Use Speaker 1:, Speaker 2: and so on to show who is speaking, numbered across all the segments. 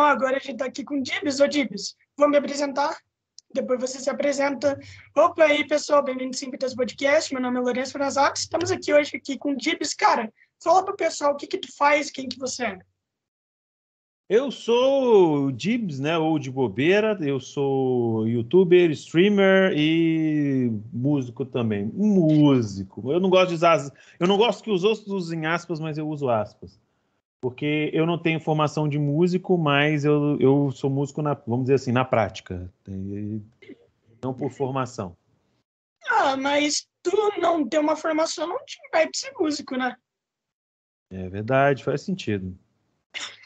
Speaker 1: agora a gente está aqui com o Dibs. Ô, Dibs, vou me apresentar. Depois você se apresenta. Opa, aí, pessoal, bem-vindo sempre ao podcast. Meu nome é Lourenço Franzato. Estamos aqui hoje aqui com o Dibs. Cara, fala pro pessoal o que que tu faz, quem que você é.
Speaker 2: Eu sou o Dibs, né, ou de bobeira. Eu sou youtuber, streamer e músico também. Músico. Eu não gosto de usar, eu não gosto que os outros usem aspas, mas eu uso aspas porque eu não tenho formação de músico, mas eu, eu sou músico, na, vamos dizer assim, na prática, não por formação.
Speaker 1: Ah, mas tu não tem uma formação, não te vai ser músico, né?
Speaker 2: É verdade, faz sentido.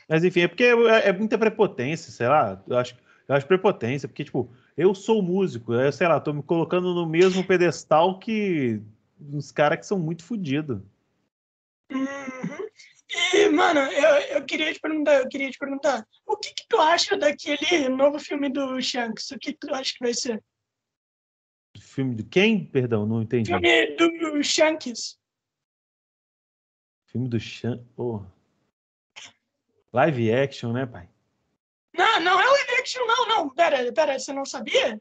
Speaker 2: Mas enfim, é porque é, é muita prepotência, sei lá, eu acho, eu acho prepotência, porque, tipo, eu sou músico, eu, sei lá, tô me colocando no mesmo pedestal que uns caras que são muito fodidos.
Speaker 1: Uhum. E, mano, eu, eu queria te perguntar, eu queria te perguntar, o que que tu acha daquele novo filme do Shanks? O que, tu acha que vai ser?
Speaker 2: Filme de quem? Perdão, não entendi.
Speaker 1: Filme do Shanks.
Speaker 2: Filme do Shanks, porra. Live action, né, pai?
Speaker 1: Não, não é live action, não, não. Pera, pera, você não sabia?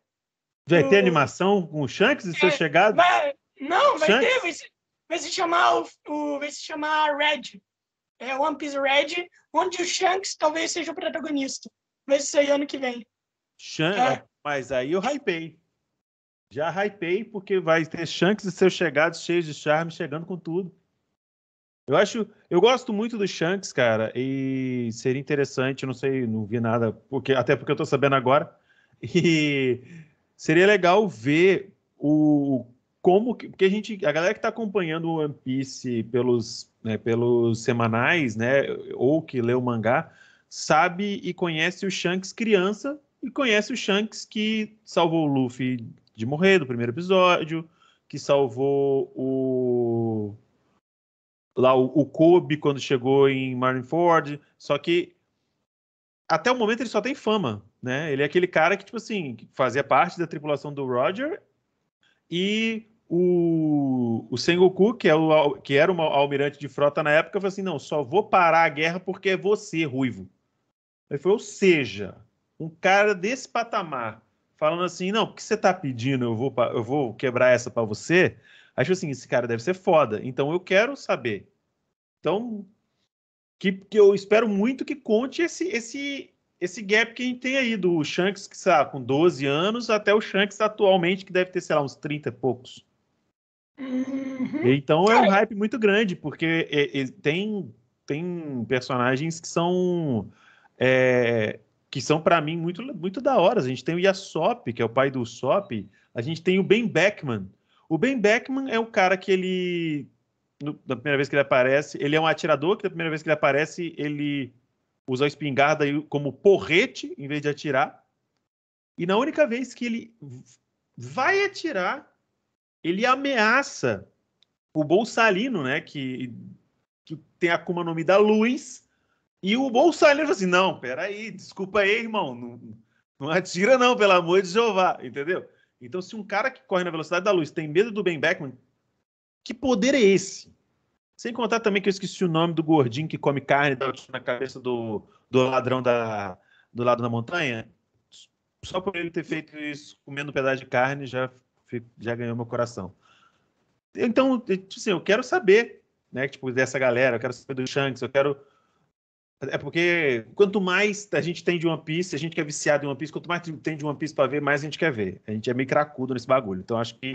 Speaker 2: Vai ter animação com o Shanks e é, seus chegados?
Speaker 1: Vai, não, vai Shanks? ter, vai se, vai se chamar o, o, vai se chamar Red é One Piece Red, onde o Shanks talvez seja o protagonista. Vai sair ano que vem.
Speaker 2: Shanks, é. Mas aí eu hypei. Já hypei porque vai ter Shanks e seus chegados cheios de charme, chegando com tudo. Eu acho, eu gosto muito do Shanks, cara, e seria interessante, não sei, não vi nada, porque até porque eu tô sabendo agora. E seria legal ver o como que, porque a gente, a galera que está acompanhando o One Piece pelos, né, pelos semanais, né, ou que lê o mangá, sabe e conhece o Shanks criança e conhece o Shanks que salvou o Luffy de morrer do primeiro episódio, que salvou o lá o, o Kobe quando chegou em Marineford, só que até o momento ele só tem fama, né? Ele é aquele cara que tipo assim, fazia parte da tripulação do Roger e o, o Sengoku, que, é o, que era o almirante de frota na época, falou assim: não, só vou parar a guerra porque é você, ruivo. Ele falou, ou seja, um cara desse patamar falando assim: não, porque você está pedindo, eu vou, eu vou quebrar essa para você. Acho assim: esse cara deve ser foda. Então eu quero saber. Então, que, que eu espero muito que conte esse, esse, esse gap que a gente tem aí do Shanks, que está com 12 anos, até o Shanks atualmente, que deve ter, sei lá, uns 30 e poucos.
Speaker 1: Uhum.
Speaker 2: Então é um hype muito grande, porque é, é, tem, tem personagens que são. É, que são para mim muito, muito da hora. A gente tem o Yasop, que é o pai do Usopp. A gente tem o Ben Beckman. O Ben Beckman é o cara que ele. No, da primeira vez que ele aparece, ele é um atirador que da primeira vez que ele aparece, ele usa a espingarda como porrete em vez de atirar. E na única vez que ele vai atirar, ele ameaça o Bolsalino, né, que, que tem a Kuma nome da luz, e o Bolsalino fala assim, não, peraí, desculpa aí, irmão, não, não atira não, pelo amor de Jeová, entendeu? Então, se um cara que corre na velocidade da luz tem medo do Ben Beckman, que poder é esse? Sem contar também que eu esqueci o nome do gordinho que come carne na cabeça do, do ladrão da, do lado da montanha. Só por ele ter feito isso, comendo um pedaço de carne, já já ganhou meu coração. Então, tipo assim, eu quero saber, né, tipo, dessa galera, eu quero saber do Shanks, eu quero é porque quanto mais a gente tem de One Piece, a gente que é viciado em One Piece, quanto mais tem de One Piece para ver, mais a gente quer ver. A gente é meio cracudo nesse bagulho. Então acho que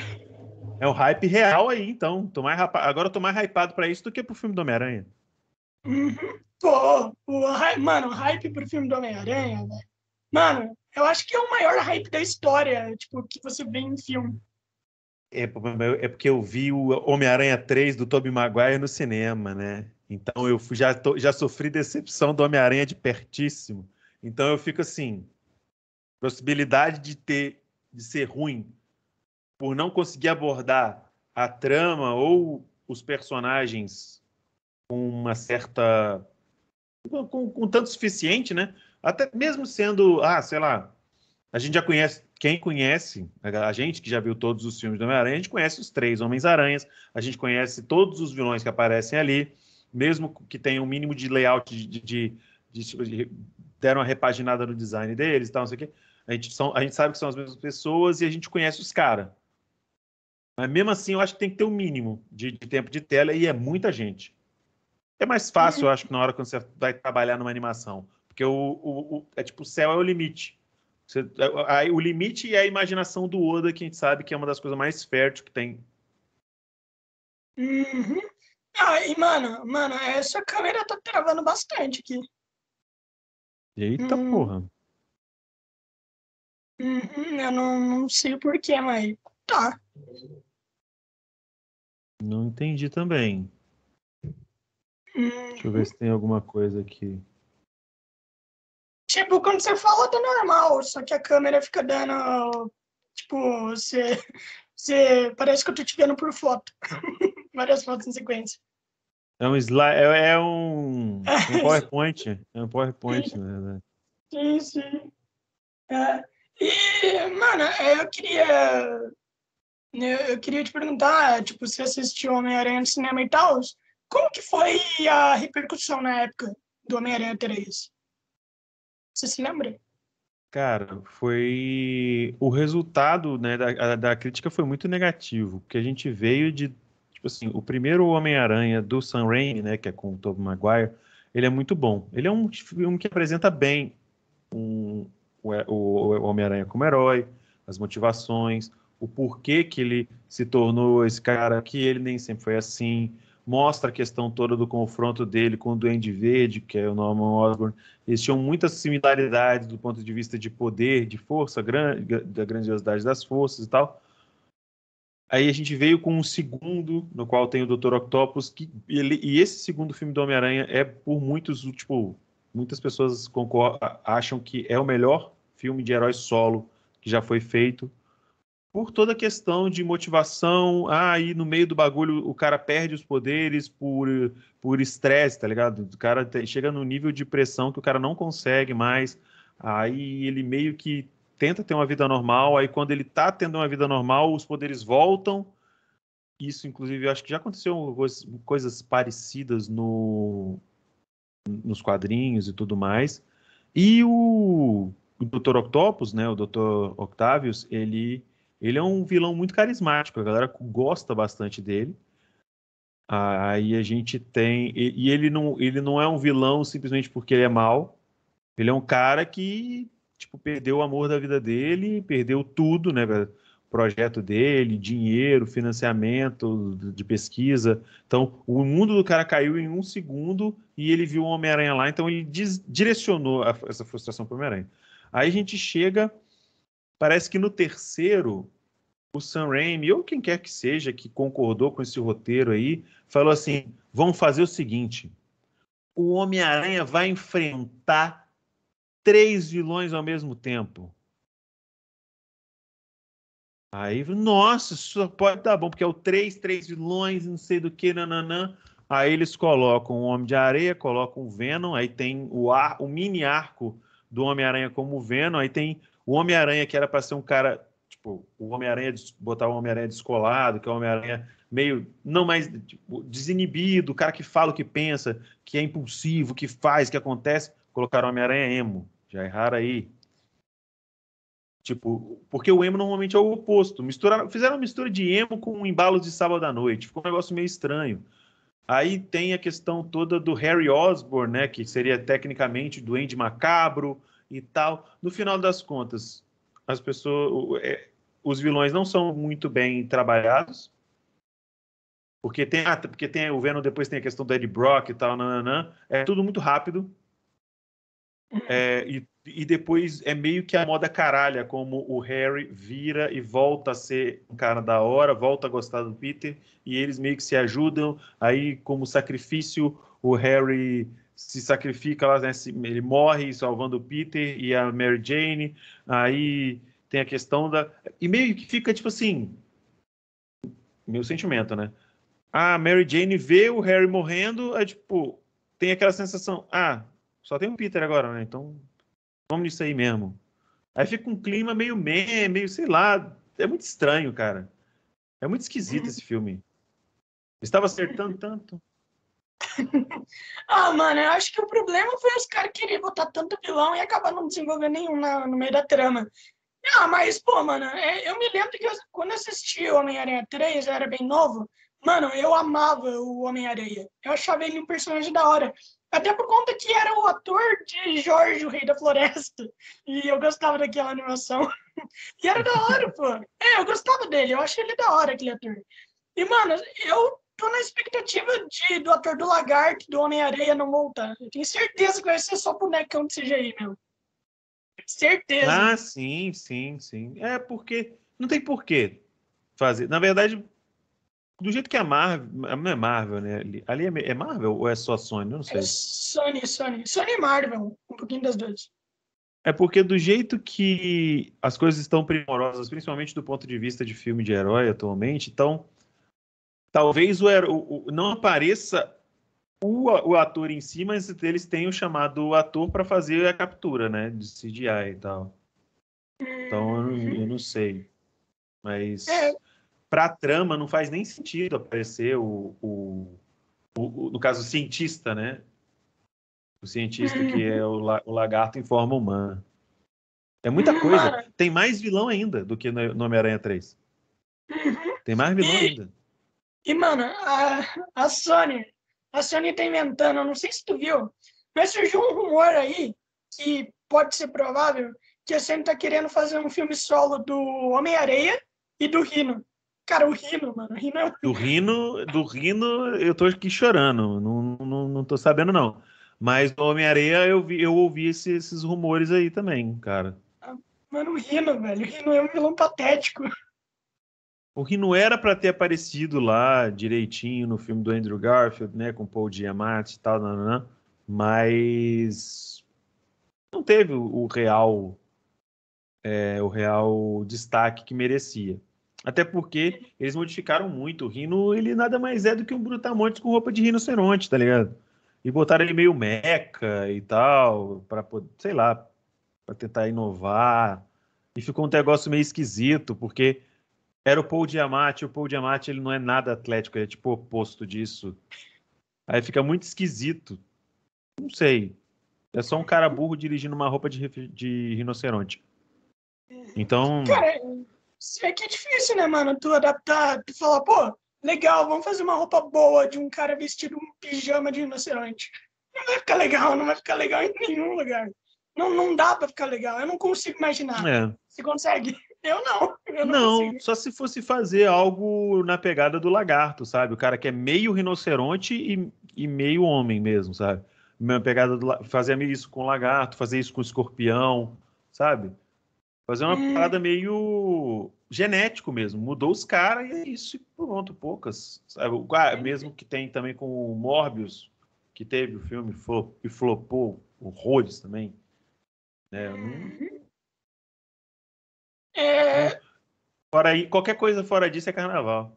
Speaker 2: é um hype real aí, então. Tô mais Agora eu tô mais hypado para isso do que pro filme do Homem-Aranha.
Speaker 1: Uhum. Pô, o, mano, hype pro filme do Homem-Aranha, velho. Mano, eu acho que é o maior hype da história, tipo, que você vê em filme.
Speaker 2: É, é porque eu vi o Homem-Aranha 3 do Tobey Maguire no cinema, né? Então eu já, tô, já sofri decepção do Homem-Aranha de pertíssimo. Então eu fico assim, possibilidade de ter de ser ruim por não conseguir abordar a trama ou os personagens com uma certa com, com tanto suficiente, né? Até mesmo sendo, ah, sei lá, a gente já conhece, quem conhece, a gente que já viu todos os filmes do Homem-Aranha, a gente conhece os três Homens-Aranhas, a gente conhece todos os vilões que aparecem ali, mesmo que tenha um mínimo de layout de, de, de, de deram uma repaginada no design deles e tal, não sei o quê. A gente, são, a gente sabe que são as mesmas pessoas e a gente conhece os caras. Mas mesmo assim, eu acho que tem que ter o um mínimo de, de, tempo de tela e é muita gente. É mais fácil, eu acho, que na hora que você vai trabalhar numa animação. Porque o, o, o é tipo, o céu é o limite. Você, a, a, o limite é a imaginação do Oda, que a gente sabe que é uma das coisas mais férteis que tem.
Speaker 1: Uhum. Ah, e mano, mano, essa câmera tá travando bastante aqui.
Speaker 2: Eita hum. porra.
Speaker 1: Uhum, eu não, não sei o porquê, mas tá.
Speaker 2: Não entendi também.
Speaker 1: Uhum.
Speaker 2: Deixa eu ver se tem alguma coisa aqui.
Speaker 1: Tipo, quando você fala, tá normal, só que a câmera fica dando. Tipo, você. você parece que eu tô te vendo por foto. Várias fotos em sequência.
Speaker 2: É um slide, é, é um, um PowerPoint. É um PowerPoint, na verdade.
Speaker 1: Sim, sim. É. E, mano, eu queria. Eu queria te perguntar, tipo, se assistiu Homem-Aranha no cinema e tal, como que foi a repercussão na época do Homem-Aranha 3? Você se lembra?
Speaker 2: Cara, foi. O resultado né, da, da crítica foi muito negativo, porque a gente veio de. Tipo assim, o primeiro Homem-Aranha do Sam Raimi, né, que é com o Tobey Maguire, ele é muito bom. Ele é um filme que apresenta bem um, o, o Homem-Aranha como herói, as motivações, o porquê que ele se tornou esse cara, que ele nem sempre foi assim, mostra a questão toda do confronto dele com o Duende Verde, que é o Norman Osborn. Eles tinham muitas similaridades do ponto de vista de poder, de força, da grandiosidade das forças e tal. Aí a gente veio com um segundo, no qual tem o Dr. Octopus, que ele, e esse segundo filme do Homem-Aranha é por muitos, tipo, muitas pessoas acham que é o melhor filme de herói solo que já foi feito por toda a questão de motivação. Ah, aí no meio do bagulho o cara perde os poderes por por estresse, tá ligado? O cara chega no nível de pressão que o cara não consegue mais. Aí ele meio que tenta ter uma vida normal. Aí quando ele tá tendo uma vida normal, os poderes voltam. Isso, inclusive, eu acho que já aconteceu coisas parecidas no, nos quadrinhos e tudo mais. E o, o Dr. Octopus, né, o Dr. Octavius, ele ele é um vilão muito carismático, a galera gosta bastante dele. Aí a gente tem. E, e ele, não, ele não é um vilão simplesmente porque ele é mal. Ele é um cara que tipo, perdeu o amor da vida dele, perdeu tudo, né? Projeto dele, dinheiro, financiamento de pesquisa. Então, o mundo do cara caiu em um segundo e ele viu o Homem-Aranha lá, então ele direcionou essa frustração para o Homem-Aranha. Aí a gente chega Parece que no terceiro, o Sam Raimi, ou quem quer que seja que concordou com esse roteiro aí, falou assim: vamos fazer o seguinte: o Homem-Aranha vai enfrentar três vilões ao mesmo tempo. Aí, nossa, isso pode dar bom, porque é o três, três vilões, não sei do que, nananã. Aí eles colocam o Homem de Areia, colocam o Venom, aí tem o, ar, o mini arco do Homem-Aranha como Venom, aí tem o Homem-Aranha, que era para ser um cara, tipo, o Homem-Aranha, botar o Homem-Aranha descolado, que é o Homem-Aranha meio, não mais tipo, desinibido, o cara que fala o que pensa, que é impulsivo, que faz, que acontece, colocaram o Homem-Aranha emo. Já erraram aí. Tipo, porque o emo normalmente é o oposto. Misturaram, fizeram uma mistura de emo com um embalo de sábado à noite. Ficou um negócio meio estranho. Aí tem a questão toda do Harry Osborn, né, que seria tecnicamente doente macabro, e tal. No final das contas, as pessoas, é, os vilões não são muito bem trabalhados. Porque tem, ah, porque tem o Venom, depois tem a questão do Eddie Brock e tal, nananã. É tudo muito rápido. É, e, e depois é meio que a moda caralha, como o Harry vira e volta a ser um cara da hora, volta a gostar do Peter, e eles meio que se ajudam. Aí, como sacrifício, o Harry se sacrifica lá, né? ele morre salvando o Peter e a Mary Jane. Aí tem a questão da. E meio que fica tipo assim. Meu sentimento, né? A Mary Jane vê o Harry morrendo, é tipo, tem aquela sensação, ah, só tem o Peter agora, né? Então, vamos nisso aí mesmo. Aí fica um clima meio meh, meio, sei lá, é muito estranho, cara. É muito esquisito esse filme. Estava acertando tanto.
Speaker 1: ah, mano, eu acho que o problema foi os caras quererem botar tanto vilão e acabar não desenvolvendo nenhum na, no meio da trama. Ah, mas, pô, mano, é, eu me lembro que eu, quando assisti o Homem-Aranha 3, eu era bem novo, mano, eu amava o Homem-Aranha. Eu achava ele um personagem da hora. Até por conta que era o ator de Jorge, o Rei da Floresta. E eu gostava daquela animação. E era da hora, pô. É, eu gostava dele, eu achei ele da hora, aquele ator. E, mano, eu tô na expectativa de, do ator do Lagarto, do Homem-Areia não voltar. Eu tenho certeza que vai ser só bonecão de CGI, meu. Certeza.
Speaker 2: Ah, sim, sim, sim. É porque não tem porquê fazer. Na verdade, do jeito que a Marvel. Não é Marvel, né? Ali é, é Marvel ou é só Sony? Eu não sei. É
Speaker 1: Sony, Sony. Sony e Marvel. Um pouquinho das duas.
Speaker 2: É porque do jeito que as coisas estão primorosas, principalmente do ponto de vista de filme de herói atualmente, então talvez o, o, o não apareça o, o, ator em si, mas eles tenham chamado o ator para fazer a captura, né, de CGI e tal. Então eu não, eu não sei, mas é. para a trama não faz nem sentido aparecer o, o, o, no caso o cientista, né? O cientista que é o, o lagarto em forma humana. É muita coisa. Tem mais vilão ainda do que no Homem-Aranha 3.
Speaker 1: Uhum.
Speaker 2: Tem mais vilão ainda.
Speaker 1: E, mano, a, a Sony, a Sony tá inventando, eu não sei se tu viu, mas surgiu um rumor aí que pode ser provável que a Sony tá querendo fazer um filme solo do Homem-Areia e do Rino. Cara, o Rino, mano. O Rino é...
Speaker 2: Do Rino, do Rino, eu tô aqui chorando. Não, não, não tô sabendo, não. Mas do Homem-Areia eu, vi, eu ouvi esses, esses rumores aí também, cara.
Speaker 1: Mano, o Rino, velho. O Rino é um vilão patético.
Speaker 2: O Rino era para ter aparecido lá direitinho no filme do Andrew Garfield, né, com Paul Giamatti e tal, não, não, não, mas não teve o real é, o real destaque que merecia. Até porque eles modificaram muito. O Rino, ele nada mais é do que um brutamontes com roupa de rinoceronte, tá ligado? E botaram ele meio meca e tal, para sei lá, para tentar inovar. E ficou um negócio meio esquisito, porque era o Paul Diamante, o Paul Diamante ele não é nada atlético, ele é tipo o oposto disso. Aí fica muito esquisito. Não sei. É só um cara burro dirigindo uma roupa de, de rinoceronte. Então.
Speaker 1: Cara, é que é difícil, né, mano? Tu adaptar, tu falar, pô, legal, vamos fazer uma roupa boa de um cara vestido um pijama de rinoceronte. Não vai ficar legal, não vai ficar legal em nenhum lugar. Não, não dá pra ficar legal. Eu não consigo imaginar. É. Você consegue? Eu não. Eu
Speaker 2: não, não só se fosse fazer algo na pegada do lagarto, sabe? O cara que é meio rinoceronte e, e meio homem mesmo, sabe? Mesma pegada do fazer isso com lagarto, fazer isso com escorpião, sabe? Fazer uma hum. parada meio genético mesmo. Mudou os caras e é isso e pronto, poucas. Sabe? Ah, mesmo que tem também com o Morbius, que teve o filme e flopou horrores também. Né? Não, uhum.
Speaker 1: É...
Speaker 2: Fora aí, qualquer coisa fora disso é carnaval.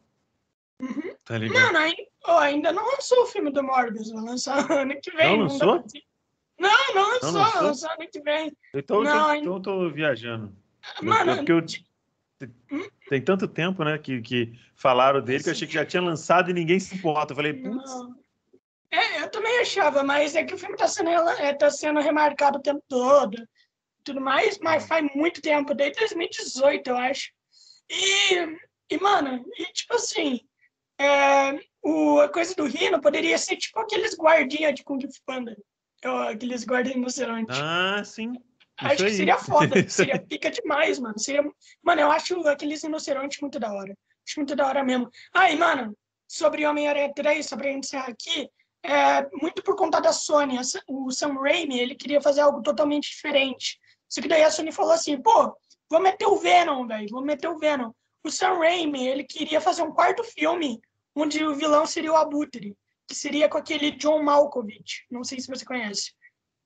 Speaker 1: Uhum. Tá ligado? Mano, ainda, oh, ainda não lançou o filme do Morbius, vai lançar ano que vem.
Speaker 2: Não lançou?
Speaker 1: Não, não lançou, não lançou? lançou ano que vem.
Speaker 2: Então, não, ainda... então eu tô viajando. Mano, porque eu, hum? tem tanto tempo, né, que, que falaram dele que eu achei que já tinha lançado e ninguém se importa. Eu falei, putz.
Speaker 1: É, eu também achava, mas é que o filme tá sendo, é, tá sendo remarcado o tempo todo tudo mais, mas faz muito tempo, desde 2018, eu acho. E, e mano, e tipo assim, é, o, a coisa do Rino poderia ser tipo aqueles guardinhas de Kung Fu Panda. Aqueles guardas rinocerontes.
Speaker 2: Ah, sim.
Speaker 1: Acho que seria foda. seria pica demais, mano. Seria... Mano, eu acho aqueles rinocerontes muito da hora. Acho muito da hora mesmo. Aí, mano, sobre Homem-Aranha 3, sobre encerrar aqui, é, muito por conta da Sony, o Sam Raimi, ele queria fazer algo totalmente diferente. Só que daí a Sony falou assim, pô, vamos meter o Venom, velho, vamos meter o Venom. O Sam Raimi, ele queria fazer um quarto filme onde o vilão seria o Abutre, que seria com aquele John Malkovich, não sei se você conhece.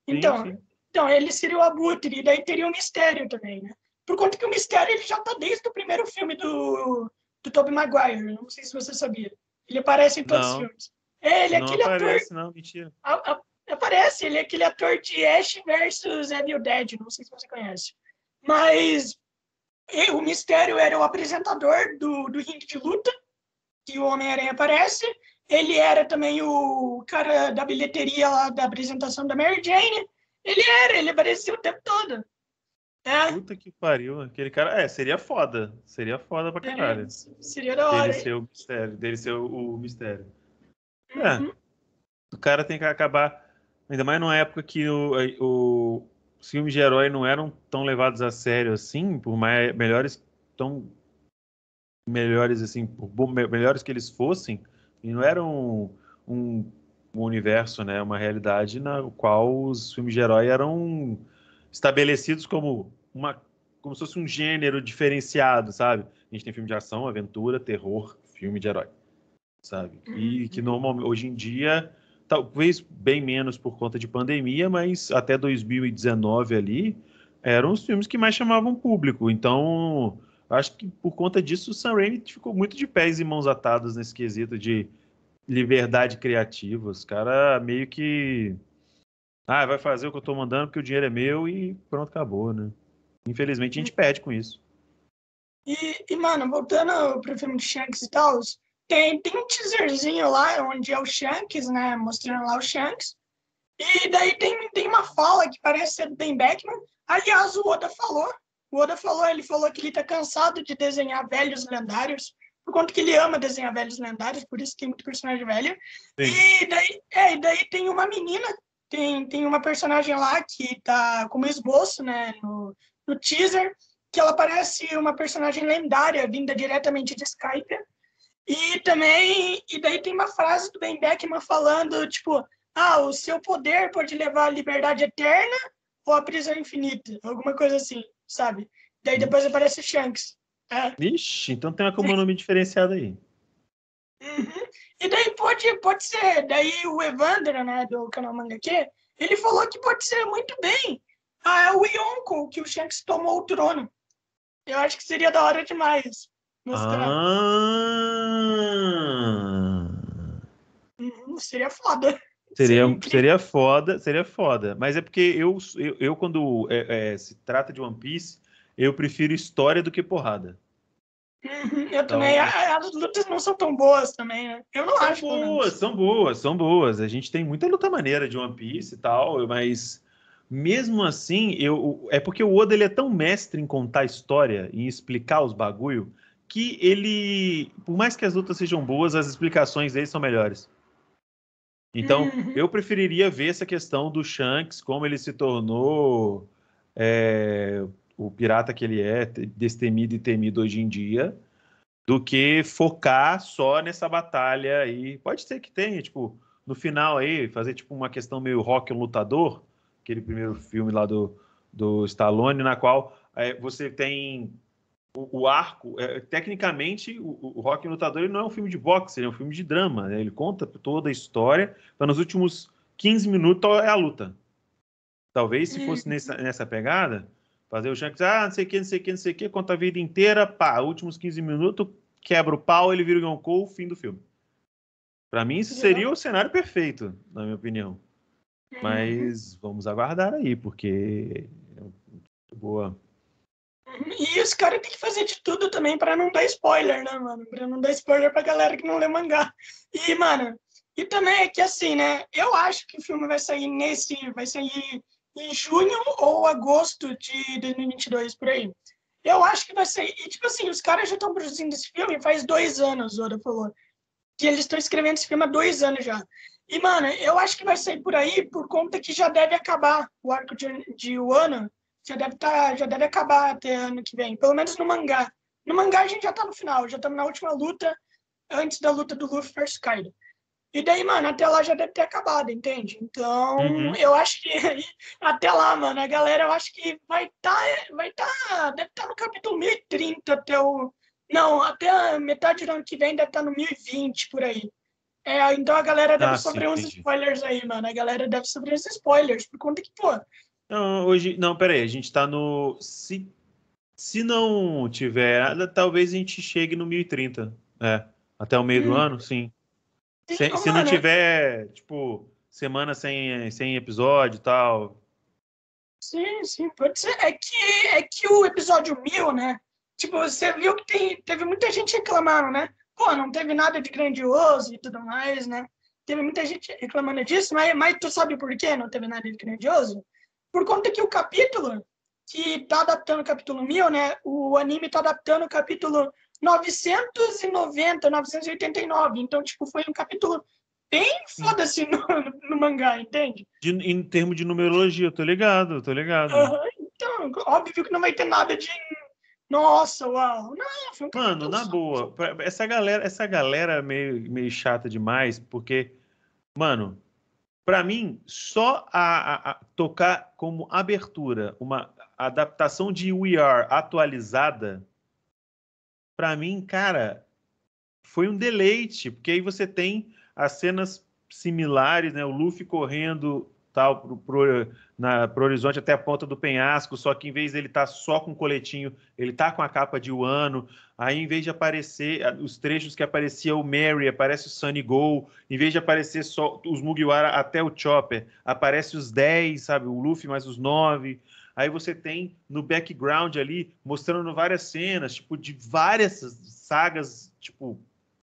Speaker 1: Então, sim, sim. então ele seria o Abutre, e daí teria o Mistério também, né? Por conta que o Mistério ele já tá desde o primeiro filme do, do Tobey Maguire, não sei se você sabia. Ele aparece em todos não. os filmes. É, ele é
Speaker 2: não
Speaker 1: aquele
Speaker 2: aparece,
Speaker 1: ator.
Speaker 2: Não, mentira.
Speaker 1: A, a, Aparece, ele é aquele ator de Ash versus Evil Dead, não sei se você conhece. Mas o Mistério era o apresentador do, do ringue de luta, que o Homem-Aranha aparece, Ele era também o cara da bilheteria lá da apresentação da Mary Jane. Ele era, ele aparecia o tempo todo.
Speaker 2: É. Puta que pariu, aquele cara. É, seria foda. Seria foda pra caralho. É,
Speaker 1: seria da hora.
Speaker 2: Dele ser o mistério. Dele ser o, o mistério. É. Uhum. O cara tem que acabar. Ainda mais numa época que o, o, os filmes de herói não eram tão levados a sério assim, por mais melhores tão melhores assim, por melhores que eles fossem, e não eram um, um universo, né, uma realidade na qual os filmes de herói eram estabelecidos como uma como se fosse um gênero diferenciado, sabe? A gente tem filme de ação, aventura, terror, filme de herói, sabe? E que uhum. normalmente hoje em dia talvez bem menos por conta de pandemia, mas até 2019 ali eram os filmes que mais chamavam público. Então, acho que por conta disso o Sam Raimi ficou muito de pés e mãos atados nesse quesito de liberdade criativa. Os caras meio que ah, vai fazer o que eu tô mandando porque o dinheiro é meu e pronto, acabou, né? Infelizmente a gente perde com isso.
Speaker 1: E, e mano, voltando pro filme de Shanks e tal, tem, tem um teaserzinho lá onde é o Shanks, né? Mostrando lá o Shanks. E daí tem, tem uma fala que parece ser do Ben Beckman. Aliás, o Oda falou. O Oda falou, ele falou que ele tá cansado de desenhar velhos lendários, por conta que ele ama desenhar velhos lendários, por isso tem muito personagem velho. Sim. E daí, é, e daí tem uma menina, tem, tem uma personagem lá que tá como esboço, né, no, no teaser, que ela parece uma personagem lendária, vinda diretamente de Skype. E também, e daí tem uma frase do Ben Beckman falando, tipo, ah, o seu poder pode levar à liberdade eterna ou à prisão infinita, alguma coisa assim, sabe? Daí depois aparece Shanks.
Speaker 2: É. Ixi, então tem uma nome diferenciado aí.
Speaker 1: Uhum. E daí pode, pode ser, daí o Evander, né, do canal Manga Q, ele falou que pode ser muito bem ah, o Yonko, que o Shanks tomou o trono. Eu acho que seria da hora demais
Speaker 2: Ah.
Speaker 1: Uhum, seria foda.
Speaker 2: Seria, seria foda, seria foda. Mas é porque eu, eu, eu quando é, é, se trata de One Piece, eu prefiro história do que porrada.
Speaker 1: Uhum, eu então, também. As lutas não são tão boas também, né? Eu não
Speaker 2: são
Speaker 1: acho.
Speaker 2: Boas, são boas, são boas. A gente tem muita luta maneira de One Piece e tal, mas mesmo assim, eu, é porque o Oda ele é tão mestre em contar história, em explicar os bagulho, que ele, por mais que as lutas sejam boas, as explicações dele são melhores. Então, uhum. eu preferiria ver essa questão do Shanks, como ele se tornou é, o pirata que ele é, destemido e temido hoje em dia, do que focar só nessa batalha aí. Pode ser que tenha, tipo, no final aí, fazer tipo uma questão meio rock um lutador, aquele primeiro filme lá do, do Stallone, na qual é, você tem o, o arco, é, tecnicamente, o, o Rock Lutador ele não é um filme de boxe, ele é um filme de drama. Né? Ele conta toda a história, então nos últimos 15 minutos é a luta. Talvez se fosse uhum. nessa, nessa pegada, fazer o Shanks, ah, não sei o que, não sei o que, não sei o que, conta a vida inteira, pá, últimos 15 minutos, quebra o pau, ele vira o Yonkou, fim do filme. Para mim, isso seria o cenário perfeito, na minha opinião. Uhum. Mas vamos aguardar aí, porque é muito boa
Speaker 1: e os caras têm que fazer de tudo também para não dar spoiler, né, mano? Pra não dar spoiler pra galera que não lê mangá. E, mano, e também é que assim, né? Eu acho que o filme vai sair nesse. Vai sair em junho ou agosto de 2022, por aí. Eu acho que vai sair. E, tipo assim, os caras já estão produzindo esse filme faz dois anos, o Oda falou. Que eles estão escrevendo esse filme há dois anos já. E, mano, eu acho que vai sair por aí por conta que já deve acabar o arco de, de Wano já deve, tá, já deve acabar até ano que vem, pelo menos no mangá. No mangá a gente já tá no final, já estamos na última luta, antes da luta do Luffy versus Kaido. E daí, mano, até lá já deve ter acabado, entende? Então, uhum. eu acho que até lá, mano, a galera, eu acho que vai estar, tá, vai tá, deve estar tá no capítulo 1030 até o. Não, até a metade do ano que vem deve estar tá no 1020 por aí. É, então a galera deve ah, sofrer sim, uns entendi. spoilers aí, mano. A galera deve sofrer uns spoilers, por conta que, pô,
Speaker 2: não, hoje. Não, peraí, a gente tá no. Se, se não tiver, talvez a gente chegue no 1030. É. Até o meio hum. do ano, sim. Se, se não tiver, tipo, semana sem, sem episódio e tal.
Speaker 1: Sim, sim, pode ser. É que, é que o episódio 1000, né? Tipo, você viu que tem, teve muita gente reclamando, né? pô, não teve nada de grandioso e tudo mais, né? Teve muita gente reclamando disso, mas, mas tu sabe por que não teve nada de grandioso? Por conta que o capítulo, que tá adaptando o capítulo 1000, né? O anime tá adaptando o capítulo 990, 989. Então, tipo, foi um capítulo bem foda-se no, no, mangá, entende?
Speaker 2: De, em termos de numerologia, eu tô ligado, eu tô ligado.
Speaker 1: Uhum, então, óbvio que não vai ter nada de nossa, uau. Não,
Speaker 2: um Mano, na boa, essa galera, essa galera é meio, meio chata demais, porque, mano, para mim, só a, a, a, tocar como abertura uma adaptação de We Are atualizada, para mim, cara, foi um deleite, porque aí você tem as cenas similares, né? O Luffy correndo tal pro, pro, na, pro horizonte até a ponta do penhasco, só que em vez dele estar tá só com coletinho, ele tá com a capa de Wano. Aí, em vez de aparecer os trechos que aparecia o Mary, aparece o Sunny Go. Em vez de aparecer só os Mugiwara até o Chopper, aparece os 10, sabe? O Luffy mais os 9. Aí você tem no background ali, mostrando várias cenas, tipo, de várias sagas, tipo,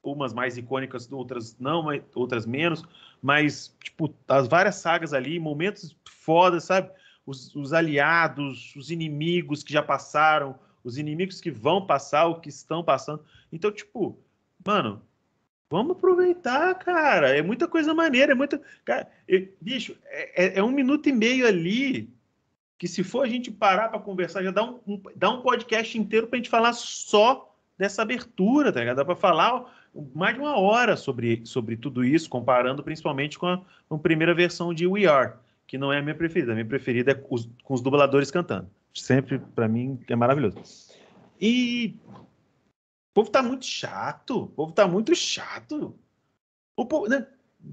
Speaker 2: umas mais icônicas, outras não, outras menos mas, tipo, as várias sagas ali, momentos fodas, sabe? Os, os, aliados, os inimigos que já passaram, os inimigos que vão passar, o que estão passando. Então, tipo, mano, vamos aproveitar, cara. É muita coisa maneira, é muita. Cara, bicho, é, é, é, um minuto e meio ali que, se for a gente parar para conversar, já dá um, um, dá um podcast inteiro pra gente falar só dessa abertura, tá ligado? Dá pra falar mais de uma hora sobre, sobre tudo isso, comparando principalmente com a, com a primeira versão de We Are, que não é a minha preferida. A minha preferida é os, com os dubladores cantando. Sempre, para mim, é maravilhoso. E o povo tá muito chato. O povo tá muito chato. O povo, né?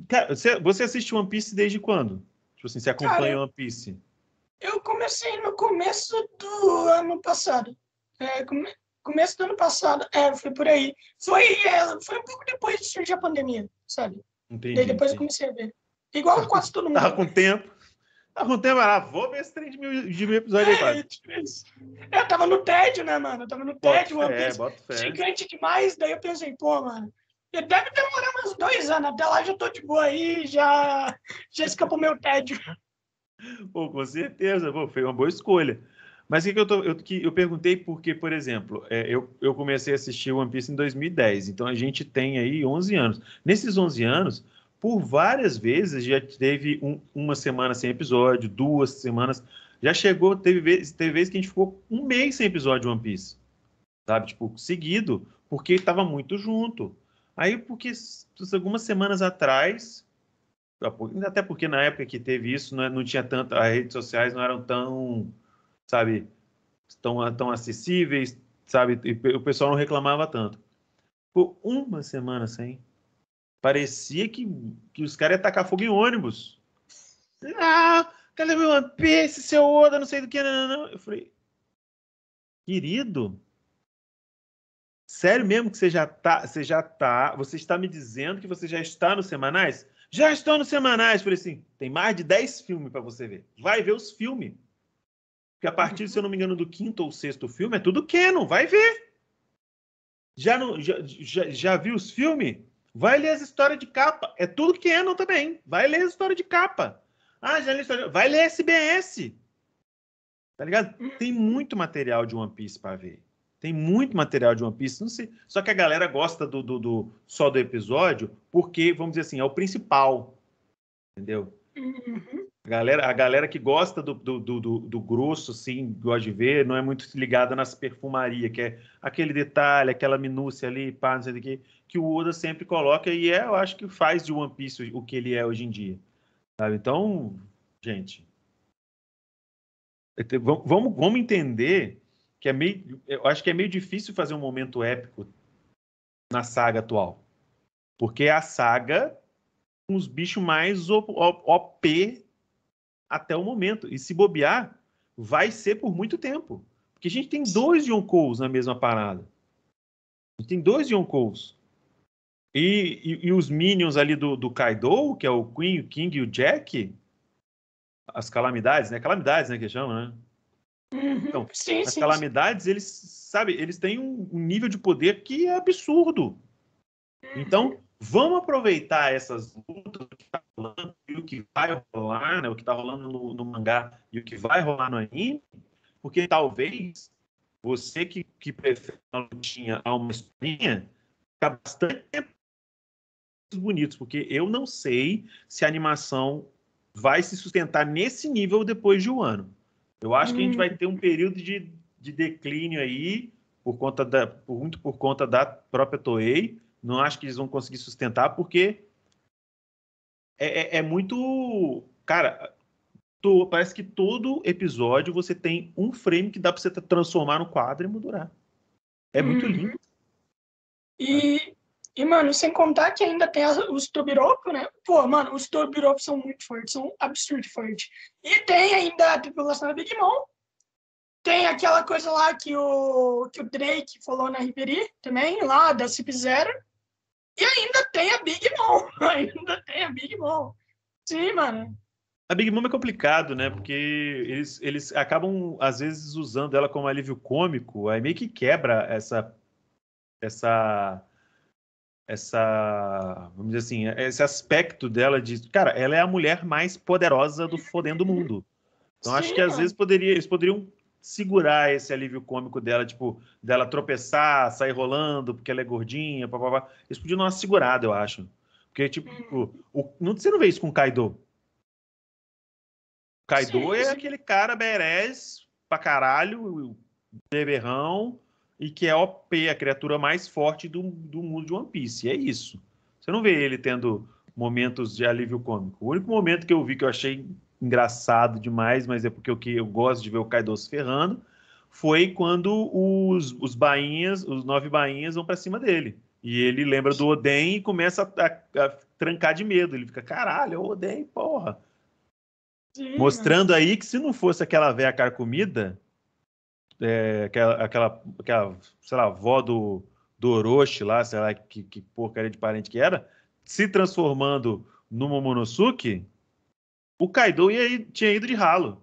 Speaker 2: Cara, você, você assiste One Piece desde quando? Tipo assim, você acompanha Cara, One Piece?
Speaker 1: Eu comecei no começo do ano passado. É, come começo do ano passado. É, foi por aí. Foi, é, foi um pouco depois de surgir a pandemia, sabe? Entendi. Daí depois eu comecei a ver. Igual quase todo mundo.
Speaker 2: Tava com tempo. Tava com tempo, ah, vou ver esse trem de mil, de mil episódios é, aí,
Speaker 1: tipo Eu tava no tédio, né, mano? Eu tava no tédio, uma vez gigante demais. Daí eu pensei, pô, mano, deve demorar uns dois anos. Até lá já tô de boa aí, já, já escapou meu tédio.
Speaker 2: Pô, com certeza, pô, foi uma boa escolha. Mas que, que, eu, tô, eu, que eu perguntei porque, por exemplo, é, eu, eu comecei a assistir One Piece em 2010, então a gente tem aí 11 anos. Nesses 11 anos, por várias vezes já teve um, uma semana sem episódio, duas semanas, já chegou, teve vezes, teve vezes que a gente ficou um mês sem episódio de One Piece, sabe? Tipo, seguido, porque estava muito junto. Aí, porque algumas semanas atrás, até porque na época que teve isso, não, é, não tinha tanto, as redes sociais não eram tão sabe, tão, tão acessíveis, sabe, e o pessoal não reclamava tanto. Por uma semana sem, parecia que, que os caras iam tacar fogo em ônibus. Ah, cadê meu One Piece, seu Oda, não sei do que, não, não, não. Eu falei, querido, sério mesmo que você já tá, você já tá, você está me dizendo que você já está nos semanais? Já estou nos semanais. Falei assim, tem mais de 10 filmes para você ver. Vai ver os filmes. Porque a partir, se eu não me engano, do quinto ou sexto filme, é tudo canon, vai ver. Já, já, já, já viu os filmes? Vai ler as histórias de capa. É tudo canon também. Vai ler as histórias de capa. Ah, já li história. Vai ler SBS. Tá ligado? Tem muito material de One Piece para ver. Tem muito material de One Piece. Não sei. Só que a galera gosta do, do, do só do episódio porque, vamos dizer assim, é o principal. Entendeu? Uhum. A galera, a galera que gosta do, do, do, do, grosso, assim, gosta de ver, não é muito ligada nas perfumarias, que é aquele detalhe, aquela minúcia ali, pá, não sei o que, que o Oda sempre coloca e é, eu acho que faz de One Piece o que ele é hoje em dia. Sabe? Então, gente, vamos, vamos entender que é meio, eu acho que é meio difícil fazer um momento épico na saga atual, porque a saga com os bichos mais OP até o momento. E se bobear, vai ser por muito tempo. Porque a gente tem dois Yonkous na mesma parada. A gente tem dois Yonkous. E, e, e, os minions ali do, do Kaido, que é o Queen, o King e o Jack, as calamidades, né? Calamidades, né, que chama, né?
Speaker 1: Uhum. Então, sim,
Speaker 2: as sim, calamidades, sim. eles, sabe, eles têm um, um, nível de poder que é absurdo. Então, vamos aproveitar essas lutas que tá rolando e o que vai rolar, né? O que está rolando no, no, mangá e o que vai rolar no anime, porque talvez você que, que prefere uma lutinha a uma historinha, fica bastante bonitos, porque eu não sei se a animação vai se sustentar nesse nível depois de um ano. Eu acho hum. que a gente vai ter um período de, de declínio aí, por conta da, muito por conta da própria Toei. Não acho que eles vão conseguir sustentar, porque é, é, é muito. Cara, parece que todo episódio você tem um frame que dá para você transformar no quadro e moldurar. É muito uhum. lindo.
Speaker 1: E, e, mano, sem contar que ainda tem as, os Tobiropo, né? Pô, mano, os Tobiropo são muito fortes, são absurdo fortes. E tem ainda a tripulação da Big Mom. Tem aquela coisa lá que o, que o Drake falou na Riperi também, lá da Cip Zero. E ainda tem a Big Mom. Ainda tem a Big Mom. Sim, mano.
Speaker 2: A Big Mom é complicado, né? Porque eles, eles acabam, às vezes, usando ela como alívio cômico, aí meio que quebra essa. essa essa, vamos dizer assim, esse aspecto dela de, cara, ela é a mulher mais poderosa do fodendo mundo. Então Sim, acho que às vezes poderia, eles poderiam segurar esse alívio cômico dela, tipo, dela tropeçar, sair rolando porque ela é gordinha, papapá. Eles podiam dar uma segurada, eu acho. Porque, tipo, o, o, não, você não vê isso com o Kaido. Kaido sim, é sim. aquele cara berés pra caralho, beberrão, e que é OP, a criatura mais forte do, do mundo de One Piece. E é isso. Você não vê ele tendo momentos de alívio cômico. O único momento que eu vi que eu achei engraçado demais, mas é porque eu, que eu gosto de ver o Kaido se ferrando, foi quando os, os bainhas, os nove bainhas vão para cima dele. E ele lembra do Oden e começa a, a, a trancar de medo. Ele fica, caralho, é o Oden, porra. Sim, Mostrando aí que se não fosse aquela velha carcomida, é, aquela, aquela, aquela, sei lá, avó do, do Orochi lá, sei lá que, que porcaria de parente que era, se transformando no Momonosuke, o Kaido ia, tinha ido de ralo.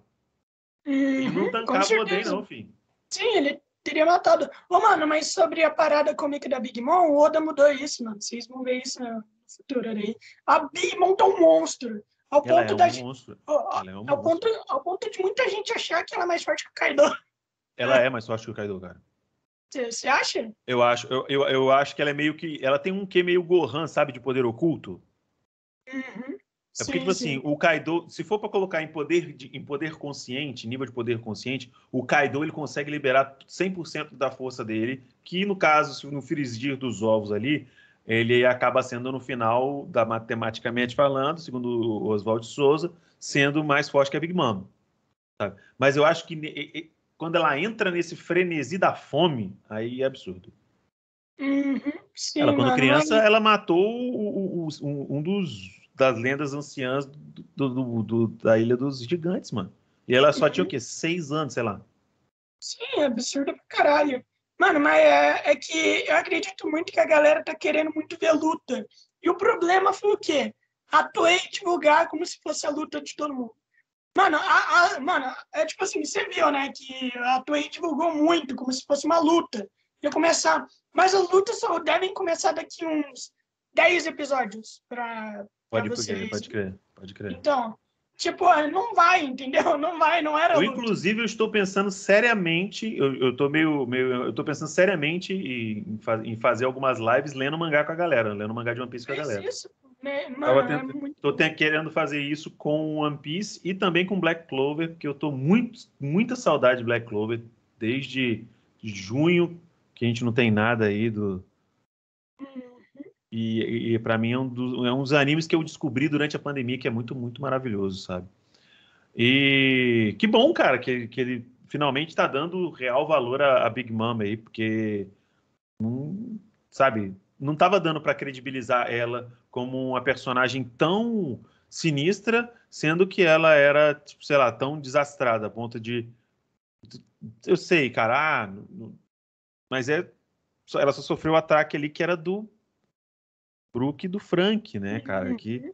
Speaker 1: Uhum, ele não tancava o Oden, não, filho. Sim, ele teria matado. Ô, mano, mas sobre a parada cômica da Big Mom, o Oda mudou isso, mano. Vocês vão ver isso no futuro aí. A Big Mom tá um monstro. Ao ela ponto é um da monstro. Ao, é um ao, ponto, ao ponto de muita gente achar que ela é mais forte que o Kaido.
Speaker 2: Ela é mais forte que o Kaido, cara.
Speaker 1: Você acha?
Speaker 2: Eu acho, eu, eu, eu, acho que ela é meio que. Ela tem um quê meio Gohan, sabe, de poder oculto.
Speaker 1: Uhum.
Speaker 2: É porque, sim, tipo assim, sim. o Kaido, se for para colocar em poder, de, em poder consciente, nível de poder consciente, o Kaido ele consegue liberar 100% da força dele, que no caso, no frisir dos ovos ali, ele acaba sendo no final, da matematicamente falando, segundo o Oswald Souza, sendo mais forte que a Big Mom. Sabe? Mas eu acho que quando ela entra nesse frenesi da fome, aí é absurdo.
Speaker 1: Uhum, sim,
Speaker 2: ela, quando criança, ela matou o, o, o, um dos das lendas anciãs do, do, do, da Ilha dos Gigantes, mano. E ela só uhum. tinha o quê? Seis anos, sei lá.
Speaker 1: Sim, é absurdo pra caralho. Mano, mas é, é, que eu acredito muito que a galera tá querendo muito ver luta. E o problema foi o quê? A Toei divulgar como se fosse a luta de todo mundo. Mano, a, a, mano, é tipo assim, você viu, né, que a Toei divulgou muito como se fosse uma luta. Ia começar, mas as lutas só devem começar daqui uns 10 episódios para
Speaker 2: Pode crer, pode crer, pode crer.
Speaker 1: Então, tipo, não vai, entendeu? Não vai, não era.
Speaker 2: Eu, inclusive, eu estou pensando seriamente, eu, eu tô meio, meio, eu tô pensando seriamente em, em fazer algumas lives lendo mangá com a galera, lendo mangá de One Piece com a galera.
Speaker 1: Isso, né? Mano, é
Speaker 2: é muito... Tô querendo fazer isso com One Piece e também com Black Clover, porque eu tô muito, muita saudade de Black Clover desde junho, que a gente não tem nada aí do. Hum e, e para mim é um, dos, é um dos animes que eu descobri durante a pandemia que é muito, muito maravilhoso, sabe? E que bom, cara, que, que ele finalmente está dando real valor a, a, Big Mama aí, porque, não, sabe, não estava dando para credibilizar ela como uma personagem tão sinistra, sendo que ela era, tipo, sei lá, tão desastrada, a ponto de. Eu sei, cara, ah, mas é. Ela só sofreu o ataque ali que era do Brook do Frank, né, cara? Uhum. Que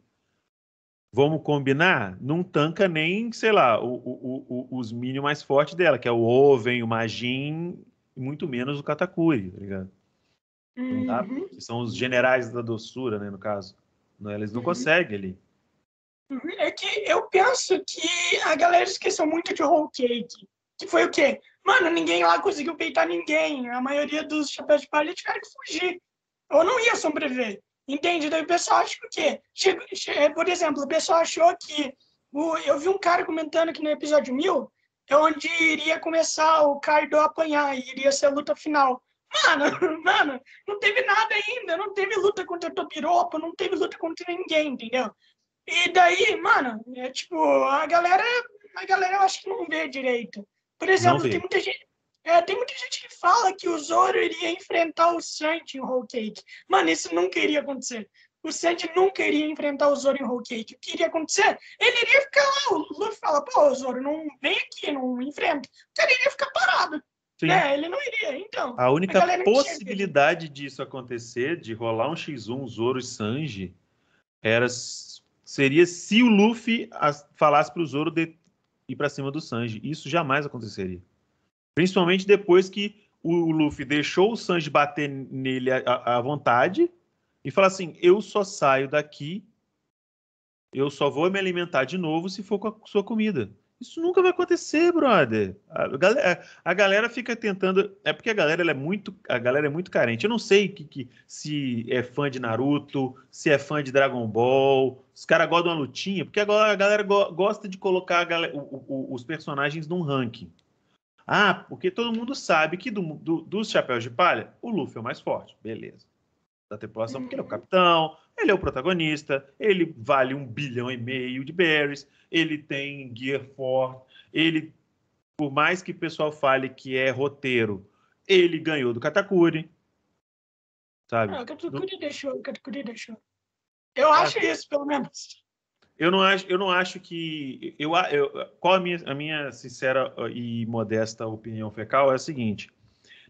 Speaker 2: vamos combinar, não tanca nem, sei lá, o, o, o, os minions mais fortes dela, que é o Oven, o Majin, e muito menos o Katakuri, tá ligado?
Speaker 1: Uhum.
Speaker 2: são os generais da doçura, né, no caso. Não, eles não
Speaker 1: Uhum.
Speaker 2: conseguem ali.
Speaker 1: Uhum. É que eu penso que a galera esqueceu muito de whole cake. Que foi o quê? Mano, ninguém lá conseguiu peitar ninguém. A maioria dos chapéus de palha tiveram que fugir. Ou não ia sobreviver. Entende? Daí o pessoal acha que o quê? Chega- che- por exemplo, o pessoal achou que. O, eu vi um cara comentando que no episódio 1000 é onde iria começar o Kaido apanhar e iria ser a luta final. Mano, mano, não teve nada ainda. Não teve luta contra Topiropo, não teve luta contra ninguém, entendeu? E daí, mano, é tipo, a galera, a galera eu acho que não vê direito. Por exemplo, tem muita gente, é, tem muita gente que fala que o Zoro iria enfrentar o Sanji em Whole Cake. Mano, isso nunca iria acontecer. O Sanji nunca iria enfrentar o Zoro em Whole Cake. O que iria acontecer? Ele iria ficar lá. O Luffy fala, pô, Zoro, não vem aqui, não enfrenta. O cara iria ficar parado.
Speaker 2: Sim.
Speaker 1: né? Ele não iria. Então,
Speaker 2: A única
Speaker 1: enxerga
Speaker 2: possibilidade disso acontecer, de rolar um X1 Zoro e Sanji, era, seria se o Luffy as- falasse pro Zoro de ir pra cima do Sanji. Isso jamais aconteceria. Principalmente depois que o Luffy deixou o Sanji bater nele à- vontade e falar assim: eu só saio daqui, eu só vou me alimentar de novo se for com a sua comida. Isso nunca vai acontecer, brother. A galera, a galera fica tentando. É porque a galera é muito, a galera é muito carente. Eu não sei que, que- se é fã de Naruto, se é fã de Dragon Ball. Os caras gostam de uma lutinha, porque agora a galera go- gosta de colocar galera- o- o- os personagens num ranking. Ah, porque todo mundo sabe que do- do- dos chapéus de palha, o Luffy é o mais forte. Beleza. Da tripulação, porque ele é o capitão, ele é o protagonista, ele vale um bilhão e meio de berries, ele tem gear forte, ele, por mais que o pessoal fale que é roteiro, ele ganhou do Katakuri. Sabe?
Speaker 1: ah, o Katakuri deixou, o Katakuri deixou. Eu acho isso, pelo menos.
Speaker 2: Eu não acho, eu não acho que. Eu, eu, qual a minha, a minha sincera e modesta opinião fecal é a seguinte: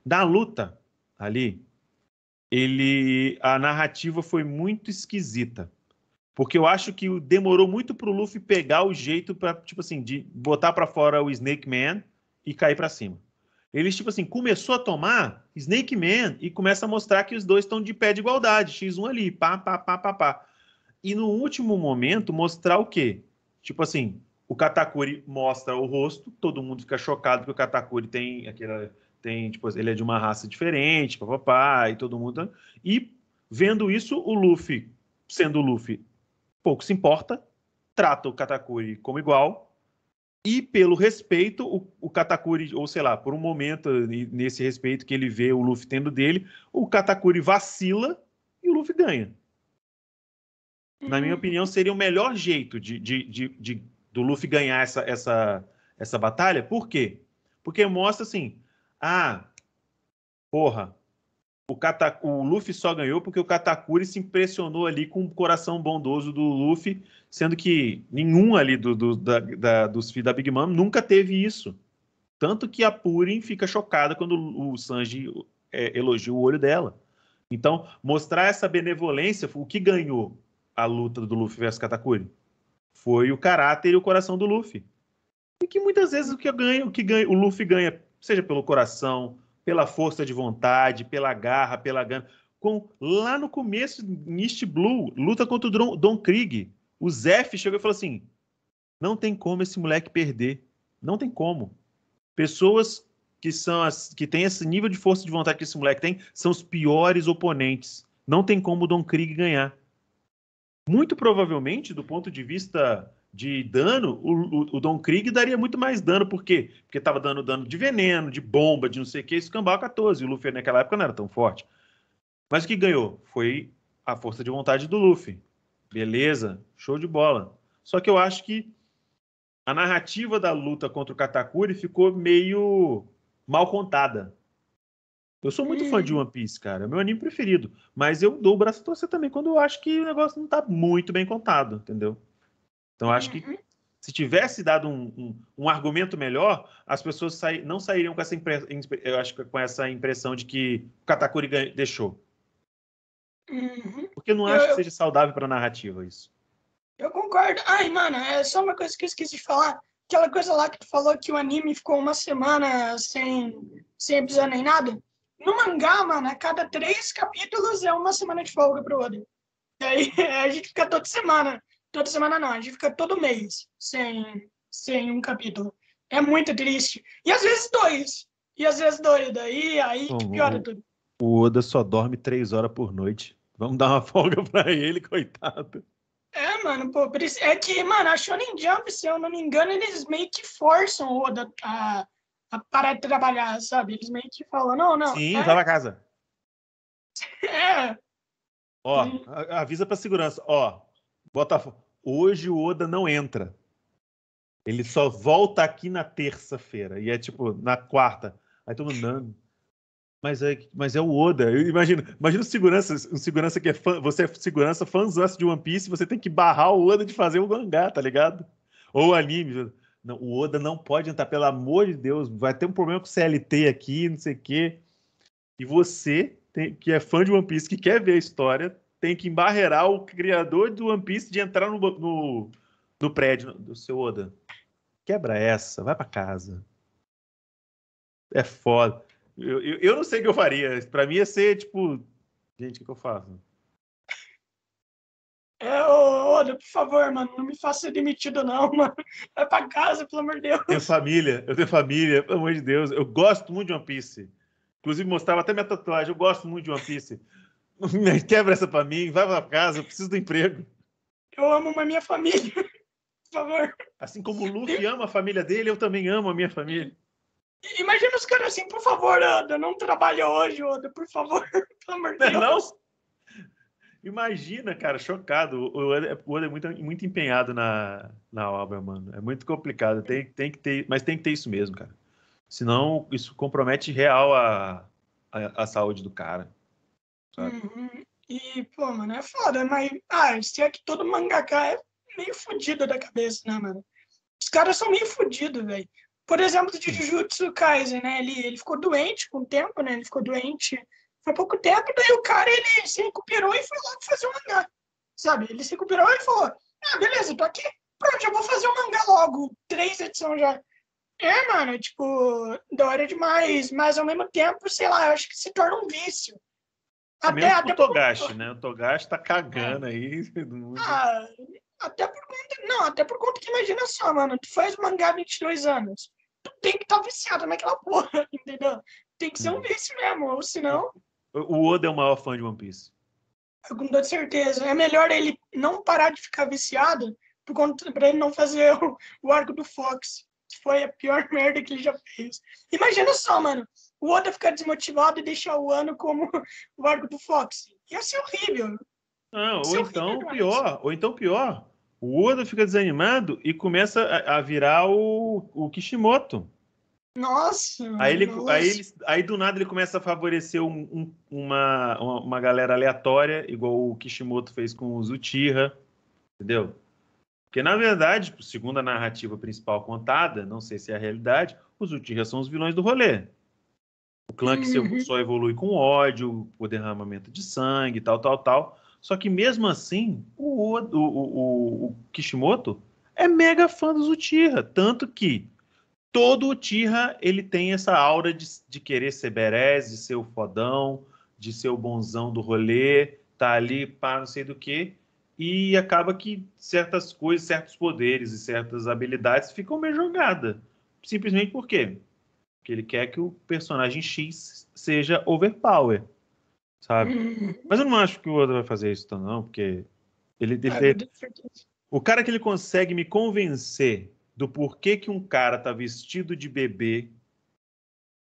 Speaker 2: na luta ali, ele a narrativa foi muito esquisita. Porque eu acho que demorou muito pro Luffy pegar o jeito para tipo assim, de botar para fora o Snake Man e cair para cima. Eles, tipo assim, começou a tomar Snake Man e começa a mostrar que os dois estão de pé de igualdade, X1 ali, pá, pá, pá, pá, pá. E no último momento mostrar o quê? Tipo assim, o Katakuri mostra o rosto, todo mundo fica chocado que o Katakuri tem aquela tem, tipo, ele é de uma raça diferente, papapá, e todo mundo. E vendo isso, o Luffy, sendo o Luffy, pouco se importa, trata o Katakuri como igual. E pelo respeito, o, o Katakuri, ou sei lá, por um momento, nesse respeito que ele vê o Luffy tendo dele, o Katakuri vacila e o Luffy ganha. Na minha opinião, seria o melhor jeito de, de, de, de do Luffy ganhar essa, essa, essa batalha. Por quê? Porque mostra assim: ah, porra, o, Kata, o Luffy só ganhou porque o Katakuri se impressionou ali com o coração bondoso do Luffy, sendo que nenhum ali do, do, da, da, dos filhos da Big Mom nunca teve isso. Tanto que a Purin fica chocada quando o Sanji é, elogia o olho dela. Então, mostrar essa benevolência, o que ganhou a luta do Luffy versus Katakuri? Foi o caráter e o coração do Luffy. E que muitas vezes o que ganha, o que ganha, o Luffy ganha, seja pelo coração, pela força de vontade, pela garra, pela gana. Com, lá no começo, em Blue, luta contra o Don, Don Krieg. O Zef chegou e falou assim: não tem como esse moleque perder. Não tem como. Pessoas que são as, que têm esse nível de força de vontade que esse moleque tem são os piores oponentes. Não tem como o Don Krieg ganhar. Muito provavelmente, do ponto de vista de dano, o, o, o Don Krieg daria muito mais dano. Por quê? Porque estava dando dano de veneno, de bomba, de não sei o que, isso cambal 14. O Luffy naquela época não era tão forte. Mas o que ganhou? Foi a força de vontade do Luffy. Beleza, show de bola. Só que eu acho que a narrativa da luta contra o Katakuri ficou meio mal contada. Eu sou muito hum. fã de One Piece, cara. É meu anime preferido. Mas eu dou o braço a torcer também quando eu acho que o negócio não tá muito bem contado, entendeu? Então eu acho que se tivesse dado um, um, um argumento melhor, as pessoas sair, não sairiam com essa, eu acho, com essa impressão de que o Katakuri deixou.
Speaker 1: Uhum.
Speaker 2: Porque eu não acho eu, que seja saudável para a narrativa isso.
Speaker 1: Eu concordo. Ai, mano, é só uma coisa que eu esqueci de falar. Aquela coisa lá que tu falou que o anime ficou uma semana sem, sem episódio nem nada. No mangá, mano, a cada três capítulos é uma semana de folga pro Oda. E aí a gente fica toda semana. Toda semana não, a gente fica todo mês sem, sem um capítulo. É muito triste. E às vezes dois. E às vezes dois. Daí aí que piora tudo.
Speaker 2: O Oda só dorme três horas por noite. Vamos dar uma folga pra ele, coitado.
Speaker 1: É, mano, pô, é que, mano, a Shonen Jump, se eu não me engano, eles meio que forçam o Oda a, a parar de trabalhar, sabe? Eles meio que falam, não, não.
Speaker 2: Sim,
Speaker 1: é...
Speaker 2: vai pra casa.
Speaker 1: É.
Speaker 2: Ó, avisa pra segurança, ó, bota, hoje o Oda não entra. Ele só volta aqui na terça-feira, e é tipo, na quarta. Aí todo mundo, mas é, mas é o Oda. Imagina, imagina o segurança, segurança que é fã, você é segurança fãzão de One Piece, você tem que barrar o Oda de fazer o mangá, tá ligado? Ou o anime. Não, o Oda não pode entrar, pelo amor de Deus, vai ter um problema com o CLT aqui, não sei o quê. E você, tem, que é fã de One Piece, que quer ver a história, tem que embarrear o criador do One Piece de entrar no, no, no prédio do seu Oda. Quebra essa, vai para casa. É foda. Eu, eu, eu, não sei o que eu faria. Pra mim ia ser tipo. Gente, o que, eu faço?
Speaker 1: É, olha, por favor, mano, não me faça ser demitido, não, mano. Vai pra casa, pelo amor de Deus. Eu
Speaker 2: tenho família, eu tenho família, pelo amor de Deus. Eu gosto muito de One Piece. Inclusive, mostrava até minha tatuagem. Eu gosto muito de One Piece. Quebra essa pra mim, vai pra casa, eu preciso do emprego.
Speaker 1: Eu amo a minha família, por favor.
Speaker 2: Assim como o Luffy ama a família dele, eu também amo a minha família.
Speaker 1: Imagina os caras assim, por favor, Oda, não trabalha hoje, Oda, por favor, pelo amor de Deus. Não?
Speaker 2: Imagina, cara, chocado. O Oda, é muito, muito empenhado na, na obra, mano. É muito complicado. Tem, tem que ter, mas tem que ter isso mesmo, cara. Senão, isso compromete real a, a, a saúde do cara.
Speaker 1: Uhum. E, pô, mano, é foda, mas. Ah, se é que todo mangaka é meio fodido da cabeça, né, mano? Os caras são meio fodidos, velho. Por exemplo, de Jujutsu Kaisen, né? Ele, ele ficou doente com o tempo, né? Ele ficou doente há pouco tempo, daí o cara ele se recuperou e foi logo fazer um mangá. Sabe? Ele se recuperou e falou: Ah, beleza, tô aqui. Pronto, já vou fazer um mangá logo. Três edições já. É, mano, tipo, da hora demais, mas ao mesmo tempo, sei lá, eu acho que se torna um vício.
Speaker 2: Até, Mesmo até o Togashi, por... né? O Togashi tá cagando é. aí.
Speaker 1: Ah, até por conta. Não, até por conta que imagina só, mano. Tu faz mangá 22 anos tu tem que estar tá viciado naquela porra, entendeu? Tem que ser um uhum. vício mesmo, ou senão.
Speaker 2: O Oda é o maior fã de One Piece.
Speaker 1: Eu com toda certeza. É melhor ele não parar de ficar viciado pra ele não fazer o, o arco do Fox, que foi a pior merda que ele já fez. Imagina só, mano. O Oda ficar desmotivado e deixar o ano como o arco do Fox. Ia ser horrível.
Speaker 2: Não, ou então pior, ou então pior, o Oda fica desanimado e começa a, a virar o, o Kishimoto.
Speaker 1: Nossa!
Speaker 2: Aí, ele,
Speaker 1: nossa.
Speaker 2: Aí, ele, aí do nada ele começa a favorecer um, um, uma, uma, galera aleatória, igual o Kishimoto fez com o Zutira, entendeu? Porque, na verdade, segundo a narrativa principal contada, não sei se é a realidade, os Uchiha são os vilões do rolê. O clã que uhum. só evolui com ódio, o derramamento de sangue, tal, tal, tal. Só que mesmo assim, o, o, o, o Kishimoto é mega fã do Uchiha, tanto que todo Uchiha ele tem essa aura de, de querer ser berés, de ser o fodão, de ser o bonzão do rolê, tá ali para não sei do que, e acaba que certas coisas, certos poderes e certas habilidades ficam meio jogadas. Simplesmente por quê? Porque ele quer que o personagem X seja overpower sabe? Mas eu não acho que o Oda vai fazer isso, não, porque ele, ele, o cara que ele consegue me convencer do porquê que um cara tá vestido de bebê,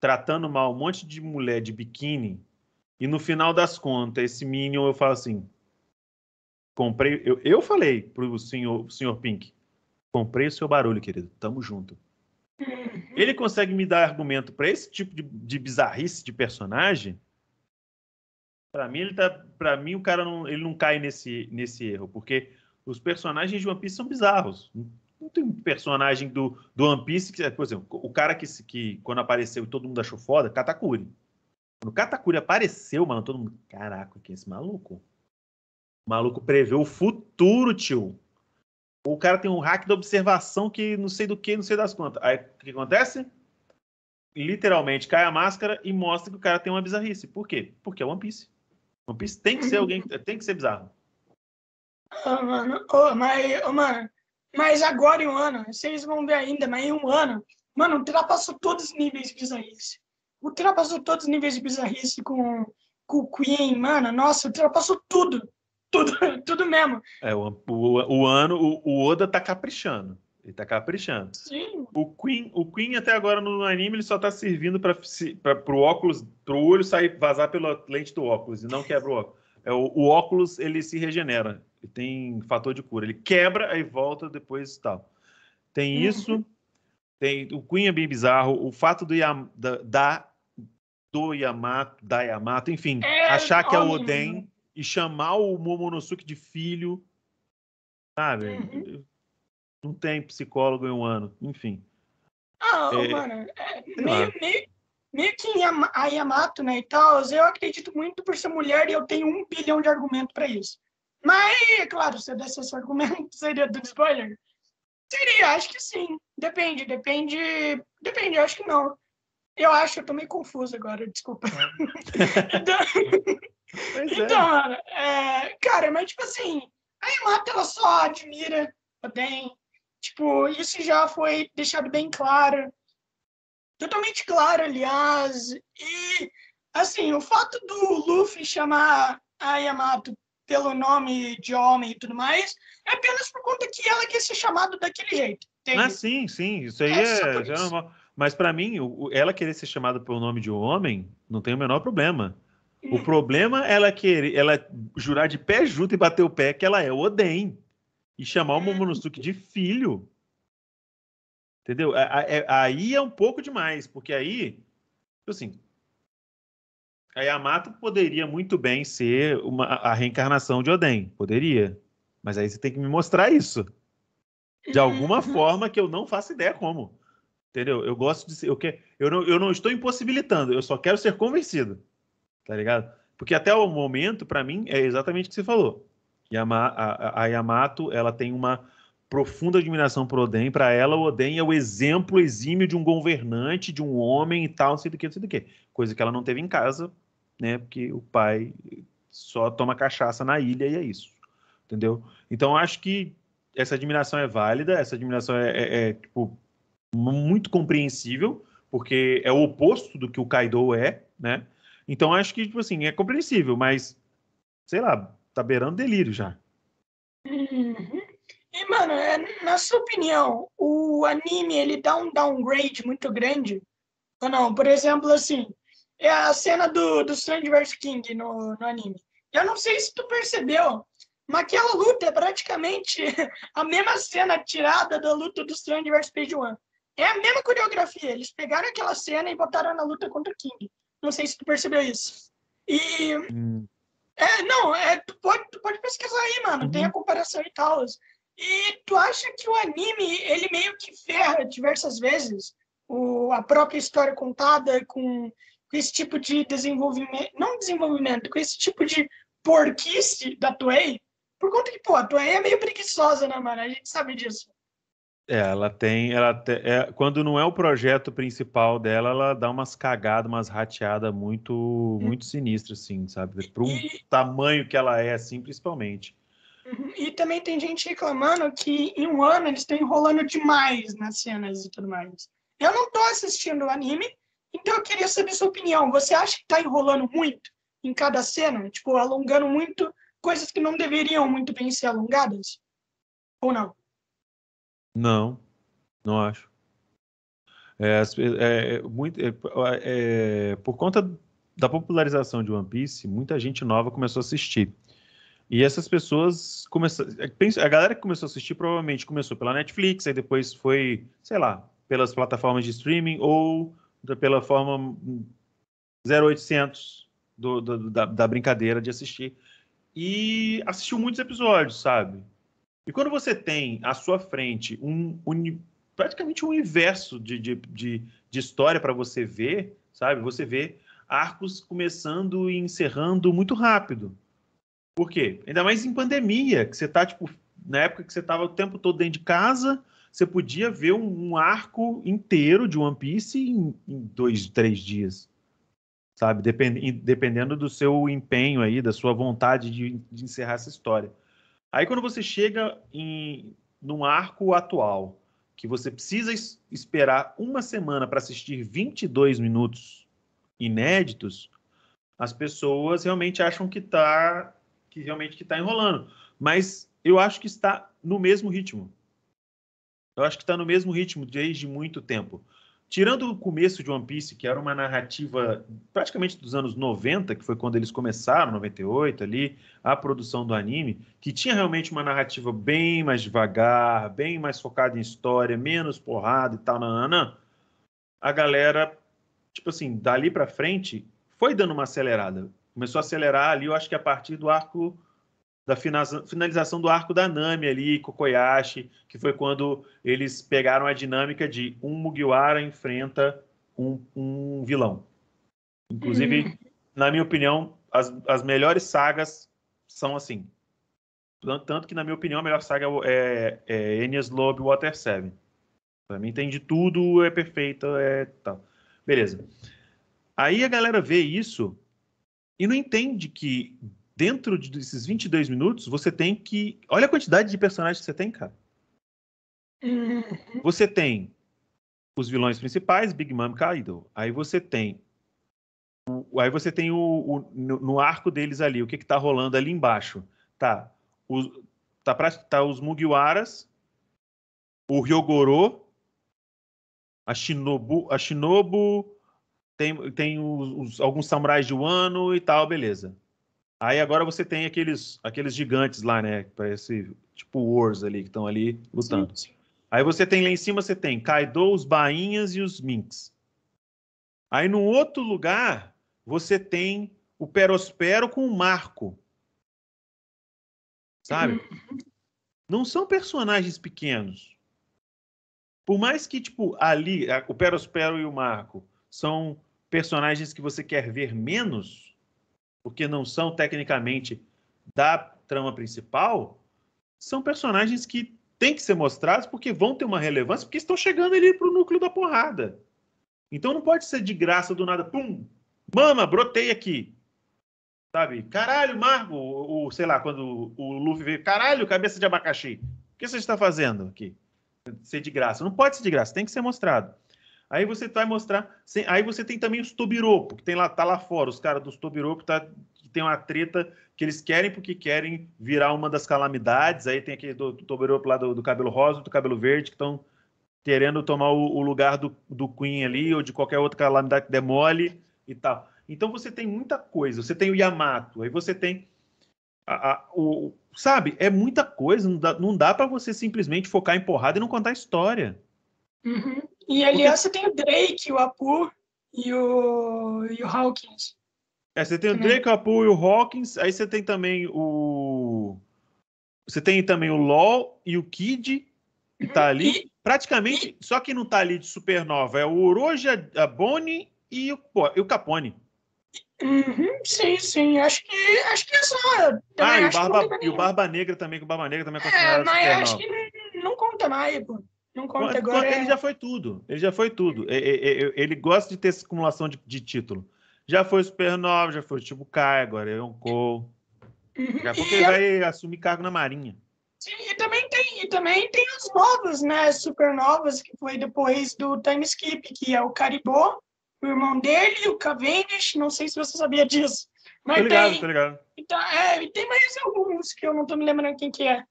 Speaker 2: tratando mal um monte de mulher de biquíni, e no final das contas, esse Minion eu falo assim, comprei, eu, eu falei pro senhor, senhor Pink, comprei o seu barulho, querido, tamo junto. Uhum. Ele consegue me dar argumento para esse tipo de, de bizarrice de personagem para mim, ele tá. Para mim, o cara não, ele não cai nesse, nesse erro, porque os personagens de One Piece são bizarros. Não tem um personagem do, do One Piece que, por exemplo, o cara que, que quando apareceu e todo mundo achou foda, Katakuri. Quando o Katakuri apareceu, mano, todo mundo. Caraca, que é esse maluco? O maluco prevê o futuro, tio. O cara tem um hack da observação que não sei do que, não sei das quantas. Aí o que acontece? literalmente cai a máscara e mostra que o cara tem uma bizarrice. Por quê? Porque é One Piece. One Piece tem que ser alguém, tem que ser bizarro.
Speaker 1: Oh, mano, oh, mas, oh, mano, mas agora em um ano, vocês vão ver ainda, mas em um ano, mano, ultrapassou todos os níveis de bizarrice. Ultrapassou todos os níveis de bizarrice com, com o Queen, mano, nossa, ultrapassou tudo. Tudo, tudo mesmo.
Speaker 2: É, o, o, o ano, o, o Oda tá caprichando. Ele tá caprichando.
Speaker 1: Sim.
Speaker 2: O Queen, o Queen até agora no anime ele só tá servindo para pro óculos, pro olho sair vazar pela lente do óculos e não quebra o óculos. É, o, o óculos ele se regenera, tem fator de cura, ele quebra aí volta depois tal. Tem uhum. isso. Tem o Queen é bem bizarro, o fato do Yam, da, da do Yamato, da Yamato, enfim, é, achar que é o Oden e chamar o Momonosuke de filho, sabe? Uhum não tem psicólogo em um ano, enfim.
Speaker 1: Ah, é, mano, é, meio, meio, meio, que a Yamato, né, e tal, eu acredito muito por ser mulher e eu tenho um bilhão de argumento para isso. Mas, é claro, se eu desse esse argumento, seria do spoiler? Seria, acho que sim. Depende, depende. Depende, acho que não. Eu acho, eu tô meio confuso agora, desculpa. então, então mano, é, cara, mas tipo assim, a Yamato ela só admira, tem Tipo, isso já foi deixado bem claro. Totalmente claro, aliás. E, assim, o fato do Luffy chamar a Yamato pelo nome de homem e tudo mais é apenas por conta que ela quer ser chamada daquele jeito. Entende?
Speaker 2: Ah, sim, sim. Isso aí é, é é normal. Mas para mim, ela querer ser chamada pelo nome de homem não tem o menor problema. O hum. problema é ela querer, ela jurar de pé junto e bater o pé que ela é o Oden e chamar o Momonosuke de filho. Entendeu? Aí é um pouco demais, porque aí, tipo assim, a Yamato poderia muito bem ser uma, a reencarnação de Oden, poderia. Mas aí você tem que me mostrar isso. De alguma forma que eu não faço ideia como. Entendeu? Eu gosto de ser. Eu, quer, eu, não, eu não estou impossibilitando, eu só quero ser convencido. Tá ligado? Porque até o momento, para mim, é exatamente o que você falou. Yama, a, a Yamato ela tem uma profunda admiração por Oden. Para ela, o Oden é o exemplo exímio de um governante, de um homem e tal, não sei do que, não sei do que. Coisa que ela não teve em casa, né? Porque o pai só toma cachaça na ilha e é isso. Entendeu? Então, acho que essa admiração é válida, essa admiração é, é, é tipo, muito compreensível, porque é o oposto do que o Kaido é, né? Então, acho que, tipo assim, é compreensível, mas, sei lá, tá beirando delírio já.
Speaker 1: Uhum. E, mano, é, na sua opinião, o anime ele dá um downgrade muito grande? Ou não? Por exemplo, assim, é a cena do, do Strange vs King no, no anime. Eu não sei se tu percebeu, mas aquela luta é praticamente a mesma cena tirada da luta do Strange vs Page One. É a mesma coreografia. Eles pegaram aquela cena e botaram na luta contra o King. Não sei se tu percebeu isso. E hum. É, não, é, tu, pode, tu pode pesquisar aí, mano. Uhum. Tem a comparação e tal. E tu acha que o anime, ele meio que ferra diversas vezes o, a própria história contada com, com esse tipo de desenvolvimento, não desenvolvimento, com esse tipo de porquice da Toei? Por conta que, pô, a Toei é meio preguiçosa, né, mano? A gente sabe disso.
Speaker 2: É, ela tem, ela te, é, quando não é o projeto principal dela, ela dá umas cagadas, umas rateadas muito, hum. muito sinistras, assim, sabe? Para um tamanho que ela é, assim, principalmente.
Speaker 1: Uhum. E também tem gente reclamando que em um ano eles estão enrolando demais nas cenas e tudo mais. Eu não estou assistindo o anime, então eu queria saber sua opinião. Você acha que está enrolando muito em cada cena? Tipo, alongando muito coisas que não deveriam muito bem ser alongadas? Ou não?
Speaker 2: Não, não acho. É, é, muito, é, é, por conta da popularização de One Piece, muita gente nova começou a assistir. E essas pessoas começaram. A galera que começou a assistir provavelmente começou pela Netflix, aí depois foi, sei lá, pelas plataformas de streaming ou pela forma 0800 do, do, da, da brincadeira de assistir. E assistiu muitos episódios, sabe? E quando você tem à sua frente um, um praticamente um universo de, de, de, de história para você ver, sabe? Você vê arcos começando e encerrando muito rápido. Por quê? Ainda mais em pandemia, que você tá, tipo, na época que você estava o tempo todo dentro de casa, você podia ver um, um arco inteiro de One Piece em, em dois, três dias. Sabe? Depend, dependendo do seu empenho aí, da sua vontade de, de encerrar essa história. Aí quando você chega em num arco atual, que você precisa es esperar uma semana para assistir 22 minutos inéditos, as pessoas realmente acham que está que realmente que está enrolando. Mas eu acho que está no mesmo ritmo. Eu acho que está no mesmo ritmo desde muito tempo. Tirando o começo de One Piece, que era uma narrativa praticamente dos anos 90, que foi quando eles começaram, 98 ali, a produção do anime, que tinha realmente uma narrativa bem mais devagar, bem mais focada em história, menos porrada e tal, nanana, a galera, tipo assim, dali para frente, foi dando uma acelerada. Começou a acelerar ali, eu acho que a partir do arco da finalização do arco da Nami ali, Kokoyashi, que foi quando eles pegaram a dinâmica de um Mugiwara enfrenta um, um vilão. Inclusive, uhum. na minha opinião, as, as melhores sagas são assim. Tanto que, na minha opinião, a melhor saga é, é Enies Lobby Water 7. Pra mim tem de tudo, é perfeita, é tal. Beleza. Aí a galera vê isso e não entende que dentro desses 22 minutos, você tem que. Olha a quantidade de personagens que você tem, cara. Uhum. Você tem os vilões principais, Big Mom Kaido. Aí você tem. Aí você tem o, o no, no, arco deles ali, o que, que tá rolando ali embaixo? Tá. Os, tá, pra, tá os Mugiwaras, o Ryogoro, a Shinobu, a Shinobu tem, tem os, os, alguns samurais de Wano e tal, beleza. Aí agora você tem aqueles, aqueles gigantes lá, né? Parece tipo Wars ali, que estão ali lutando. Sim. Aí você tem lá em cima, você tem Kaido, os Bainhas e os Minks. Aí no outro lugar, você tem o Perospero com o Marco. Sabe? Uhum. Não são personagens pequenos. Por mais que, tipo, ali, o Perospero e o Marco são personagens que você quer ver menos, porque não são tecnicamente da trama principal, são personagens que têm que ser mostrados porque vão ter uma relevância, porque estão chegando ali para o núcleo da porrada. Então não pode ser de graça do nada, pum, mama, brotei aqui. Sabe? Caralho, Marco, o, sei lá, quando o Luffy veio, caralho, cabeça de abacaxi. O que você está fazendo aqui? Ser de graça. Não pode ser de graça, tem que ser mostrado. Aí você vai mostrar. Aí você tem também os Tobiropo, que tem lá, tá lá fora, os caras dos Tobiropo tá, que tem uma treta que eles querem porque querem virar uma das calamidades. Aí tem aquele do, do Tobiropo lá do, do, cabelo rosa, do cabelo verde, que estão querendo tomar o, o, lugar do, do Queen ali, ou de qualquer outra calamidade que demole e tal. Então você tem muita coisa. Você tem o Yamato, aí você tem. A, a, o, sabe, é muita coisa. Não dá, não dá para você simplesmente focar em porrada e não contar história.
Speaker 1: Uhum. E aliás, Porque... você tem o Drake, o Apu e o, e o Hawkins.
Speaker 2: É, você tem o Drake, o Apu e o Hawkins. Aí você tem também o. Você tem também o LOL e o Kid, que tá ali. E... Praticamente, e... só que não tá ali de supernova. É o Orochi, a Bonnie e o, pô, e o Capone.
Speaker 1: Uhum, sim, sim. Acho que, acho que é só.
Speaker 2: Ah, e o, Barba, e o Barba Negra também, que o Barba Negra também é
Speaker 1: considerado é, mas acho que não, não conta mais, pô. Não conta agora.
Speaker 2: Ele é... já foi tudo. Ele já foi tudo. Ele gosta de ter essa acumulação de, de título. Já foi Supernova, já foi tipo Kai, agora é Cole. Uhum. Daqui a pouco ele vai assumir cargo na Marinha.
Speaker 1: Sim, e também tem, e também tem as novas, né? Supernovas, que foi depois do time skip, que é o Caribou, o irmão dele, o Cavendish, não sei se você sabia disso.
Speaker 2: Mas tô ligado, tem, tô ligado.
Speaker 1: Então, é, e tem mais alguns que eu não tô me lembrando quem que é.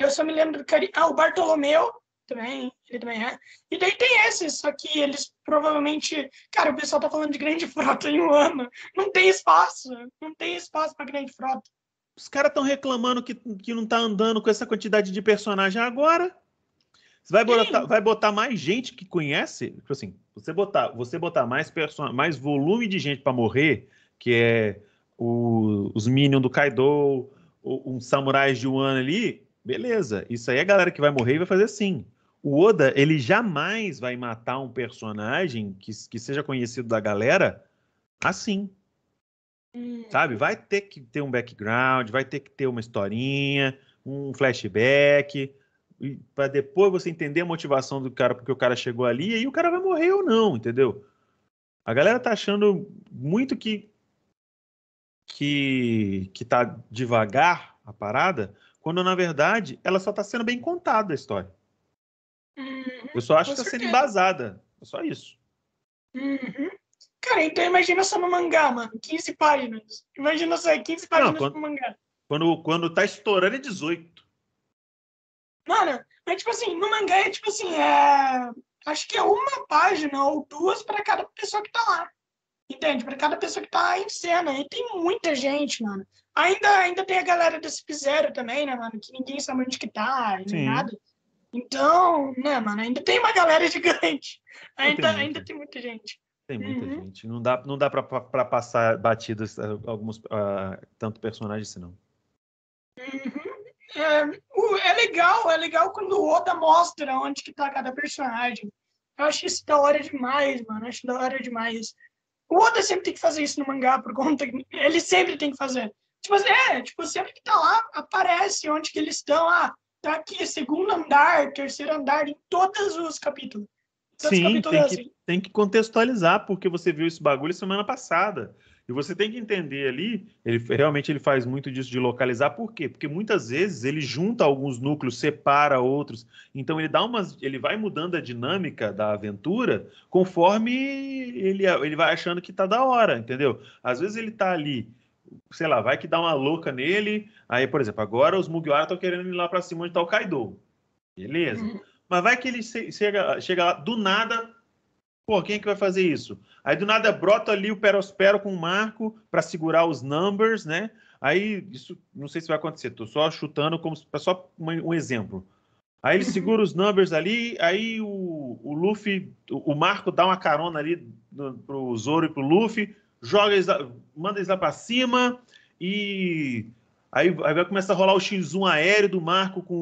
Speaker 1: Eu só me lembro do Cari... Ah, o Bartolomeu, também, ele também é. E daí tem esses, só que eles provavelmente. Cara, o pessoal tá falando de grande frota em um ano. Não tem espaço. Não tem espaço para grande frota.
Speaker 2: Os caras estão reclamando que, que não tá andando com essa quantidade de personagem agora. Você vai botar, vai botar mais gente que conhece? Tipo assim, você botar, você botar mais, person mais volume de gente para morrer, que é o, os Minions do Kaido, um Samurais de ano ali, beleza. Isso aí é a galera que vai morrer e vai fazer sim o Oda ele jamais vai matar um personagem que, que seja conhecido da galera assim. Hum. Sabe? Vai ter que ter um background, vai ter que ter uma historinha, um flashback. para depois você entender a motivação do cara porque o cara chegou ali e aí o cara vai morrer ou não, entendeu? A galera tá achando muito que que que tá devagar a parada, quando na verdade ela só tá sendo bem contada a história.
Speaker 1: Uhum,
Speaker 2: Eu só acho que tá sendo
Speaker 1: certeza.
Speaker 2: embasada. É só isso.
Speaker 1: Uhum. Cara, então imagina só no mangá, mano. 15 páginas. Imagina só, 15 páginas
Speaker 2: quando-
Speaker 1: no mangá.
Speaker 2: Quando, quando tá estourando é 18.
Speaker 1: Mano, mas tipo assim, no mangá é tipo assim, é... acho que é uma página ou duas para cada pessoa que tá lá. Entende? Para cada pessoa que tá em cena. E tem muita gente, mano. Ainda, ainda tem a galera desse Zero também, né, mano? Que ninguém sabe onde que tá, nem nada. Então, né, mano, ainda tem uma galera gigante. Ainda,
Speaker 2: muita.
Speaker 1: ainda tem muita gente.
Speaker 2: Tem muita
Speaker 1: Uhum.
Speaker 2: gente. Não dá, não dá pra, pra- passar batidas ah, alguns ah, tanto personagens assim, não.
Speaker 1: É, o- é legal, é legal quando o Oda mostra onde que tá cada personagem. Eu acho isso da hora demais, mano. Acho da hora demais. O Oda sempre tem que fazer isso no mangá, por conta que ele sempre tem que fazer. Tipo, é, tipo, sempre que tá lá, aparece onde que eles estão. Ah, tá aqui, segundo andar, terceiro andar, em todos os capítulos. Todos os
Speaker 2: Sim,
Speaker 1: capítulos
Speaker 2: tem
Speaker 1: é
Speaker 2: que,
Speaker 1: assim.
Speaker 2: tem que contextualizar, porque você viu esse bagulho semana passada. E você tem que entender ali, ele realmente ele faz muito disso de localizar, por quê? Porque muitas vezes ele junta alguns núcleos, separa outros. Então ele dá umas. ele vai mudando a dinâmica da aventura conforme ele, ele vai achando que tá da hora, entendeu? Às vezes ele tá ali, sei lá, vai que dá uma louca nele. Aí, por exemplo, agora os Mugiwara estão querendo ir lá pra cima onde tá o Kaido. Beleza.
Speaker 1: Uhum.
Speaker 2: Mas vai que ele che- chega, chega lá, do nada. Pô, quem é que vai fazer isso? Aí do nada brota ali o Perospero com o Marco para segurar os numbers, né? Aí, isso não sei se vai acontecer, tô só chutando como só um, um exemplo. Aí ele segura os numbers ali, aí o, o Luffy, o, o Marco dá uma carona ali no, pro Zoro e pro Luffy, joga eles lá- manda eles lá pra cima e aí, aí vai começar a rolar o X1 aéreo do Marco com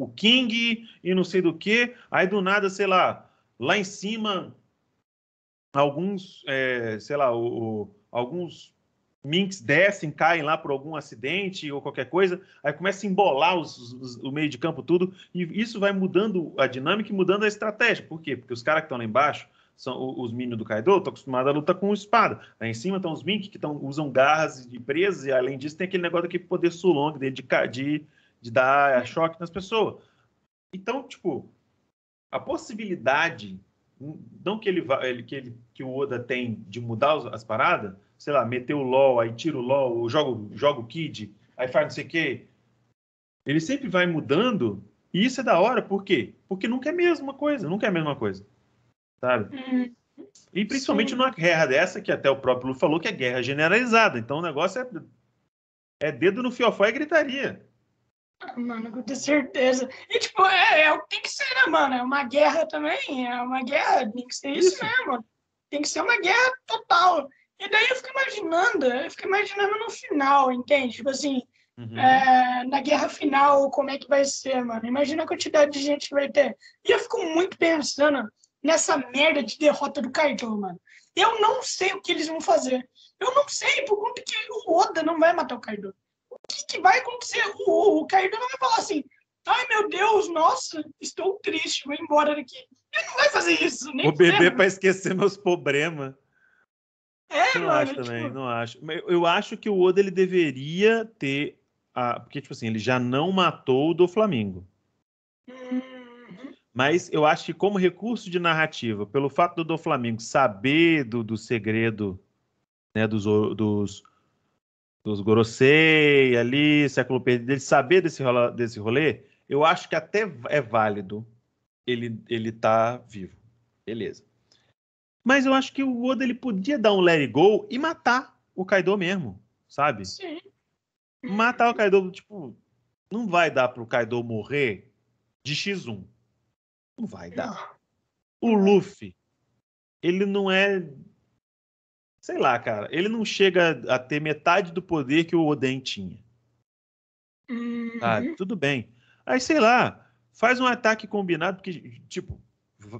Speaker 2: o King e não sei do que. Aí do nada, sei lá, lá em cima alguns, é, sei lá, o, o- alguns minks descem, caem lá por algum acidente ou qualquer coisa, aí começa a embolar os- os- o meio de campo tudo, e isso vai mudando a dinâmica e mudando a estratégia. Por quê? Porque os caras que estão lá embaixo são os minions do Kaido, estão acostumados a lutar com espada. Lá em cima estão os minks que tão, usam garras de presas, e além disso tem aquele negócio daquele poder Sulong dele de, de, de dar choque nas pessoas. Então, tipo, a possibilidade não que ele ele, que, ele, que o Oda tem de mudar as paradas, sei lá, meter o LOL, aí tira o LOL, joga, joga o Kid, aí faz não sei o quê. Ele sempre vai mudando, e isso é da hora, por quê? Porque nunca é a mesma coisa, nunca é a mesma coisa. Sabe?
Speaker 1: Hum,
Speaker 2: E principalmente
Speaker 1: Sim.
Speaker 2: numa guerra dessa, que até o próprio Lu falou que é guerra generalizada. Então o negócio é, é dedo no fiofó e gritaria.
Speaker 1: Mano, com certeza. E, tipo, é, é o que tem que ser, né, mano? É uma guerra também. É uma guerra, tem que ser isso,
Speaker 2: Isso.
Speaker 1: mesmo. Tem que ser uma guerra total. E daí eu fico imaginando, eu fico imaginando no final, entende? Tipo assim,
Speaker 2: Uhum.
Speaker 1: é, na guerra final, como é que vai ser, mano? Imagina a quantidade de gente que vai ter. E eu fico muito pensando nessa merda de derrota do Kaido, mano. Eu não sei o que eles vão fazer. Eu não sei por conta que o Oda não vai matar o Kaido. O que, que vai acontecer? O, o Kaido não vai falar assim, ai meu Deus, nossa, estou triste, vou embora daqui. Ele não vai fazer isso, nem
Speaker 2: beber
Speaker 1: fudendo.
Speaker 2: para esquecer meus problemas.
Speaker 1: É,
Speaker 2: não
Speaker 1: mano,
Speaker 2: acho
Speaker 1: tipo,
Speaker 2: também, não acho. Eu acho que o Oda ele deveria ter. A... Porque, tipo assim, ele já não matou o do Flamengo.
Speaker 1: uhum,
Speaker 2: Mas eu acho que, como recurso de narrativa, pelo fato do do Flamengo saber do, do segredo né, dos, dos, dos Gorosei ali, século perdido, ele saber desse, rola, desse rolê, eu acho que até é válido ele, ele tá vivo. Beleza. Mas eu acho que o Oda ele podia dar um let it go e matar o Kaido mesmo, sabe?
Speaker 1: sim.
Speaker 2: Matar o Kaido, tipo, não vai dar pro Kaido morrer de X1. Não vai dar. O Luffy, ele não é. Sei lá, cara. Ele não chega a ter metade do poder que o Oden tinha.
Speaker 1: Uhum.
Speaker 2: Sabe? Tudo bem. Aí, sei lá, faz um ataque combinado, porque, tipo,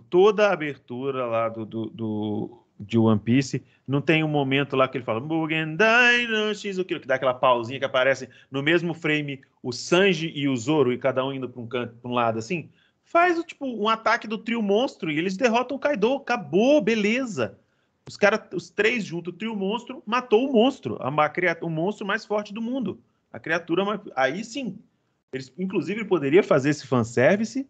Speaker 2: toda a abertura lá do, do, do, de One Piece. Não tem um momento lá que ele fala Mugen Dynasty, aquilo que dá aquela pausinha que aparece no mesmo frame o Sanji e o Zoro, e cada um indo para um canto, para um lado assim. Faz tipo um ataque do trio monstro e eles derrotam o Kaido. Acabou, beleza. Os caras, os três juntos, o trio monstro, matou o monstro, a, a, o monstro mais forte do mundo. A criatura. Aí sim. Eles, inclusive, poderia fazer esse fanservice.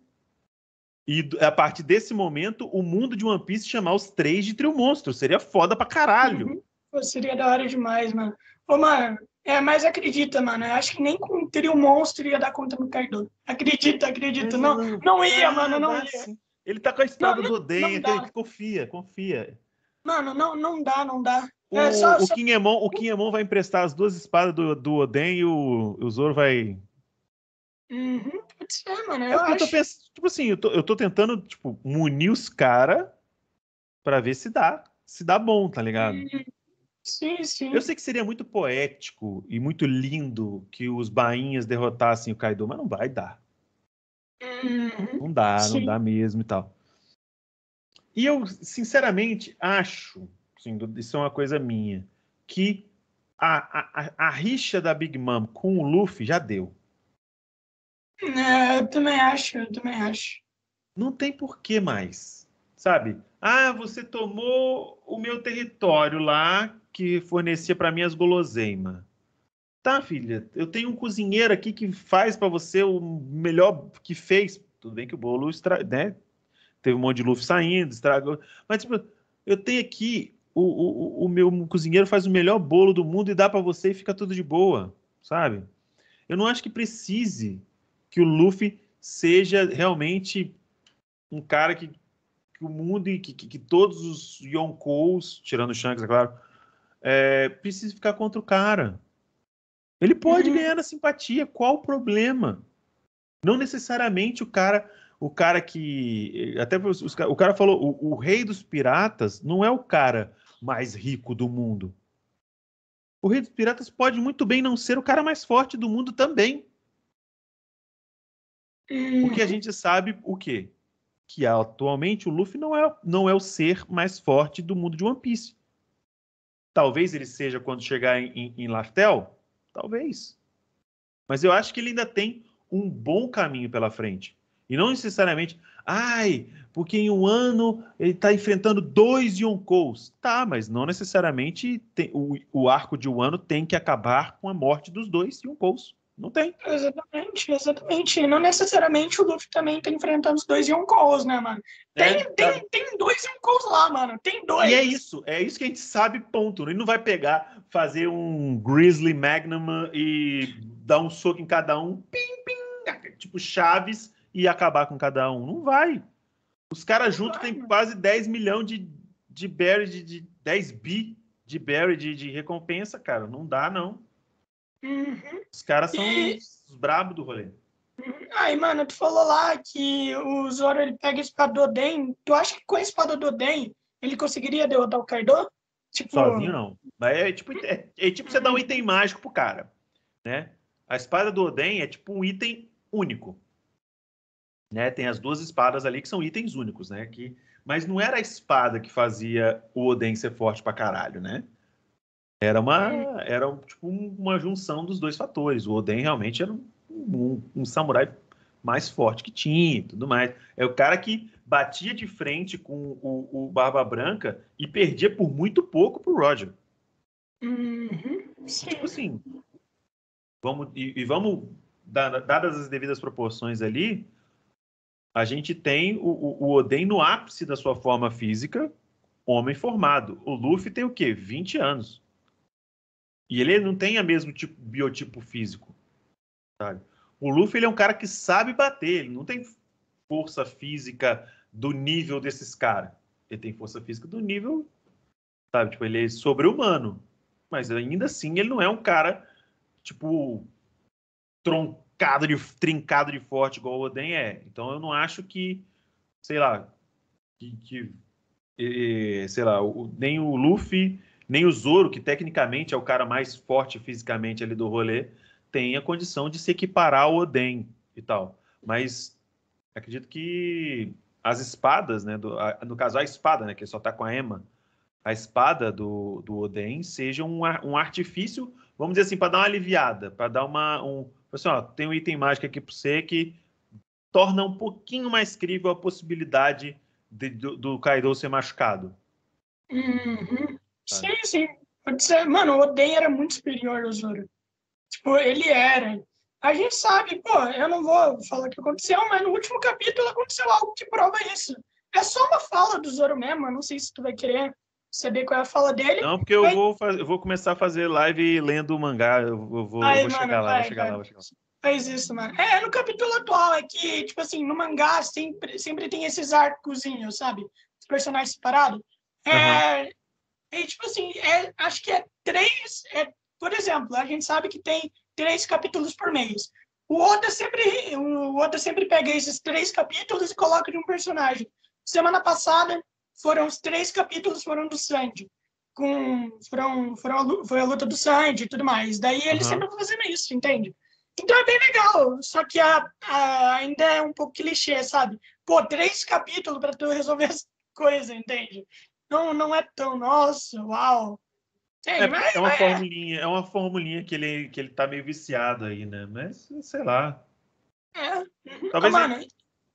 Speaker 2: E a partir desse momento, o mundo de One Piece chamar os três de trio monstro. Seria foda pra caralho.
Speaker 1: Uhum. seria da hora demais, mano. Ô, mano, é, mas acredita, mano. Eu acho que nem com o trio monstro ia dar conta no Kaido. Acredita, acredita. Não, não, ia, mano, não ia.
Speaker 2: Ele tá com a espada do Oden, então confia, confia.
Speaker 1: Mano, não, não dá, não dá.
Speaker 2: O, é, só, o, só... Kinemon, o Kinemon vai emprestar as duas espadas do, do Oden e o, o Zoro vai.
Speaker 1: Uhum, pode ser, mano. Eu, é
Speaker 2: eu tô pensando, tipo assim, eu tô, eu tô tentando, tipo, munir os caras pra ver se dá. Se dá bom, tá ligado? Uhum.
Speaker 1: Sim, sim.
Speaker 2: Eu sei que seria muito poético e muito lindo que os bainhas derrotassem o Kaido, mas não vai dar.
Speaker 1: Uhum.
Speaker 2: Não dá, sim. não dá mesmo e tal. E eu, sinceramente, acho, assim, isso é uma coisa minha, que a, a, a rixa da Big Mom com o Luffy já deu.
Speaker 1: É, eu também acho, eu também acho.
Speaker 2: Não tem porquê mais, sabe? Ah, você tomou o meu território lá que fornecia para mim as guloseimas. Tá, filha, eu tenho um cozinheiro aqui que faz para você o melhor que fez. Tudo bem que o bolo estra... né? teve um monte de Luffy saindo, estragou. Mas, tipo, eu tenho aqui o, o, o meu cozinheiro faz o melhor bolo do mundo e dá para você e fica tudo de boa, sabe? Eu não acho que precise que o Luffy seja realmente um cara que, que o mundo e que, que, que, todos os Yonkous, tirando o Shanks, é claro, é, precise ficar contra o cara. Ele pode uhum. ganhar na simpatia, qual o problema? Não necessariamente o cara o cara que. Até os, os, o cara falou: o, o, rei dos piratas não é o cara mais rico do mundo. O rei dos piratas pode muito bem não ser o cara mais forte do mundo também. Porque a uhum. gente sabe o quê? Que atualmente o Luffy não é, não é o ser mais forte do mundo de One Piece. Talvez ele seja quando chegar em, em, em Laftel? Talvez. Mas eu acho que ele ainda tem um bom caminho pela frente. E não necessariamente, ai, porque em um ano ele está enfrentando dois Yonkous. Tá, mas não necessariamente tem, o, o arco de um ano tem que acabar com a morte dos dois Yonkous. Não tem.
Speaker 1: Exatamente, exatamente. Não necessariamente o Luffy também tá enfrentando os dois Yonkous, né, mano? Tem, é, tem, tá... tem dois Yonkous lá, mano. Tem dois.
Speaker 2: E é isso, é isso que a gente sabe, ponto. Ele não vai pegar, fazer um Grizzly Magnum e dar um soco em cada um, pim, pim, tipo Chaves, e acabar com cada um. Não vai. Os caras juntos têm quase 10 milhões de, de berry, de, de 10 bi de berry de, de recompensa, cara. Não dá, não.
Speaker 1: Uhum.
Speaker 2: Os caras são e... os, brabos do rolê.
Speaker 1: Aí, mano, tu falou lá que o Zoro ele pega a espada do Oden. Tu acha que com a espada do Oden ele conseguiria derrotar o Kaido?
Speaker 2: Tipo... Sozinho, não. É, tipo, é, é tipo você dar um item mágico pro cara, né? A espada do Oden é tipo um item único. Né? Tem as duas espadas ali que são itens únicos, né? Que, mas não era a espada que fazia o Oden ser forte pra caralho, né? Era uma, era tipo uma junção dos dois fatores. O Oden realmente era um, um, um samurai mais forte que tinha e tudo mais. É o cara que batia de frente com o, o Barba Branca e perdia por muito pouco pro Roger.
Speaker 1: Uhum.
Speaker 2: Tipo assim, vamos, e, e vamos, dadas as devidas proporções ali, a gente tem o, o, o Oden no ápice da sua forma física, homem formado. O Luffy tem o quê? 20 anos. E ele não tem o mesmo tipo, biotipo físico. Sabe? O Luffy ele é um cara que sabe bater, ele não tem força física do nível desses caras. Ele tem força física do nível, sabe? Tipo, ele é sobre-humano. Mas ainda assim, ele não é um cara, tipo, tron trincado de, trincado de forte igual o Oden é. Então eu não acho que, sei lá, que, que sei lá, o, nem o Luffy, nem o Zoro, que tecnicamente é o cara mais forte fisicamente ali do rolê, tem a condição de se equiparar ao Oden e tal. Mas acredito que as espadas, né, do, a, no caso a espada, né, que só tá com a Emma, a espada do, do Oden seja um, um artifício, vamos dizer assim, para dar uma aliviada, para dar uma. Um, assim, ó, tem um item mágico aqui para você que torna um pouquinho mais crível a possibilidade de, do, do Kaido ser machucado.
Speaker 1: Uhum. Sim, sim. Pode ser. Mano, o Oden era muito superior ao Zoro. Tipo, ele era. A gente sabe, pô, eu não vou falar o que aconteceu, mas no último capítulo aconteceu algo que prova isso. É só uma fala do Zoro mesmo, eu não sei se tu vai querer saber qual é a fala dele.
Speaker 2: Não, porque eu, mas... vou, eu vou começar a fazer live lendo o mangá, eu vou, Aí, eu vou mano, chegar lá, vai, vou chegar vai. lá, vou chegar lá.
Speaker 1: Faz isso, mano. É, no capítulo atual é que, tipo assim, no mangá sempre, sempre tem esses arcozinhos, sabe? Os personagens separados. É, uhum. É tipo assim, é, acho que é três. É, por exemplo, a gente sabe que tem três capítulos por mês. O Oda sempre, o Oda sempre pega esses três capítulos e coloca de um personagem. Semana passada foram os três capítulos foram do Sandy. Com, foram, foram, foi a luta do Sandy e tudo mais. Daí ele uhum. sempre fazendo isso, entende? Então é bem legal, só que a, a, ainda é um pouco clichê, sabe? Pô, três capítulos para tu resolver as coisas, entende? Não, não é tão, nossa, uau.
Speaker 2: É, mas, é, uma mas... formulinha, é uma formulinha que ele, que ele tá meio viciado aí, né? Mas, sei lá.
Speaker 1: É.
Speaker 2: Talvez ele,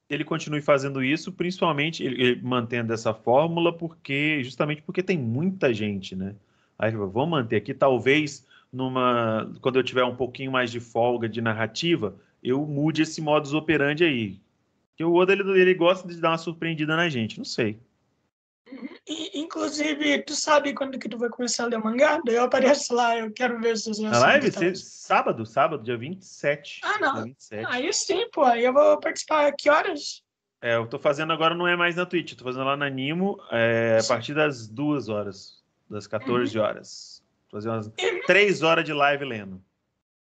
Speaker 2: ele, continue fazendo isso, principalmente ele, ele, mantendo essa fórmula, porque justamente porque tem muita gente, né? Aí, vamos manter aqui, talvez numa quando eu tiver um pouquinho mais de folga de narrativa, eu mude esse modus operandi aí. Que o Oda ele, ele gosta de dar uma surpreendida na gente, não sei.
Speaker 1: E, inclusive, tu sabe quando que tu vai começar a ler mangá? Daí eu apareço lá, eu quero ver se
Speaker 2: Na live? Cê, sábado, sábado, dia 27.
Speaker 1: Ah, não. 27. Aí sim, pô. Aí eu vou participar. Que horas?
Speaker 2: É, eu tô fazendo agora, não é mais na Twitch, tô fazendo lá na Nimo, é, a partir das duas horas, das 14 uhum. horas. Fazer umas três horas de live lendo.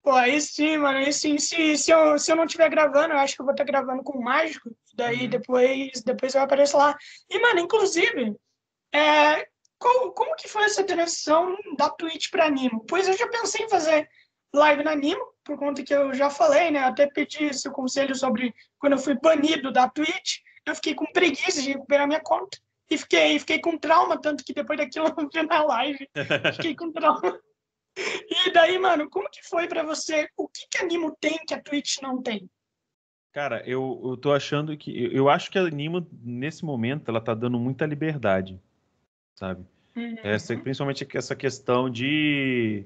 Speaker 1: Pô, aí sim, mano. Aí sim, se, se, eu, se eu não estiver gravando, eu acho que eu vou estar gravando com o Mágico. Daí uhum. depois, depois eu apareço lá. E, mano, inclusive, é, como, como que foi essa transição da Twitch para Nimo? Pois eu já pensei em fazer live na Nimo, por conta que eu já falei, né? Até pedi seu conselho sobre quando eu fui banido da Twitch. Eu fiquei com preguiça de recuperar minha conta. E fiquei, fiquei com trauma, tanto que depois daquilo eu vi na live. Fiquei com trauma. E daí, mano, como que foi para você? O que, que a Nimo tem que a Twitch não tem?
Speaker 2: Cara, eu, eu tô achando que. Eu acho que a Nimo, nesse momento, ela tá dando muita liberdade, sabe? Uhum. Essa, principalmente essa questão de.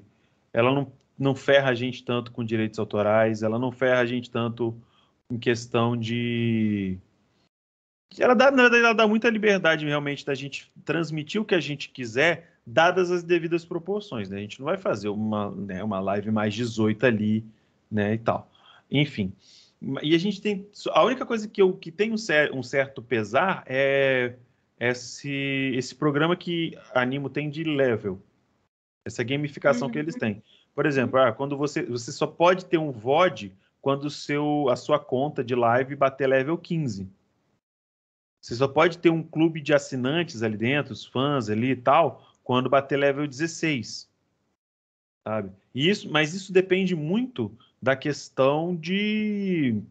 Speaker 2: Ela não, não ferra a gente tanto com direitos autorais, ela não ferra a gente tanto em questão de ela dá, ela dá muita liberdade realmente da gente transmitir o que a gente quiser, dadas as devidas proporções, né? A gente não vai fazer uma, né, uma live mais 18 ali, né, e tal. Enfim. E a gente tem. A única coisa que, eu, que tem um, cer um certo pesar é esse, esse programa que a Animo tem de level. Essa gamificação uhum. que eles têm. Por exemplo, ah, quando você, você só pode ter um VOD quando seu, a sua conta de live bater level 15. Você só pode ter um clube de assinantes ali dentro, os fãs ali e tal, quando bater level 16. Sabe? E isso, mas isso depende muito da questão de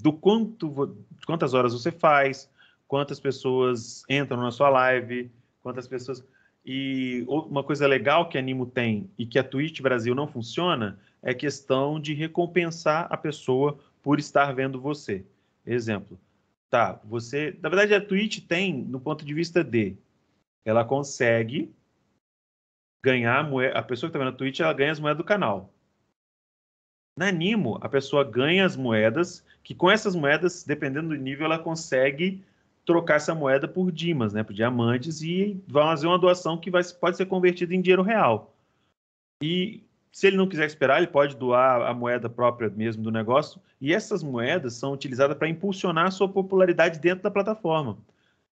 Speaker 2: do quanto quantas horas você faz, quantas pessoas entram na sua live, quantas pessoas e uma coisa legal que a Animo tem e que a Twitch Brasil não funciona é a questão de recompensar a pessoa por estar vendo você. Exemplo, Tá, você. Na verdade, a Twitch tem, no ponto de vista de. Ela consegue ganhar a moeda. A pessoa que está vendo a Twitch, ela ganha as moedas do canal. Na Nimo, a pessoa ganha as moedas, que com essas moedas, dependendo do nível, ela consegue trocar essa moeda por dimas, né, por diamantes, e vai fazer uma doação que vai, pode ser convertida em dinheiro real. E se ele não quiser esperar, ele pode doar a moeda própria mesmo do negócio. E essas moedas são utilizadas para impulsionar a sua popularidade dentro da plataforma.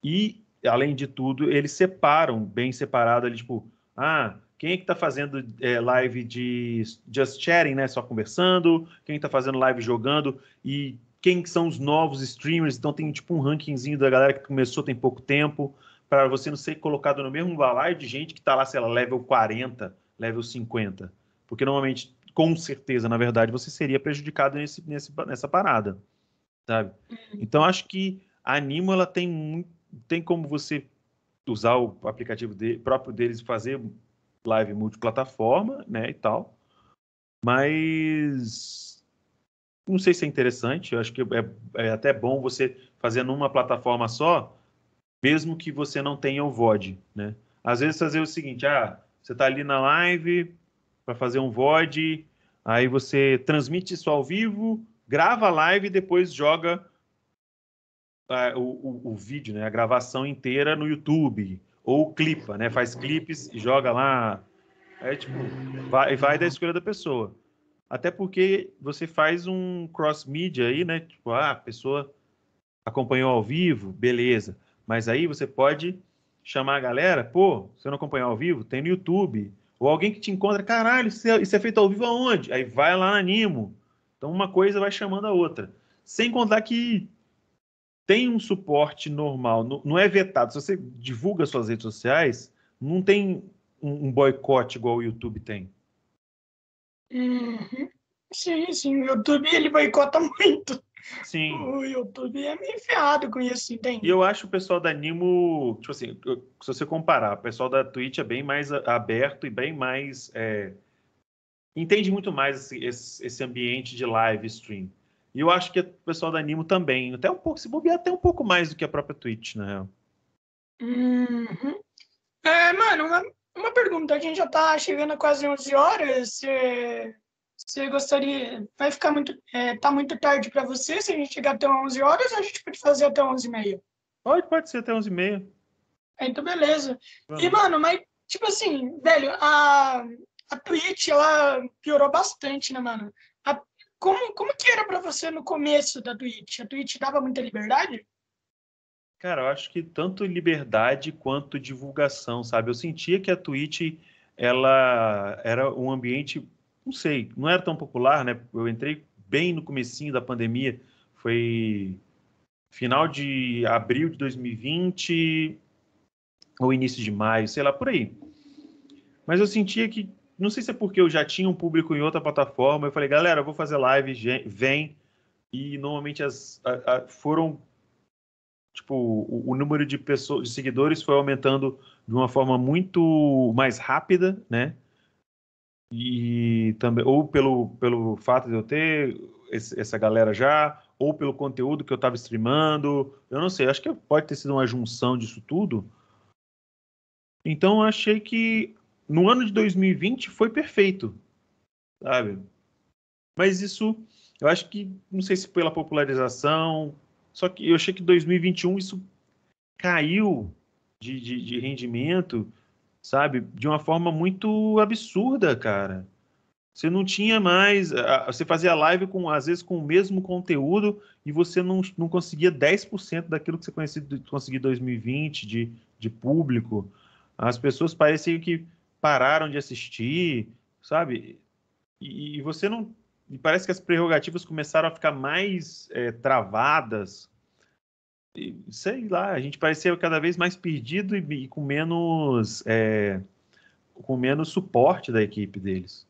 Speaker 2: E, além de tudo, eles separam, bem separado ali, tipo, ah, quem é que está fazendo é, live de just chatting, né? Só conversando, quem está fazendo live jogando e quem são os novos streamers. Então tem tipo um rankingzinho da galera que começou tem pouco tempo, para você não ser colocado no mesmo balaio de gente que está lá, sei lá, level 40, level 50. Porque normalmente, com certeza, na verdade, você seria prejudicado nesse, nesse, nessa parada, sabe? Uhum. Então, acho que a Animo, ela tem, tem como você usar o aplicativo de, próprio deles e fazer live multiplataforma, né, e tal. Mas não sei se é interessante, eu acho que é, é até bom você fazer numa plataforma só, mesmo que você não tenha o VOD, né? Às vezes fazer o seguinte, ah, você está ali na live para fazer um VOD, aí você transmite isso ao vivo, grava a live e depois joga uh, o, o, o, vídeo, né, a gravação inteira no YouTube, ou clipa, né, faz clipes e joga lá. É tipo, vai, vai da escolha da pessoa. Até porque você faz um cross-media aí, né? Tipo, ah, a pessoa acompanhou ao vivo, beleza. Mas aí você pode chamar a galera, pô, você não acompanhou ao vivo? Tem no YouTube. Ou alguém que te encontra, caralho, isso é, é feito ao vivo aonde? Aí vai lá na Animo. Então uma coisa vai chamando a outra. Sem contar que tem um suporte normal, não é vetado. Se você divulga suas redes sociais, não tem um, boicote igual o YouTube tem.
Speaker 1: Uhum. Sim, sim, o YouTube ele boicota muito.
Speaker 2: Sim.
Speaker 1: O YouTube é meio enfiado com isso, entende?
Speaker 2: E eu acho o pessoal da Animo, tipo assim, se você comparar, o pessoal da Twitch é bem mais aberto e bem mais. É, entende muito mais esse, esse, ambiente de live stream. E eu acho que o pessoal da Animo também, até um pouco, se bobear, até um pouco mais do que a própria Twitch, na real.
Speaker 1: Uhum. É, mano, uma, pergunta, a gente já tá chegando a quase 11 horas, você, você gostaria, vai ficar muito, é, tá muito tarde para você, se a gente chegar até 11 horas, a gente pode fazer até 11 e meia?
Speaker 2: Pode, pode ser até 11 e meia.
Speaker 1: É, então beleza. Vamos. E, mano, mas, tipo assim, velho, a, a Twitch, ela piorou bastante, né, mano? A, como, como que era para você no começo da Twitch? A Twitch dava muita liberdade?
Speaker 2: Cara, eu acho que tanto liberdade quanto divulgação, sabe? Eu sentia que a Twitch, ela era um ambiente, não sei, não era tão popular, né? Eu entrei bem no comecinho da pandemia, foi final de abril de 2020 ou início de maio, sei lá, por aí. Mas eu sentia que não sei se é porque eu já tinha um público em outra plataforma. Eu falei, galera, eu vou fazer live, vem. E normalmente as, a, a, foram. Tipo, o, o, número de pessoas, de seguidores foi aumentando de uma forma muito mais rápida, né? E também, ou pelo, pelo fato de eu ter esse, essa galera já, ou pelo conteúdo que eu estava streamando. Eu não sei, acho que pode ter sido uma junção disso tudo. Então, eu achei que no ano de 2020 foi perfeito, sabe? Mas isso, eu acho que, não sei se pela popularização, só que eu achei que 2021 isso caiu de, de, de rendimento, sabe? De uma forma muito absurda, cara. Você não tinha mais. Você fazia live com, às vezes, com o mesmo conteúdo e você não, não conseguia 10% daquilo que você conseguia em 2020 de, de público. As pessoas pareciam que pararam de assistir, sabe? E, e você não. E parece que as prerrogativas começaram a ficar mais é, travadas. E, sei lá, a gente parecia cada vez mais perdido e, e com menos. É, com menos suporte da equipe deles.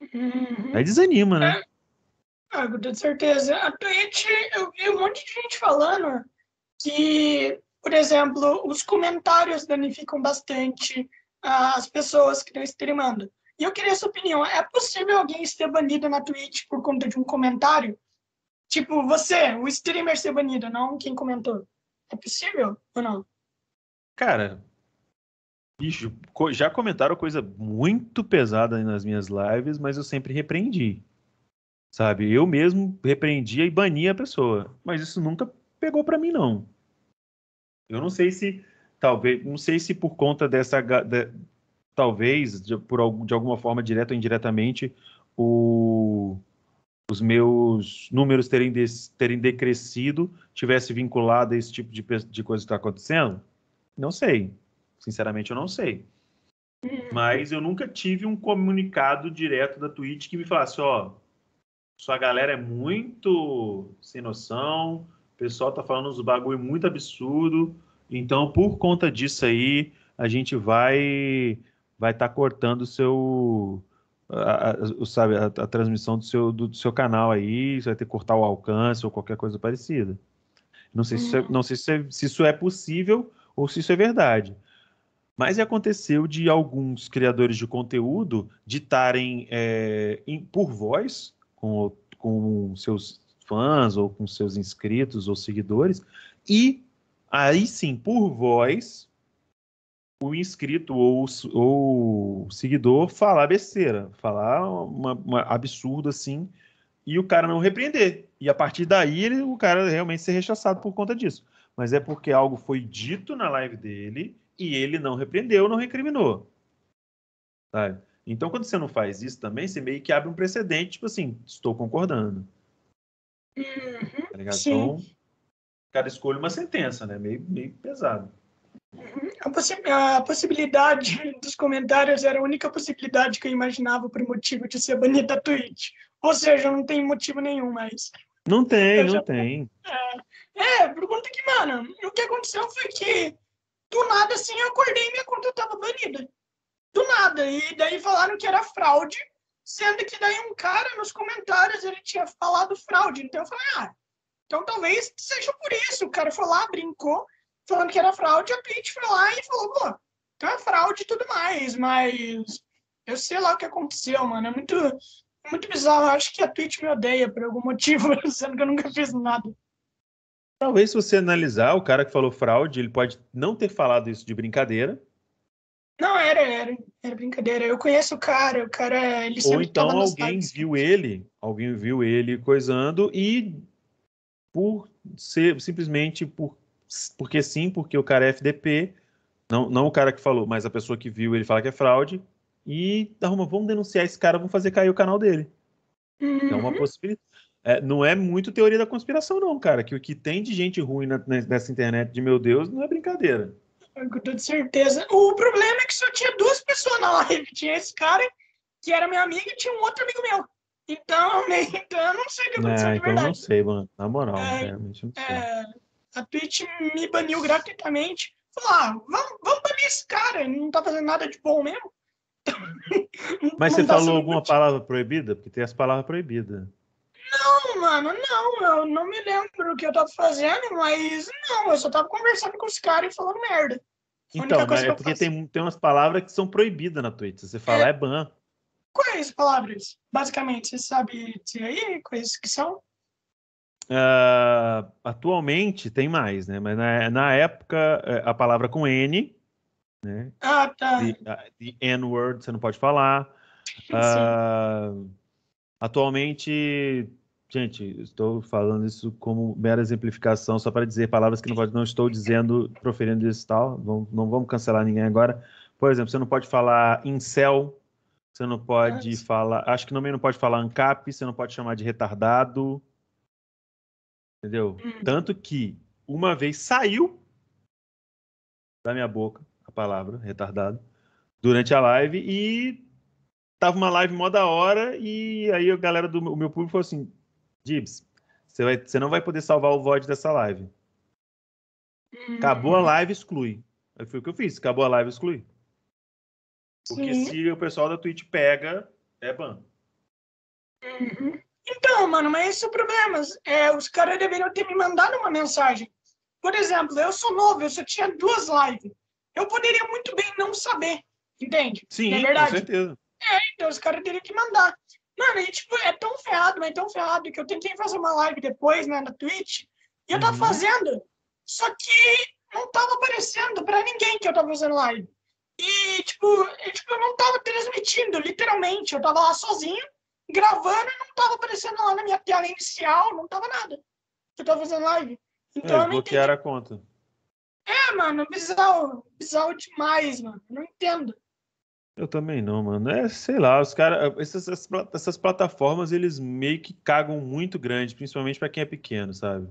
Speaker 2: Uhum. Aí desanima, né?
Speaker 1: Ah, com certeza. A Twitch, eu vi um monte de gente falando que, por exemplo, os comentários danificam bastante as pessoas que estão streamando. E eu queria sua opinião. É possível alguém ser banido na Twitch por conta de um comentário? Tipo, você, o streamer ser banido, não quem comentou. É possível ou não?
Speaker 2: Cara, bicho, já comentaram coisa muito pesada nas minhas lives, mas eu sempre repreendi. Sabe? Eu mesmo repreendia e bania a pessoa. Mas isso nunca pegou para mim, não. Eu não sei se talvez, não sei se por conta dessa, de, talvez, de, por, de alguma forma, direta ou indiretamente, o, os meus números terem, des, terem decrescido tivesse vinculado a esse tipo de, de coisa que está acontecendo? Não sei. Sinceramente, eu não sei. Mas eu nunca tive um comunicado direto da Twitch que me falasse, ó, sua galera é muito sem noção, o pessoal tá falando uns bagulho muito absurdo, então, por conta disso aí, a gente vai vai estar tá cortando o seu a, a, sabe, a, a, transmissão do seu, do, do, seu canal aí, você vai ter que cortar o alcance ou qualquer coisa parecida. Não sei, se, isso é, não sei se, é, se isso é possível ou se isso é verdade. Mas aconteceu de alguns criadores de conteúdo ditarem é, por voz com, com seus fãs ou com seus inscritos ou seguidores e aí sim por voz o inscrito ou, ou o seguidor falar besteira, falar uma, uma absurdo assim, e o cara não repreender. E a partir daí ele, o cara realmente ser rechaçado por conta disso. Mas é porque algo foi dito na live dele e ele não repreendeu, não recriminou. Sabe? Então, quando você não faz isso também, você meio que abre um precedente, tipo assim, estou concordando.
Speaker 1: Uhum,
Speaker 2: tá ligado? Então, cada escolhe uma sentença, né? Meio, meio pesado.
Speaker 1: A, possi a, possibilidade dos comentários era a única possibilidade que eu imaginava por motivo de ser banido da Twitch. Ou seja, não tem motivo nenhum mais.
Speaker 2: Não tem, não tem.
Speaker 1: É, é, por conta que, mano, o que aconteceu foi que do nada assim eu acordei e minha conta tava banida. Do nada. E daí falaram que era fraude, sendo que daí um cara nos comentários ele tinha falado fraude. Então eu falei, ah, então talvez seja por isso. O cara foi lá, brincou falando que era fraude, a Twitch foi lá e falou, pô, então é fraude e tudo mais, mas eu sei lá o que aconteceu, mano. É muito, é muito bizarro. Eu acho que a Twitch me odeia por algum motivo, sendo que eu nunca fiz nada.
Speaker 2: Talvez se você analisar, o cara que falou fraude, ele pode não ter falado isso de brincadeira.
Speaker 1: Não, era, era, era brincadeira. Eu conheço o cara, o cara, ele
Speaker 2: Ou então alguém viu ele, alguém viu ele coisando e por ser simplesmente por porque sim, porque o cara é FDP, não, não o cara que falou, mas a pessoa que viu ele fala que é fraude, e arruma, vamos denunciar esse cara, vamos fazer cair o canal dele. Uhum. É uma uhum. possibilidade. É, não é muito teoria da conspiração, não, cara. Que o que tem de gente ruim na, nessa internet de meu Deus não é brincadeira.
Speaker 1: Com toda certeza. O problema é que só tinha duas pessoas na live. Tinha esse cara, que era minha amiga, e tinha um outro amigo meu. Então, então eu não sei o que aconteceu é, de
Speaker 2: então
Speaker 1: verdade.
Speaker 2: Eu não sei, mano. Na moral, é, realmente não sei.
Speaker 1: É, a Twitch me baniu gratuitamente. Falou, ah, vamos, vamos banir esse cara, ele não tá fazendo nada de bom mesmo.
Speaker 2: Mas você falou alguma palavra proibida? Porque tem as palavras proibidas.
Speaker 1: Não, mano, não. Eu não me lembro o que eu tava fazendo, mas não, eu só tava conversando com os caras e falando merda.
Speaker 2: Então, mas é porque tem, tem umas palavras que são proibidas na Twitch. Se você falar, é, é ban.
Speaker 1: Quais palavras? Basicamente, você sabe dizer aí quais que são?
Speaker 2: Uh, atualmente tem mais, né? Mas na, na época, é, a palavra com N, né?
Speaker 1: Ah, tá.
Speaker 2: The, the N-word, você não pode falar. Uh, atualmente, gente, estou falando isso como mera exemplificação, só para dizer palavras que não, pode, não estou dizendo, proferindo isso e tal. Não, não vamos cancelar ninguém agora. Por exemplo, você não pode falar incel, você não pode falar. Acho que também não pode falar ANCAP, você não pode chamar de retardado. Entendeu? Hum. Tanto que uma vez saiu da minha boca a palavra retardado durante a live e tava uma live mó da hora e aí a galera do meu público falou assim: Dibs, você, vai, você não vai poder salvar o VOD dessa live. Acabou a hum. live, exclui. Aí foi o que eu fiz, acabou a live, exclui. Porque Sim. se o pessoal da Twitch pega, é ban.
Speaker 1: Uhum. Então, mano, mas esse é o problema. É, os caras deveriam ter me mandado uma mensagem. Por exemplo, eu sou novo, eu só tinha duas lives. Eu poderia muito bem não saber, entende?
Speaker 2: Sim, é verdade. com certeza.
Speaker 1: É, então os caras teriam que mandar. Mano, e, tipo, é tão ferrado, mas é tão ferrado que eu tentei fazer uma live depois, né, na Twitch, e eu tava uhum. fazendo, só que não tava aparecendo pra ninguém que eu tava fazendo live. E, tipo, eu, tipo, eu não tava transmitindo, literalmente. Eu tava lá sozinho, gravando e não tava aparecendo lá na minha tela inicial, não tava nada. Eu tava fazendo live. Então,
Speaker 2: é, bloquearam a conta.
Speaker 1: É, mano, bizarro. Bizarro demais, mano. Não entendo.
Speaker 2: Eu também não, mano. É, sei lá, os caras. Essas, essas, plataformas, eles meio que cagam muito grande, principalmente para quem é pequeno, sabe?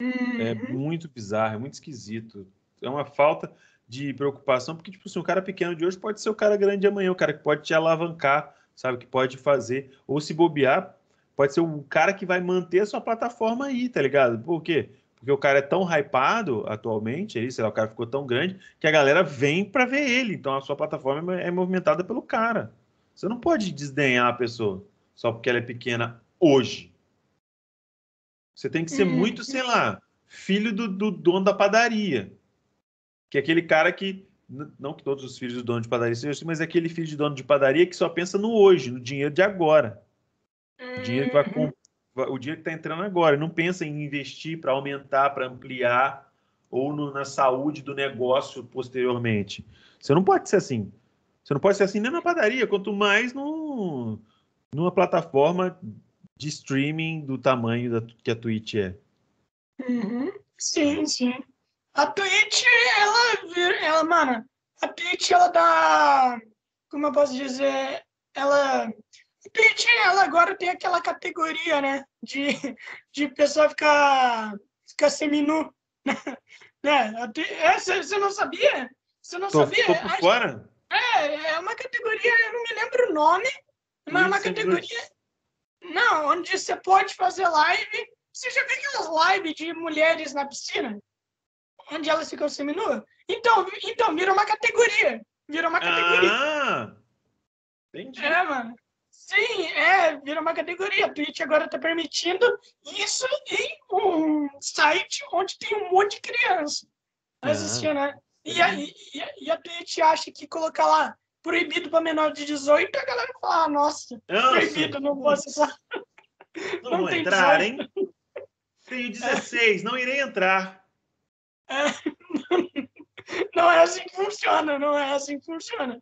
Speaker 2: É
Speaker 1: uhum.
Speaker 2: É muito bizarro, é muito esquisito. É uma falta de preocupação, porque, tipo assim, o cara pequeno de hoje pode ser o cara grande de amanhã, o cara que pode te alavancar sabe? Que pode fazer, ou se bobear, pode ser o cara que vai manter a sua plataforma aí, tá ligado? Por quê? Porque o cara é tão hypado atualmente, aí, sei lá, o cara ficou tão grande que a galera vem para ver ele. Então a sua plataforma é movimentada pelo cara. Você não pode desdenhar a pessoa só porque ela é pequena hoje. Você tem que ser uhum. muito, sei lá, filho do, do dono da padaria. Que é aquele cara que, não que todos os filhos do dono de padaria sejam assim, mas é aquele filho de dono de padaria que só pensa no hoje, no dinheiro de agora. O dinheiro que vai o dinheiro que está entrando agora. Não pensa em investir para aumentar, para ampliar ou no- na saúde do negócio posteriormente. Você não pode ser assim. Você não pode ser assim nem na padaria, quanto mais no, numa plataforma de streaming do tamanho da, que a Twitch é.
Speaker 1: Uhum. Sim, sim. A Twitch, ela, ela, mano, a Twitch, ela dá, como eu posso dizer, ela, a Twitch, ela agora tem aquela categoria, né, de, de pessoa ficar, ficar seminu, né, é, você não sabia? Você não
Speaker 2: Tô,
Speaker 1: sabia?
Speaker 2: tô por
Speaker 1: Acho-
Speaker 2: fora?
Speaker 1: É, é uma categoria, eu não me lembro o nome, mas é uma
Speaker 2: Twitch
Speaker 1: categoria, não, onde você pode fazer live. Você já viu aquelas lives de mulheres na piscina? Onde elas ficam seminuas? Então, então, vira uma categoria. Vira uma categoria.
Speaker 2: Ah! Entendi.
Speaker 1: É, mano. Sim, é, vira uma categoria. A Twitch agora tá permitindo isso em um site onde tem um monte de criança
Speaker 2: Ah.
Speaker 1: assistindo, né? E a, e, a- e a Twitch acha que colocar lá proibido para menor de 18, a galera fala, ah, nossa,
Speaker 2: Nossa,
Speaker 1: proibido, não posso usar.
Speaker 2: não
Speaker 1: não
Speaker 2: vou entrar, hein? Tenho 16, não irei entrar.
Speaker 1: Não é assim que funciona, não é assim que funciona.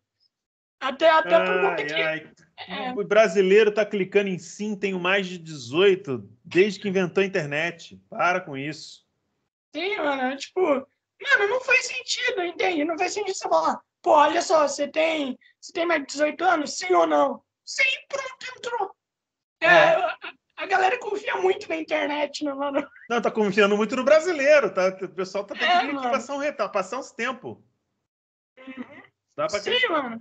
Speaker 1: Até, até por conta
Speaker 2: Ai,
Speaker 1: que.
Speaker 2: ai.
Speaker 1: é,
Speaker 2: O brasileiro tá clicando em sim, tenho mais de 18 desde que inventou a internet. Para com isso.
Speaker 1: sim, mano, é tipo, mano, não faz sentido, entende? Não faz sentido você falar, pô, olha só, você tem, você tem mais de 18 anos, sim ou não? Sim, pronto, entrou. É,
Speaker 2: É.
Speaker 1: A, galera confia muito na internet, né, mano?
Speaker 2: Não, tá confiando muito no brasileiro, tá? O pessoal tá
Speaker 1: É,
Speaker 2: tendo que
Speaker 1: mano.
Speaker 2: passar um retal, passar uns tempos. Dá pra
Speaker 1: Sim, mano.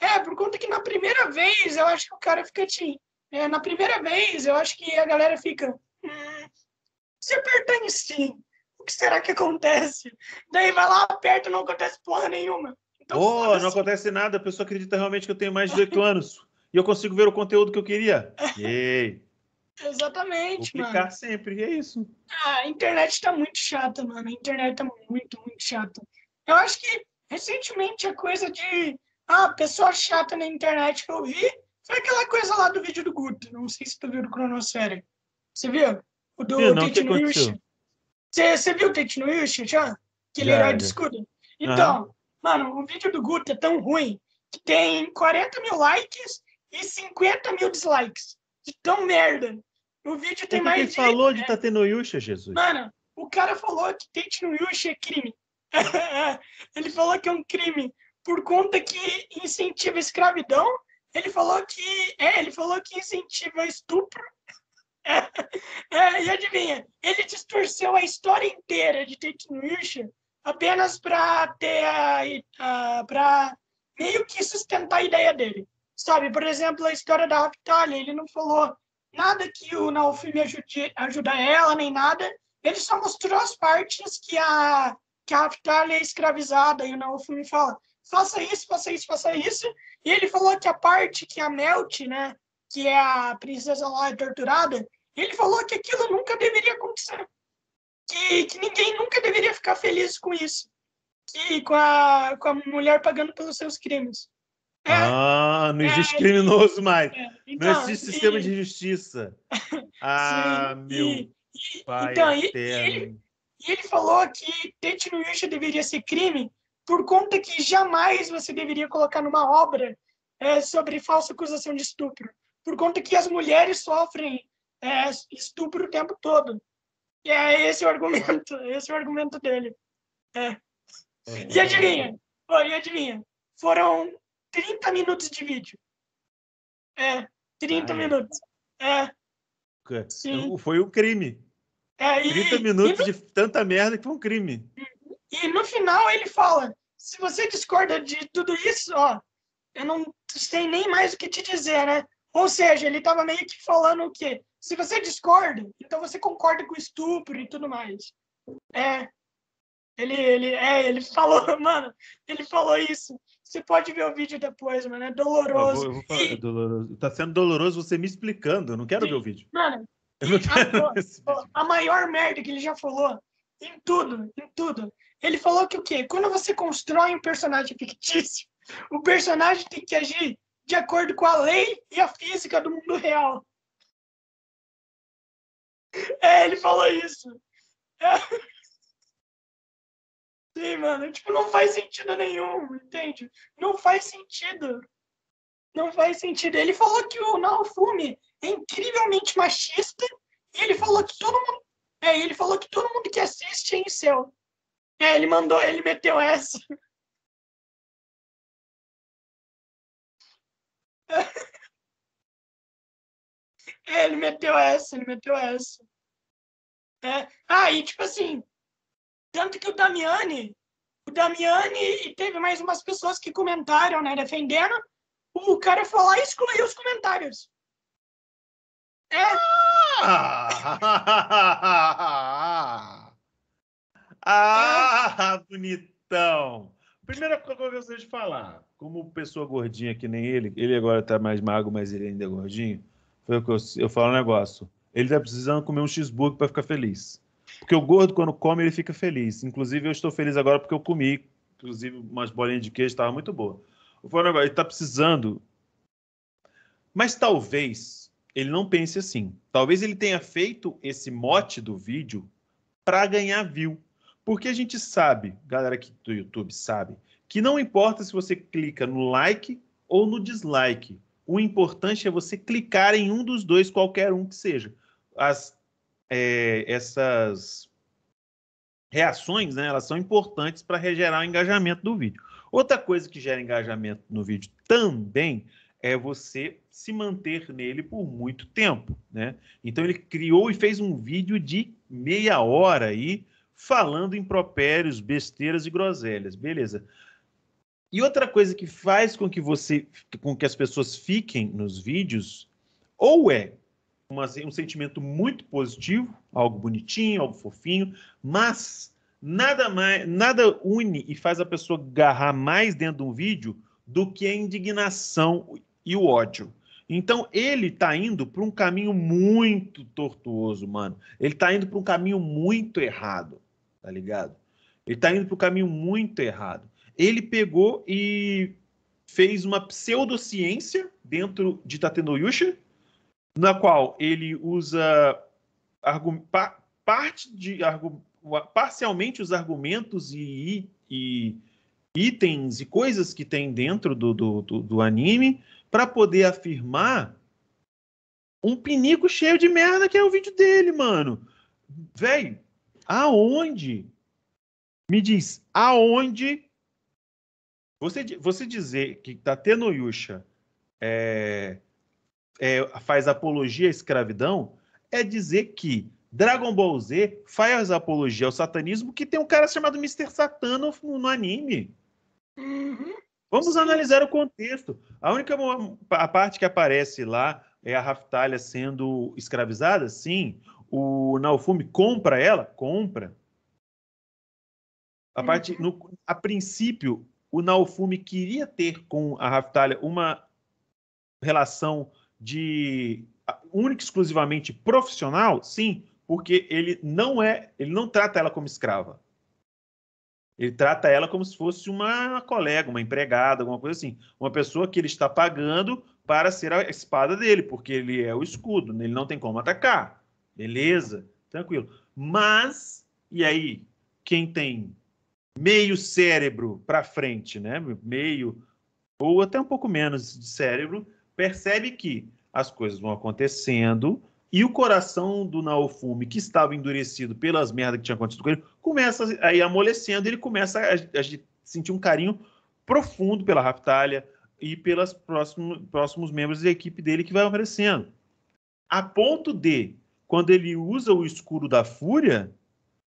Speaker 1: É, por conta que na primeira vez eu acho que o cara fica assim. É, na primeira vez eu acho que a galera fica. Hum, se apertar em sim, o que será que acontece? Daí vai lá, aperta não acontece porra nenhuma. Então,
Speaker 2: Oh, não acontece nada, a pessoa acredita realmente que eu tenho mais de 18 anos. E eu consigo ver o conteúdo que eu queria. Ei, vou
Speaker 1: Exatamente, mano.
Speaker 2: clicar sempre, e é isso.
Speaker 1: Ah, a internet tá muito chata, mano. A internet tá muito, muito chata. Eu acho que recentemente a coisa de. Ah, pessoa chata na internet que eu vi foi aquela coisa lá do vídeo do Guto. Não sei se tu viu do Cronosfera. Você viu? O do
Speaker 2: Vi, não, o que
Speaker 1: Tate no
Speaker 2: aconteceu?
Speaker 1: Yushi. Você, você viu o Tate no Yushi já? Aquele
Speaker 2: Já,
Speaker 1: herói de escudo? Então, mano, o vídeo do Guto é tão ruim que tem 40 mil likes e 50 mil dislikes. De tão merda. O vídeo tem
Speaker 2: Tem
Speaker 1: mais
Speaker 2: quem
Speaker 1: de.
Speaker 2: falou de
Speaker 1: é,
Speaker 2: Tatenoyusha, Jesus.
Speaker 1: Mano, o cara falou que Tate no é crime. ele falou que é um crime por conta que incentiva a escravidão. Ele falou que é, ele falou que incentiva estupro. É, é, e adivinha, ele distorceu a história inteira de Tate no apenas para ter a, a para meio que sustentar a ideia dele. Sabe, por exemplo, a história da Raptalia, ele não falou nada que o Naofumi ajude, ajuda ela, nem nada. Ele só mostrou as partes que a, que a Raptalia é escravizada, e o Naofumi fala, faça isso, faça isso, faça isso. E ele falou que a parte que a Melt, né, que é a princesa lá é torturada, ele falou que aquilo nunca deveria acontecer. Que, que ninguém nunca deveria ficar feliz com isso. Que, com, a, com a mulher pagando pelos seus crimes. É,
Speaker 2: Ah, não existe
Speaker 1: É,
Speaker 2: criminoso mais.
Speaker 1: é,
Speaker 2: Não
Speaker 1: então,
Speaker 2: existe sistema
Speaker 1: e-
Speaker 2: de justiça. Ah,
Speaker 1: sim,
Speaker 2: meu
Speaker 1: e-
Speaker 2: pai
Speaker 1: então, e- e ele, ele falou que Tate no Yusha deveria ser crime por conta que jamais você deveria colocar numa obra é, sobre falsa acusação de estupro. Por conta que as mulheres sofrem é, estupro o tempo todo. E é esse o argumento, esse é o argumento dele. É. E adivinha? E adivinha? Foram 30 minutos de vídeo. É, 30
Speaker 2: Ai.
Speaker 1: minutos. É, sim.
Speaker 2: Foi um crime.
Speaker 1: é, e,
Speaker 2: 30
Speaker 1: e
Speaker 2: minutos de tanta merda que foi um crime.
Speaker 1: E no final ele fala: se você discorda de tudo isso, ó, eu não sei nem mais o que te dizer, né? Ou seja, ele tava meio que falando o quê? Se você discorda, então você concorda com o estupro e tudo mais. É. Ele, ele, é, ele falou, mano, ele falou isso. Você pode ver o vídeo depois, mano, é
Speaker 2: Eu
Speaker 1: doloroso.
Speaker 2: vou- eu vou é doloroso. Tá sendo doloroso você me explicando. Eu não quero
Speaker 1: Sim.
Speaker 2: ver o vídeo.
Speaker 1: Mano,
Speaker 2: Eu vídeo.
Speaker 1: a maior merda que ele já falou em tudo, em tudo. Ele falou que o quê? Quando você constrói um personagem fictício, o personagem tem que agir de acordo com a lei e a física do mundo real. É, ele falou isso. É. Sim, mano. Tipo, não faz sentido nenhum, entende? Não faz sentido. Não faz sentido. Ele falou que o Naofumi é incrivelmente machista e ele falou que todo mundo. É, ele falou que todo mundo que assiste é em céu. É, ele mandou, ele meteu essa. É, ele meteu essa, ele meteu essa. É. Ah, e tipo assim, tanto que o Damiani, o Damiani e teve mais umas pessoas que comentaram, né, defendendo, o cara foi lá e excluiu os comentários. É.
Speaker 2: Ah, ah bonitão. Primeira coisa que eu gostaria de falar, como pessoa gordinha que nem ele, ele agora tá mais magro, mas ele ainda é gordinho, foi o que eu, eu falo um negócio. Ele tá precisando comer um cheeseburger para ficar feliz. Porque o gordo, quando come, ele fica feliz. Inclusive, eu estou feliz agora porque eu comi, inclusive, umas bolinhas de queijo, estava muito boa. Um negócio, ele está precisando. Mas talvez ele não pense assim. Talvez ele tenha feito esse mote do vídeo para ganhar view. Porque a gente sabe, galera aqui do YouTube sabe, que não importa se você clica no like ou no dislike. O importante é você clicar em um dos dois, qualquer um que seja as, é, essas reações, né, elas são importantes para gerar o engajamento do vídeo. Outra coisa que gera engajamento no vídeo também é você se manter nele por muito tempo, né? Então ele criou e fez um vídeo de meia hora aí falando impropérios, besteiras e groselhas, beleza? E outra coisa que faz com que você, com que as pessoas fiquem nos vídeos, ou é uma, um sentimento muito positivo, algo bonitinho, algo fofinho, mas nada mais, nada une e faz a pessoa agarrar mais dentro de um vídeo do que a indignação e o ódio. Então ele está indo para um caminho muito tortuoso, mano. Ele está indo para um caminho muito errado, tá ligado? Ele está indo para um caminho muito errado. Ele pegou e fez uma pseudociência dentro de Tatenoyusha, na qual ele usa pa, parte de parcialmente os argumentos e, e, itens e coisas que tem dentro do, do, do, do anime para poder afirmar um pinico cheio de merda que é o vídeo dele, mano. Velho, aonde? Me diz, aonde você, você dizer que Tateno Yusha é, é, faz apologia à escravidão é dizer que Dragon Ball Z faz apologia ao satanismo que tem um cara chamado Mr. Satan no, no anime. Uhum. Vamos Sim. analisar o contexto. A única a parte que aparece lá é a Raftalha sendo escravizada? Sim. O Naofumi compra ela? Compra. A, parte, uhum. no, a princípio, o Naofumi queria ter com a Raftalha uma relação de única e exclusivamente profissional, sim, porque ele não é, ele não trata ela como escrava. Ele trata ela como se fosse uma colega, uma empregada, alguma coisa assim, uma pessoa que ele está pagando para ser a espada dele, porque ele é o escudo, ele não tem como atacar. Beleza, tranquilo. Mas e aí, quem tem meio cérebro para frente, né? Meio ou até um pouco menos de cérebro, percebe que as coisas vão acontecendo e o coração do Naofumi, que estava endurecido pelas merdas que tinha acontecido com ele, começa a ir amolecendo, ele começa a, a, sentir um carinho profundo pela Raftalha e pelos próximos, próximos membros da equipe dele que vai aparecendo. A ponto de, quando ele usa o escuro da fúria,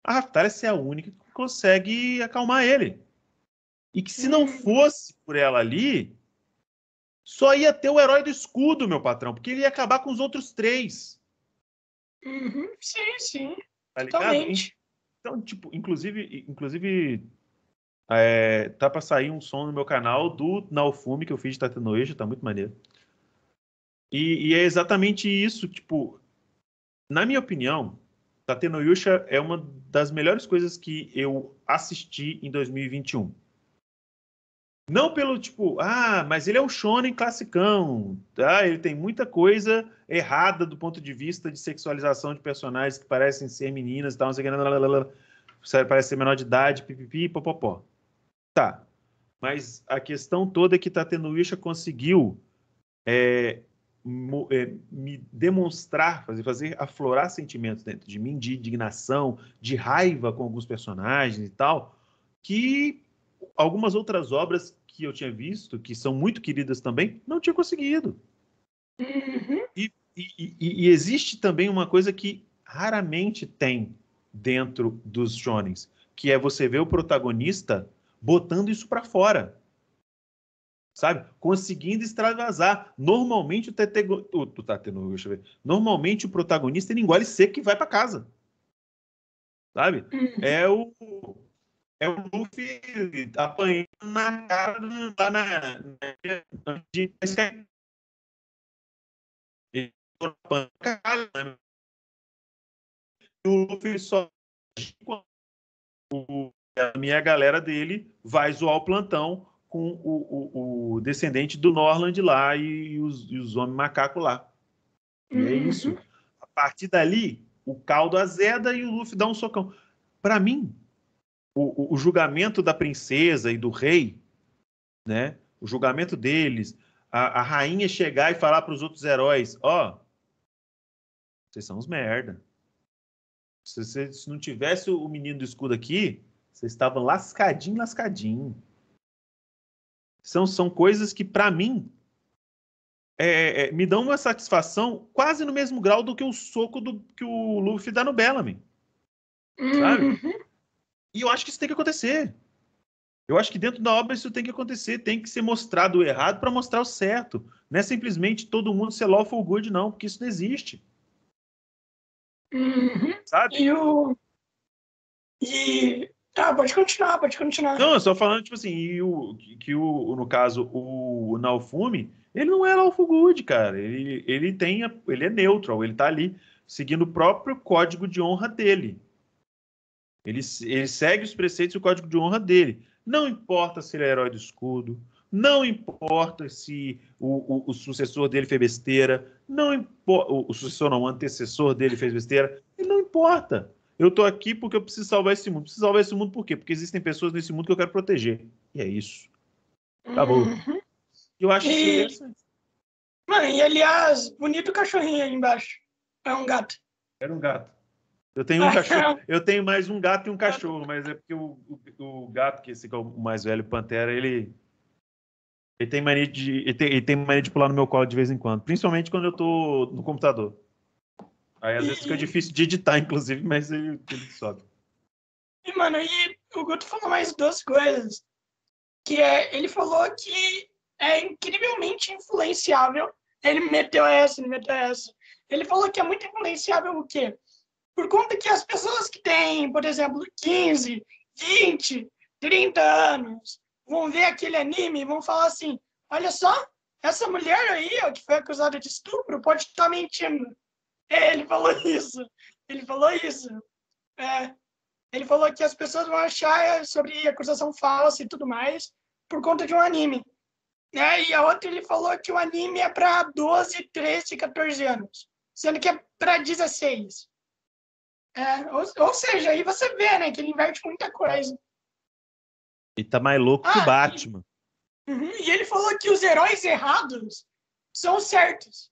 Speaker 2: a Raftalha ser a única que consegue acalmar ele. E que se não uhum. fosse por ela ali, só ia ter o herói do escudo, meu patrão, porque ele ia acabar com os outros três.
Speaker 1: Uhum, sim, sim. Tá Totalmente.
Speaker 2: Então, tipo, inclusive, inclusive é, tá para sair um som no meu canal do Naofume que eu fiz de Tatenoeja, tá muito maneiro. E, e, é exatamente isso, tipo, na minha opinião, Tateno Yusha é uma das melhores coisas que eu assisti em 2021. Não pelo tipo, ah, mas ele é um shonen classicão, tá? Ele tem muita coisa errada do ponto de vista de sexualização de personagens que parecem ser meninas e tal, não sei o que, parece ser menor de idade, pipipi, popopó. Tá. Mas a questão toda é que Tateno Yusha conseguiu é, é, me demonstrar, fazer, fazer aflorar sentimentos dentro de mim, de indignação, de raiva com alguns personagens e tal, que algumas outras obras que eu tinha visto, que são muito queridas também, não tinha conseguido. Uhum. E, e, e, existe também uma coisa que raramente tem dentro dos shonens, que é você ver o protagonista botando isso para fora sabe? Conseguindo extravasar. Normalmente o, tetego... o, o tateno, deixa eu ver. Normalmente o protagonista ele engole seco e vai para casa. Sabe? Uhum. É o é o Luffy apanhando na cara lá na, na de o Luffy só o, a minha galera dele vai zoar o plantão com o, o, o descendente do Norland lá e, os, e os homens macacos lá. E é uhum. isso. A partir dali, o caldo azeda e o Luffy dá um socão. Para mim, o, o, julgamento da princesa e do rei, né? O julgamento deles, a, a rainha chegar e falar para os outros heróis, ó, oh, vocês são uns merda. Se, se, se, não tivesse o menino do escudo aqui, vocês estavam lascadinho, lascadinho. São, são coisas que, para mim, é, é, me dão uma satisfação quase no mesmo grau do que o soco do, que o Luffy dá no Bellamy. Sabe? Uhum. E eu acho que isso tem que acontecer. Eu acho que dentro da obra isso tem que acontecer, tem que ser mostrado o errado para mostrar o certo. Não é simplesmente todo mundo ser lawful good, não, porque isso não existe.
Speaker 1: Uhum. Sabe? E o. E Tá, pode continuar, pode continuar.
Speaker 2: Não, eu só falando, tipo assim, e o, que o, no caso, o Naofumi, ele não é Lawful Good, cara. Ele, ele tem, ele é neutral, ele tá ali seguindo o próprio código de honra dele. Ele, ele segue os preceitos e o código de honra dele. Não importa se ele é herói do escudo, não importa se o, o, o sucessor dele fez besteira, não importa, o, o sucessor não, o antecessor dele fez besteira, não importa. Eu tô aqui porque eu preciso salvar esse mundo. Preciso salvar esse mundo por quê? Porque existem pessoas nesse mundo que eu quero proteger. E é isso. Acabou. Uhum. Eu acho e... interessante.
Speaker 1: Mano, e aliás, bonito cachorrinho aí embaixo. É um gato.
Speaker 2: Era um gato. Eu tenho um cachorro. Eu tenho mais um gato e um cachorro, mas é porque o, o, o gato, que esse que é o mais velho, Pantera, ele. Ele tem, mania de, ele, tem, ele tem mania de pular no meu colo de vez em quando. Principalmente quando eu tô no computador. Aí às vezes fica difícil de editar, inclusive, mas ele, ele sobe.
Speaker 1: E, mano, e o Guto falou mais duas coisas. Que é, ele falou que é incrivelmente influenciável. Ele meteu essa, ele meteu essa. Ele falou que é muito influenciável o quê? Por conta que as pessoas que têm, por exemplo, 15, 20, 30 anos, vão ver aquele anime e vão falar assim: olha só, essa mulher aí, ó, que foi acusada de estupro, pode estar mentindo. É, ele falou isso. Ele falou isso. É, ele falou que as pessoas vão achar sobre acusação falsa e tudo mais por conta de um anime. É, e a outra ele falou que o anime é para 12, 13, 14 anos, sendo que é para 16. É, ou, ou, seja, aí você vê, né, que ele inverte muita coisa.
Speaker 2: E tá mais louco ah, que o Batman.
Speaker 1: E, uhum, e, ele falou que os heróis errados são certos.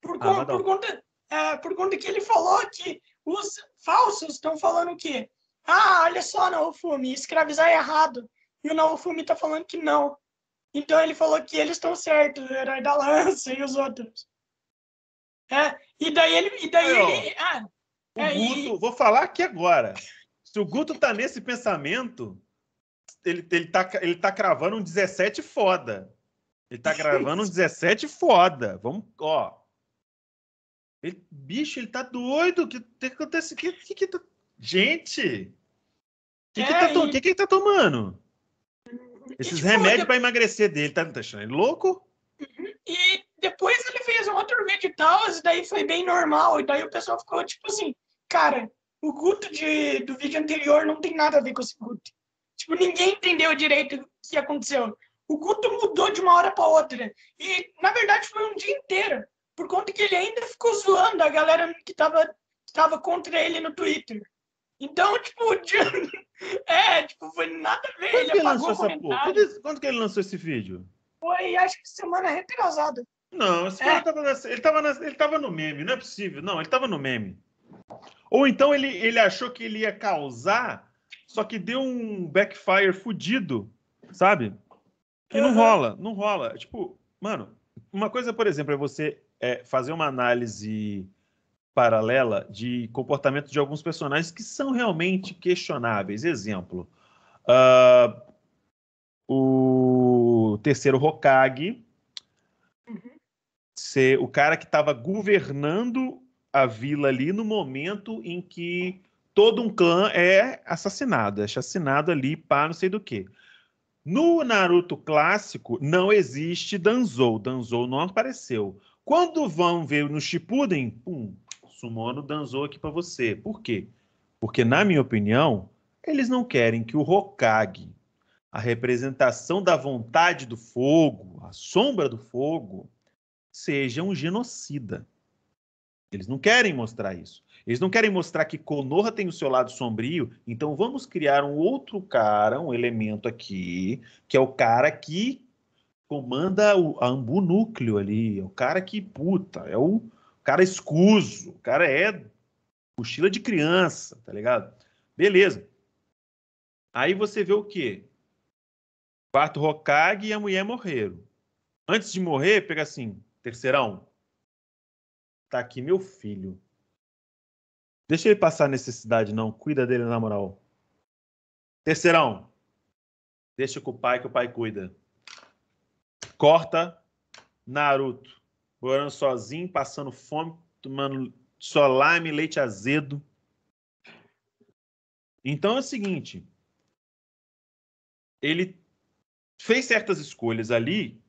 Speaker 1: Por, ah, por conta, é, por conta que ele falou que os falsos estão falando que, ah, olha só, Naofumi, escravizar é errado. E o Naofumi está falando que não. Então ele falou que eles estão certos, o herói da lança e os outros. É, e daí ele. E daí ele ah,
Speaker 2: o é, Guto, vou falar aqui agora. Se o Guto tá nesse pensamento, ele, ele, tá, ele tá cravando um 17 foda. Ele tá gravando um 17 foda. Vamos, ó. Ele, bicho, ele tá doido. O que, que acontece? Que, que, que tá... Gente! O que, é, que, tá e... que, que ele tá tomando? Esses remédios para emagrecer dele, tá, tá achando ele louco?
Speaker 1: Uhum. E depois ele fez um outro vídeo e tal, e daí foi bem normal. E daí o pessoal ficou tipo assim, cara, o Guto de, do vídeo anterior não tem nada a ver com esse Guto. Tipo, ninguém entendeu direito o que aconteceu. O Guto mudou de uma hora para outra. E, na verdade, foi um dia inteiro. Por conta que ele ainda ficou zoando a galera que tava, que tava contra ele no Twitter. Então, tipo, é, tipo, foi nada a ver.
Speaker 2: Quando
Speaker 1: ele
Speaker 2: que
Speaker 1: apagou
Speaker 2: lançou essa porra? Quando, quando que ele lançou esse vídeo?
Speaker 1: Foi, acho que semana retrasada.
Speaker 2: Não, esse
Speaker 1: É.
Speaker 2: cara tava, ele, tava na- ele tava no meme, não é possível. Não, ele tava no meme. Ou então ele, ele achou que ele ia causar, só que deu um backfire fudido, sabe? Que não rola, não rola. Tipo, mano, uma coisa, por exemplo, é você é, fazer uma análise paralela de comportamento de alguns personagens que são realmente questionáveis. Exemplo, ah, o terceiro Hokage ser o cara que estava governando a vila ali no momento em que todo um clã é assassinado, é chacinado ali para não sei do que. No Naruto clássico não existe Danzou, Danzou não apareceu. Quando vão ver no Shippuden, pum, sumono Danzou aqui para você. Por quê? Porque na minha opinião, eles não querem que o Hokage, a representação da vontade do fogo, a sombra do fogo, seja um genocida. Eles não querem mostrar isso. Eles não querem mostrar que Konoha tem o seu lado sombrio, então vamos criar um outro cara, um elemento aqui, que é o cara que comanda o a Ambu Núcleo ali, é o cara que, puta, é o cara escuso, o cara é mochila de criança, tá ligado? Beleza. Aí você vê o quê? Quarto Hokage e a mulher morreram. Antes de morrer, pega assim, terceirão, tá aqui meu filho. Deixa ele passar necessidade, não. Cuida dele na moral. Terceirão, deixa com o pai que o pai cuida. Corta Naruto, morando sozinho, passando fome, tomando só lime, leite azedo. Então é o seguinte, ele fez certas escolhas ali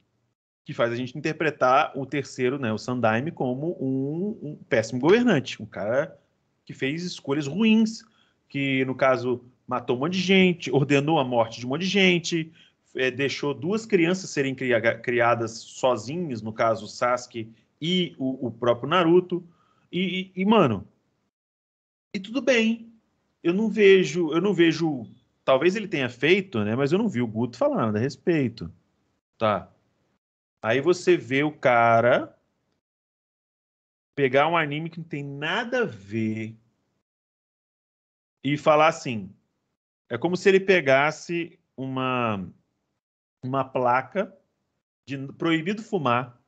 Speaker 2: que faz a gente interpretar o terceiro, né, o Sandaime, como um, um péssimo governante, um cara que fez escolhas ruins, que no caso matou um monte de gente, ordenou a morte de um monte de gente, eh, deixou duas crianças serem cria- criadas sozinhas, no caso o Sasuke e o, o próprio Naruto, e, e- e, mano, e tudo bem, eu não vejo, eu não vejo, talvez ele tenha feito, né, mas eu não vi o Guto falar nada a respeito, tá? Aí você vê o cara pegar um anime que não tem nada a ver e falar assim. É como se ele pegasse uma, uma placa de proibido fumar.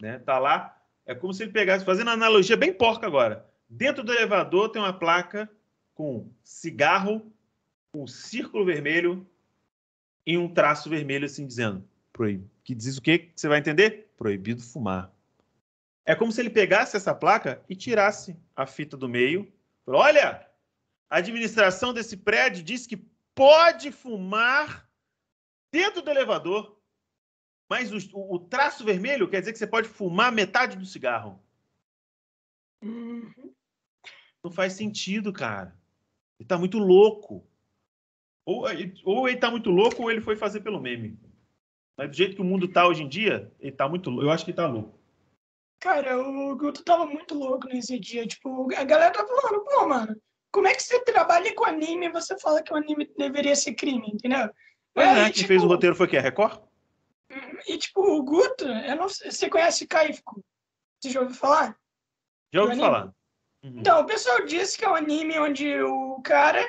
Speaker 2: Né? Tá lá. É como se ele pegasse, fazendo analogia bem porca agora. Dentro do elevador tem uma placa com cigarro, um círculo vermelho e um traço vermelho assim dizendo proibido. Que diz o quê? Que você vai entender? Proibido fumar. É como se ele pegasse essa placa e tirasse a fita do meio. Olha, a administração desse prédio diz que pode fumar dentro do elevador. Mas o, o- o traço vermelho quer dizer que você pode fumar metade do cigarro.
Speaker 1: Uhum.
Speaker 2: Não faz sentido, cara. Ele tá muito louco. Ou, ou ele tá muito louco ou ele foi fazer pelo meme. Mas do jeito que o mundo tá hoje em dia, ele tá muito louco. Eu acho que ele tá louco.
Speaker 1: Cara, o Guto tava muito louco nesse dia. Tipo, a galera tá falando, pô, mano, como é que você trabalha com anime e você fala que o anime deveria ser crime, entendeu?
Speaker 2: Mas,
Speaker 1: É,
Speaker 2: né, quem fez o
Speaker 1: tipo,
Speaker 2: roteiro foi quem? A Record?
Speaker 1: E, tipo, o Guto, eu não sei, você conhece Kaifko? Você já ouviu falar?
Speaker 2: Já ouvi falar. Uhum.
Speaker 1: Então, o pessoal diz que é um anime onde o cara,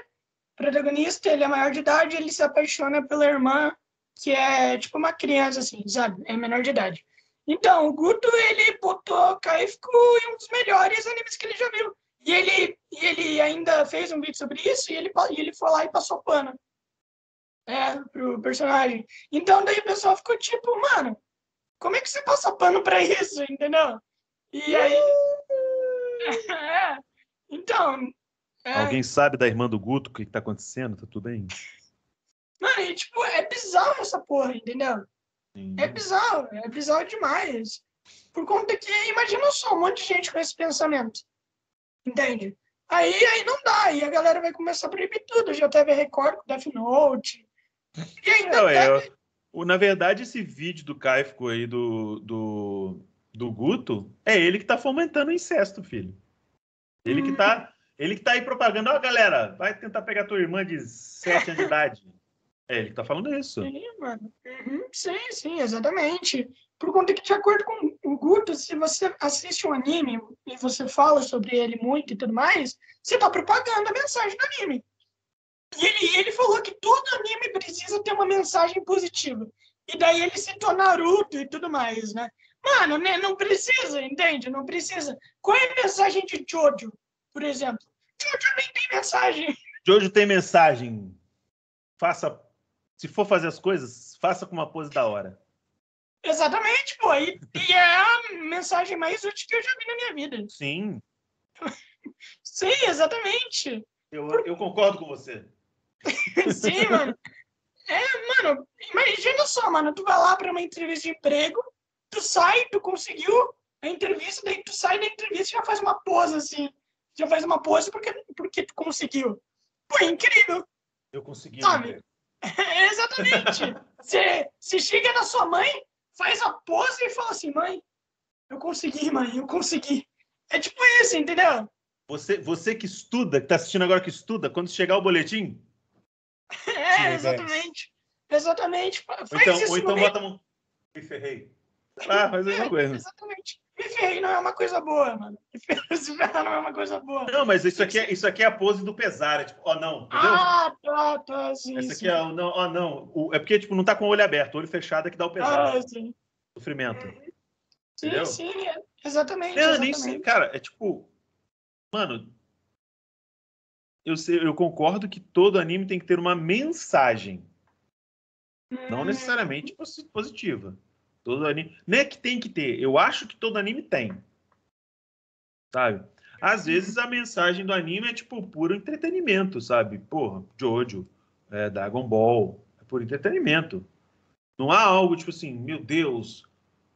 Speaker 1: protagonista, ele é maior de idade, ele se apaixona pela irmã, que é tipo uma criança, assim, sabe? É menor de idade. Então, o Guto, ele botou Kaifko em um dos melhores animes que ele já viu. E ele, e ele ainda fez um vídeo sobre isso, e ele, e ele foi lá e passou pano. É, pro personagem. Então, daí o pessoal ficou tipo, mano, como é que você passa pano pra isso, entendeu? E aí... É, então... é,
Speaker 2: Alguém sabe da irmã do Guto o que, que tá acontecendo? Tá tudo bem?
Speaker 1: Mano, e, tipo, é bizarro essa porra, entendeu?
Speaker 2: Sim.
Speaker 1: É bizarro, é bizarro demais. Por conta que, imagina só, um monte de gente com esse pensamento. Entende? Aí, aí não dá, aí a galera vai começar a proibir tudo. Já teve Record com Death Note. E ainda
Speaker 2: Não, é,
Speaker 1: teve...
Speaker 2: na verdade, esse vídeo do Kaifko aí do, do, do Guto, é ele que tá fomentando o incesto, filho. Ele que tá, ele que tá aí propagando, ó, galera, vai tentar pegar tua irmã de 7 anos de idade. É ele tá falando isso.
Speaker 1: Sim, mano. Uhum, sim, sim, exatamente. Por conta que, de acordo com o Guto, se você assiste um anime e você fala sobre ele muito e tudo mais, você tá propagando a mensagem do anime. E ele, ele falou que todo anime precisa ter uma mensagem positiva. E daí ele citou Naruto e tudo mais, né? Mano, né, não precisa, entende? Não precisa. Qual é a mensagem de Jojo, por exemplo? Jojo nem tem mensagem.
Speaker 2: Jojo tem mensagem. Faça. Se for fazer as coisas, faça com uma pose da hora.
Speaker 1: Exatamente, pô. E, e é a mensagem mais útil que eu já vi na minha vida.
Speaker 2: Sim,
Speaker 1: Sim, exatamente.
Speaker 2: eu, eu concordo com você.
Speaker 1: Sim, mano. É, mano, imagina só, mano. Tu vai lá pra uma entrevista de emprego, tu sai, tu conseguiu a entrevista, daí tu sai da entrevista e já faz uma pose assim. Já faz uma pose porque, porque tu conseguiu. Pô, é incrível.
Speaker 2: Eu consegui.
Speaker 1: Sabe?
Speaker 2: né?
Speaker 1: Exatamente. Você você chega na sua mãe, faz a pose e fala assim, mãe, eu consegui, mãe, eu consegui. É tipo isso, entendeu?
Speaker 2: Você, você que estuda, que tá assistindo agora que estuda, quando chegar o boletim,
Speaker 1: É, exatamente. Exatamente. Faz
Speaker 2: então,
Speaker 1: isso
Speaker 2: ou então
Speaker 1: meio-
Speaker 2: bota a mão. Me ferrei. Ah, faz a mesma
Speaker 1: É,
Speaker 2: coisa.
Speaker 1: Exatamente. Me ferrei não é uma coisa boa, mano. Me ferrar- Se ferrar não é uma coisa boa.
Speaker 2: Não, mas isso aqui é, isso aqui é a pose do pesar. É tipo, ó, não, entendeu?
Speaker 1: Ah, tá, tá, sim.
Speaker 2: Essa
Speaker 1: sim.
Speaker 2: aqui é o não, ó, não. O- é porque, tipo, não tá com o olho aberto, o olho fechado é que dá o pesar,
Speaker 1: Ah, sim.
Speaker 2: sofrimento.
Speaker 1: Sim,
Speaker 2: Entendeu?
Speaker 1: sim, é- exatamente.
Speaker 2: Não, nem
Speaker 1: exatamente.
Speaker 2: sei, cara, é tipo. Mano. Eu, sei, eu concordo que todo anime tem que ter uma mensagem. Não
Speaker 1: Hum,
Speaker 2: necessariamente posi- positiva. Todo anime. Não é que tem que ter. Eu acho que todo anime tem. Sabe? Às vezes a mensagem do anime é tipo puro entretenimento, sabe? Porra, Jojo, é, Dragon Ball, é por entretenimento. Não há algo tipo assim, meu Deus,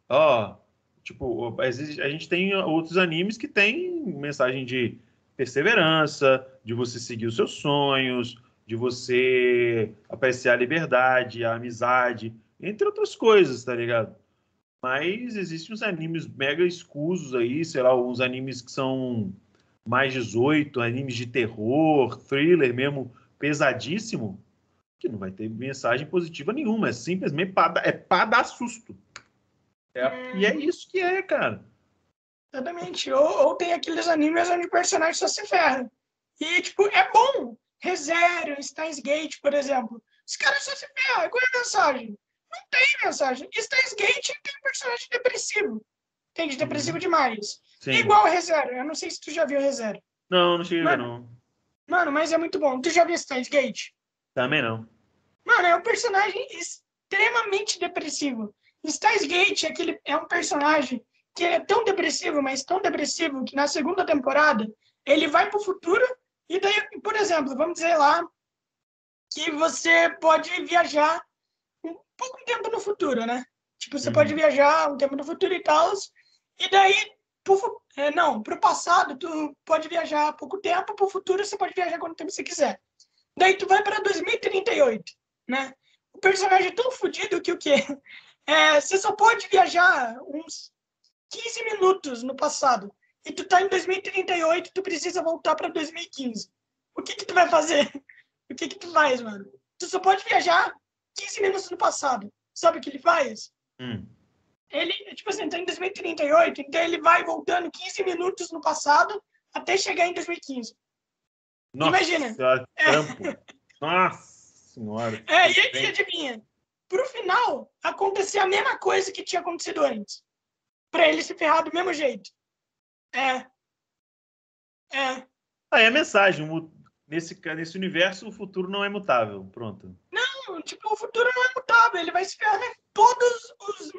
Speaker 2: ó, tipo, às vezes a gente tem outros animes que tem mensagem de perseverança, de você seguir os seus sonhos, de você apreciar a liberdade, a amizade, entre outras coisas, tá ligado? Mas existem uns animes mega escusos aí, sei lá, uns animes que são mais 18, animes de terror, thriller mesmo, pesadíssimo, que não vai ter mensagem positiva nenhuma, é simplesmente pra, dar- é pra dar susto. É- e é isso que é, cara.
Speaker 1: Exatamente. Ou, ou tem aqueles animes onde o personagem só se ferra. E, tipo, é bom. ReZero, Steins Gate, por exemplo. Os caras só se ferram. Qual é a mensagem? Não tem mensagem. Steins Gate tem um personagem depressivo. Entende? Depressivo demais.
Speaker 2: Sim.
Speaker 1: É igual o ReZero. Eu não sei se tu já viu o ReZero.
Speaker 2: Não, não cheguei a ver,
Speaker 1: Mano.
Speaker 2: não.
Speaker 1: Mano, mas é muito bom. Tu já viu Steins Gate?
Speaker 2: Também não.
Speaker 1: Mano, é um personagem extremamente depressivo. Steins Gate é, aquele, é um personagem que é tão depressivo, mas tão depressivo, que na segunda temporada ele vai pro futuro e daí, por exemplo, vamos dizer lá que você pode viajar pouco tempo no futuro, né? Tipo, você
Speaker 2: Uhum.
Speaker 1: pode viajar um tempo no futuro e tal, e daí, pro, é, não, pro passado tu pode viajar pouco tempo, pro futuro você pode viajar quanto tempo você quiser. Daí tu vai para 2038, né? O personagem é tão fodido que o quê? É, você só pode viajar uns 15 minutos no passado. E tu tá em 2038, tu precisa voltar para 2015. O que que tu vai fazer? O que que tu faz, mano? Tu só pode viajar 15 minutos no passado. Sabe o que ele faz?
Speaker 2: Hum.
Speaker 1: Ele, tipo assim, tá em 2038, então ele vai voltando 15 minutos no passado até chegar em 2015.
Speaker 2: Nossa,
Speaker 1: Imagina.
Speaker 2: senhora, trampo. Nossa senhora.
Speaker 1: É, e, e adivinha? Pro final, acontecer a mesma coisa que tinha acontecido antes. Pra ele se ferrar do mesmo jeito. É. É.
Speaker 2: Aí a mensagem, nesse, nesse universo, o futuro não é mutável. Pronto.
Speaker 1: Não, Tipo, o futuro não é mutável. Ele vai se ferrar de todos os,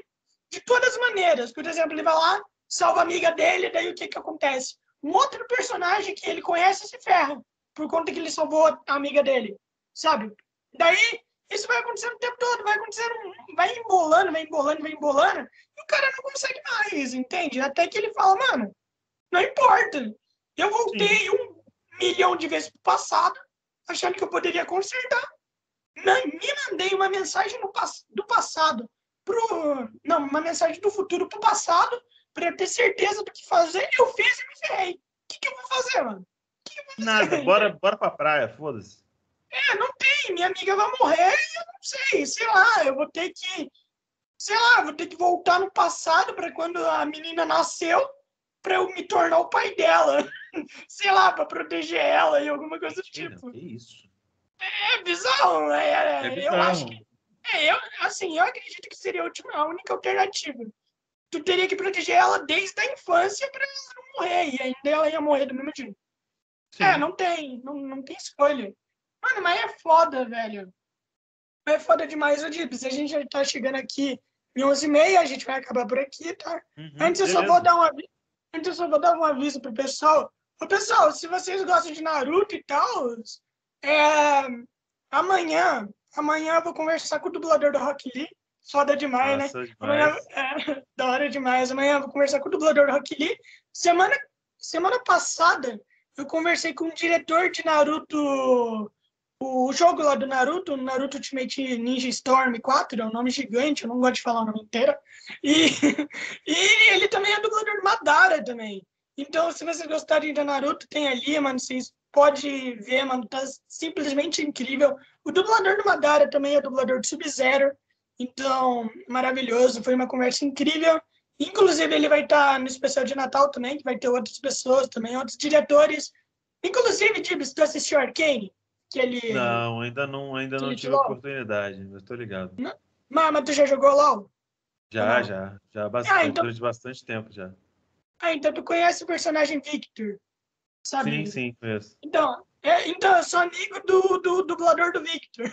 Speaker 1: de todas as maneiras. Por exemplo, ele vai lá, salva a amiga dele, daí o que que acontece? Um outro personagem que ele conhece se ferra. Por conta que ele salvou a amiga dele. Sabe? Daí, isso vai acontecendo o tempo todo. Vai acontecendo, vai embolando, vai embolando, vai embolando. E o cara não consegue mais, entende? Até que ele fala, mano, não importa. Eu voltei um, milhão de vezes pro passado, achando que eu poderia consertar. Me mandei uma mensagem no, do passado pro. Não, uma mensagem do futuro pro passado para ter certeza do que fazer. Eu fiz e me ferrei. O que, que eu vou fazer, mano? Que que
Speaker 2: fazer? Nada, bora, bora pra praia, foda-se.
Speaker 1: É, não tem. Minha amiga vai morrer e eu não sei. Sei lá, eu vou ter que. Sei lá, vou ter que voltar no passado para quando a menina nasceu para eu me tornar o pai dela. sei lá, para proteger ela e alguma coisa do tipo.
Speaker 2: Que isso?
Speaker 1: É bizarro, é, é, é bizarro. eu acho que. É, eu, assim, eu acredito que seria a, última, a única alternativa. Tu teria que proteger ela desde a infância para ela não morrer, e ainda ela ia morrer do mesmo jeito. É, não tem, não, não tem escolha. Mano, mas é foda, velho. É foda demais, o Dips. A gente já tá chegando aqui em 11h30, a gente vai acabar por aqui, tá? Uhum, Antes eu só vou dar um aviso. Antes eu só vou dar um aviso pro pessoal. Ô, pessoal, se vocês gostam de Naruto e tal, é, amanhã, amanhã eu vou conversar com o dublador do Rock Lee. Foda demais, né? Nossa, né? Demais. Amanhã, é, da hora demais. Amanhã eu vou conversar com o dublador do Rock Lee. Semana, semana passada, eu conversei com o diretor de Naruto, o jogo lá do Naruto, Naruto Ultimate Ninja Storm 4, é um nome gigante, eu não gosto de falar o nome inteiro. E, e ele também é dublador de Madara também. Então, se vocês gostarem de Naruto, tem ali, mano, vocês pode ver, mano, tá simplesmente incrível. O dublador do Madara também é dublador de Sub-Zero, então, maravilhoso, foi uma conversa incrível. Inclusive, ele vai estar no especial de Natal também, que vai ter outras pessoas também, outros diretores. Inclusive, Dibs, tu assistiu Arcane? Que ele,
Speaker 2: não, ainda não, ainda não tive oportunidade, mas tô ligado. Não?
Speaker 1: Mas, mas tu já jogou LOL?
Speaker 2: Já, já. Já bastante, ah, então... durante bastante tempo já.
Speaker 1: Ah, então tu conhece o personagem Victor?
Speaker 2: Sabe? Sim, sim, conheço.
Speaker 1: Então, é, então, eu sou amigo do, do dublador do Victor.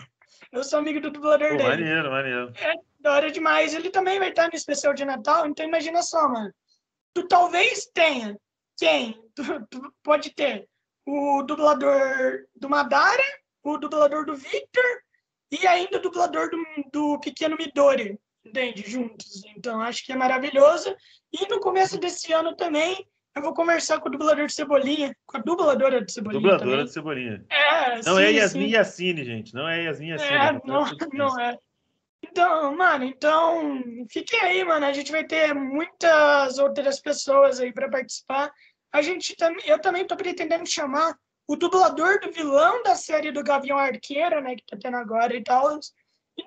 Speaker 1: Eu sou amigo do dublador Pô, dele.
Speaker 2: Maneiro, maneiro.
Speaker 1: É da hora demais. Ele também vai estar no especial de Natal, então imagina só, mano. Tu talvez tenha quem? Tu, tu pode ter o dublador do Madara, o dublador do Victor e ainda o dublador do, do Pequeno Midori, entende? Juntos. Então acho que é maravilhoso. E no começo desse ano também eu vou conversar com o dublador de Cebolinha, com a dubladora de Cebolinha.
Speaker 2: Dubladora
Speaker 1: também.
Speaker 2: de Cebolinha.
Speaker 1: É,
Speaker 2: não
Speaker 1: sim,
Speaker 2: é Yasmin sim. Yassine, gente. Não é Yasmin Yassine.
Speaker 1: É, é não, não é. Então, mano, então, fiquem aí, mano. A gente vai ter muitas outras pessoas aí para participar. A gente também, eu também tô pretendendo chamar o dublador do vilão da série do Gavião Arqueiro, né, que tá tendo agora e tal.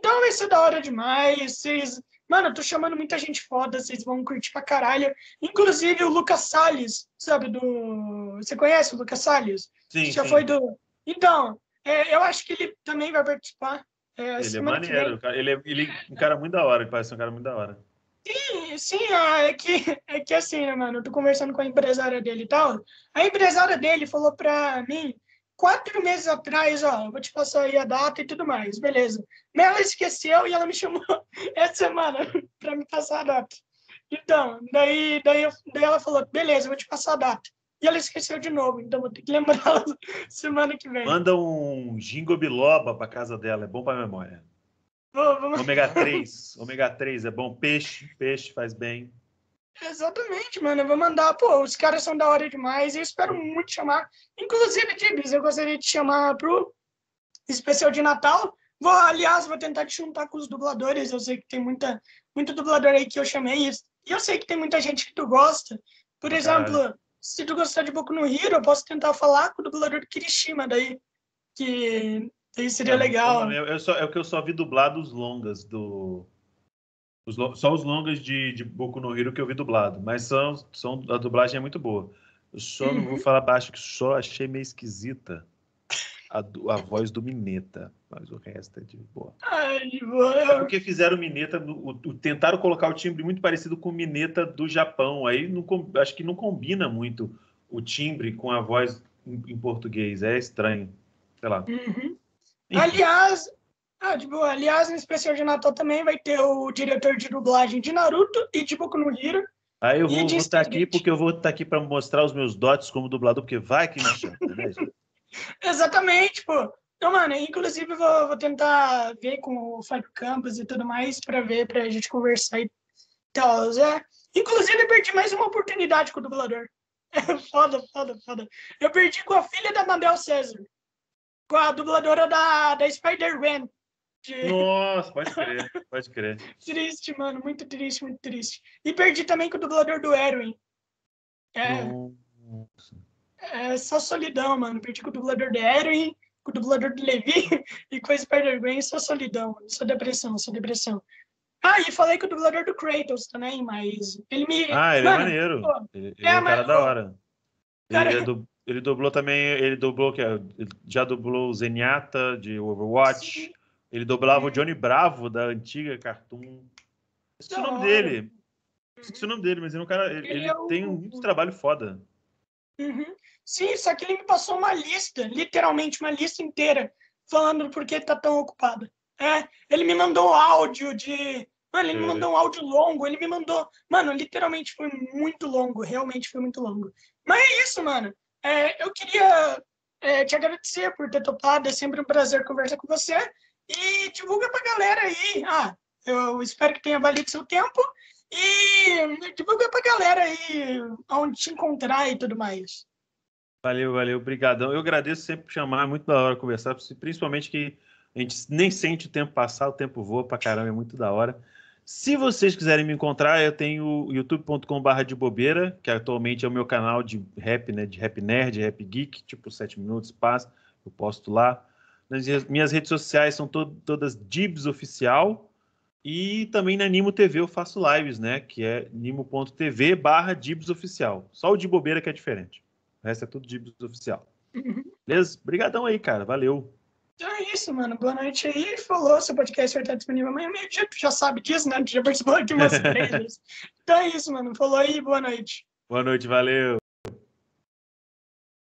Speaker 1: Então vai ser da hora demais. Vocês Mano, eu tô chamando muita gente foda, vocês vão curtir pra caralho. Inclusive o Lucas Salles, sabe, do. Você conhece o Lucas Salles?
Speaker 2: Sim.
Speaker 1: Já
Speaker 2: sim.
Speaker 1: foi do. Então, é, eu acho que ele também vai participar.
Speaker 2: É, ele é maneiro, ele é, ele é um cara muito da hora, ele parece um cara muito da hora.
Speaker 1: Sim, sim, é que, é que assim, né, mano? Eu tô conversando com a empresária dele e tal. A empresária dele falou pra mim quatro meses atrás, ó, vou te passar aí a data e tudo mais, beleza. Mas ela esqueceu e ela me chamou essa semana para me passar a data. Então, daí, daí, daí ela falou, beleza, vou te passar a data. E ela esqueceu de novo, então vou ter que lembrar semana que vem.
Speaker 2: Manda um gingo biloba para casa dela, é bom para memória. Ômega 3, ômega 3 é bom, peixe, peixe faz bem.
Speaker 1: Exatamente, mano. Eu vou mandar, pô, os caras são da hora demais. Eu espero muito chamar. Inclusive, Tibis, eu gostaria de chamar pro especial de Natal. Vou, aliás, vou tentar te juntar com os dubladores. Eu sei que tem muita, muito dublador aí que eu chamei. E eu sei que tem muita gente que tu gosta. Por exemplo, se tu gostar de Boku no Hero, eu posso tentar falar com o dublador do Kirishima daí. Que daí seria legal.
Speaker 2: Eu, eu só, é o que eu só vi dublados longas do os, só os longas de, de Boku no Hero que eu vi dublado, mas são, são, a dublagem é muito boa. Eu só uhum. não vou uhum. falar baixo, que só achei meio esquisita a, a voz do Mineta, mas o resto é de boa.
Speaker 1: Ai.
Speaker 2: É porque fizeram o Mineta, o, o, tentaram colocar o timbre muito parecido com o Mineta do Japão, aí não, acho que não combina muito o timbre com a voz em, em português, é estranho, sei lá.
Speaker 1: Uhum. Aliás, ah, de boa. Aliás, no especial de Natal também vai ter o diretor de dublagem de Naruto e de Boku no Hero.
Speaker 2: Aí eu vou estar aqui porque eu vou estar aqui para mostrar os meus dotes como dublador, porque vai que me chama, né?
Speaker 1: Exatamente, pô. Então, mano, inclusive vou, vou tentar ver com o Fábio Campos e tudo mais para ver, para a gente conversar e tal. É. Inclusive, perdi mais uma oportunidade com o dublador. foda, foda, foda. Eu perdi com a filha da Mabel César. Com a dubladora da, da Spider-Man.
Speaker 2: Nossa, pode crer, pode crer.
Speaker 1: triste, mano, muito triste, muito triste. E perdi também com o dublador do Erwin. É, Nossa. é só solidão, mano. Perdi com o dublador do Erwin, com o dublador do Levi e com o Spider-Man, só solidão, mano. Só depressão, só depressão. Ah, e falei com o dublador do Kratos também, mas ele me.
Speaker 2: Ah, ele é mano, é maneiro. Pô, ele, ele é, é um cara da hora. Cara, ele, é ele, dublou também, ele dublou, que já dublou o Zenyatta de Overwatch. Sim. Ele dublava o Johnny Bravo da antiga Cartoon. Esqueci o nome dele. Esqueci o nome dele, mas ele é um cara. Ele, ele é o... tem um muito trabalho foda.
Speaker 1: Uhum. Sim, só que ele me passou uma lista, literalmente uma lista inteira, falando por que ele tá tão ocupado. É, ele me mandou áudio de. Mano, ele me mandou um áudio longo, ele me mandou. Mano, literalmente foi muito longo, realmente foi muito longo. Mas é isso, mano. É, eu queria é, te agradecer por ter topado, é sempre um prazer conversar com você. E divulga pra galera aí. Ah, eu espero que tenha valido seu tempo. E divulga pra galera aí onde te encontrar e tudo mais.
Speaker 2: Valeu, valeu, obrigadão. Eu agradeço sempre por chamar, é muito da hora conversar, principalmente que a gente nem sente o tempo passar, o tempo voa pra caramba, é muito da hora. Se vocês quiserem me encontrar, eu tenho youtube.com.br de bobeira, que atualmente é o meu canal de rap, né? De rap nerd, rap geek, tipo 7 minutos, passa, eu posto lá. Minhas redes sociais são to todas Dibs Oficial. E também na Nimo TV eu faço lives, né? Que é nimo.tv barra Dibs Oficial. Só o de bobeira que é diferente. O resto é tudo Dibs Oficial. Uhum. Beleza? Obrigadão aí, cara. Valeu.
Speaker 1: Então é isso, mano. Boa noite aí. Falou, seu podcast vai estar disponível amanhã meio-dia. Tu já sabe disso, né? Tu já participou aqui umas três vezes. Então é isso, mano. Falou aí, boa noite.
Speaker 2: Boa noite, valeu.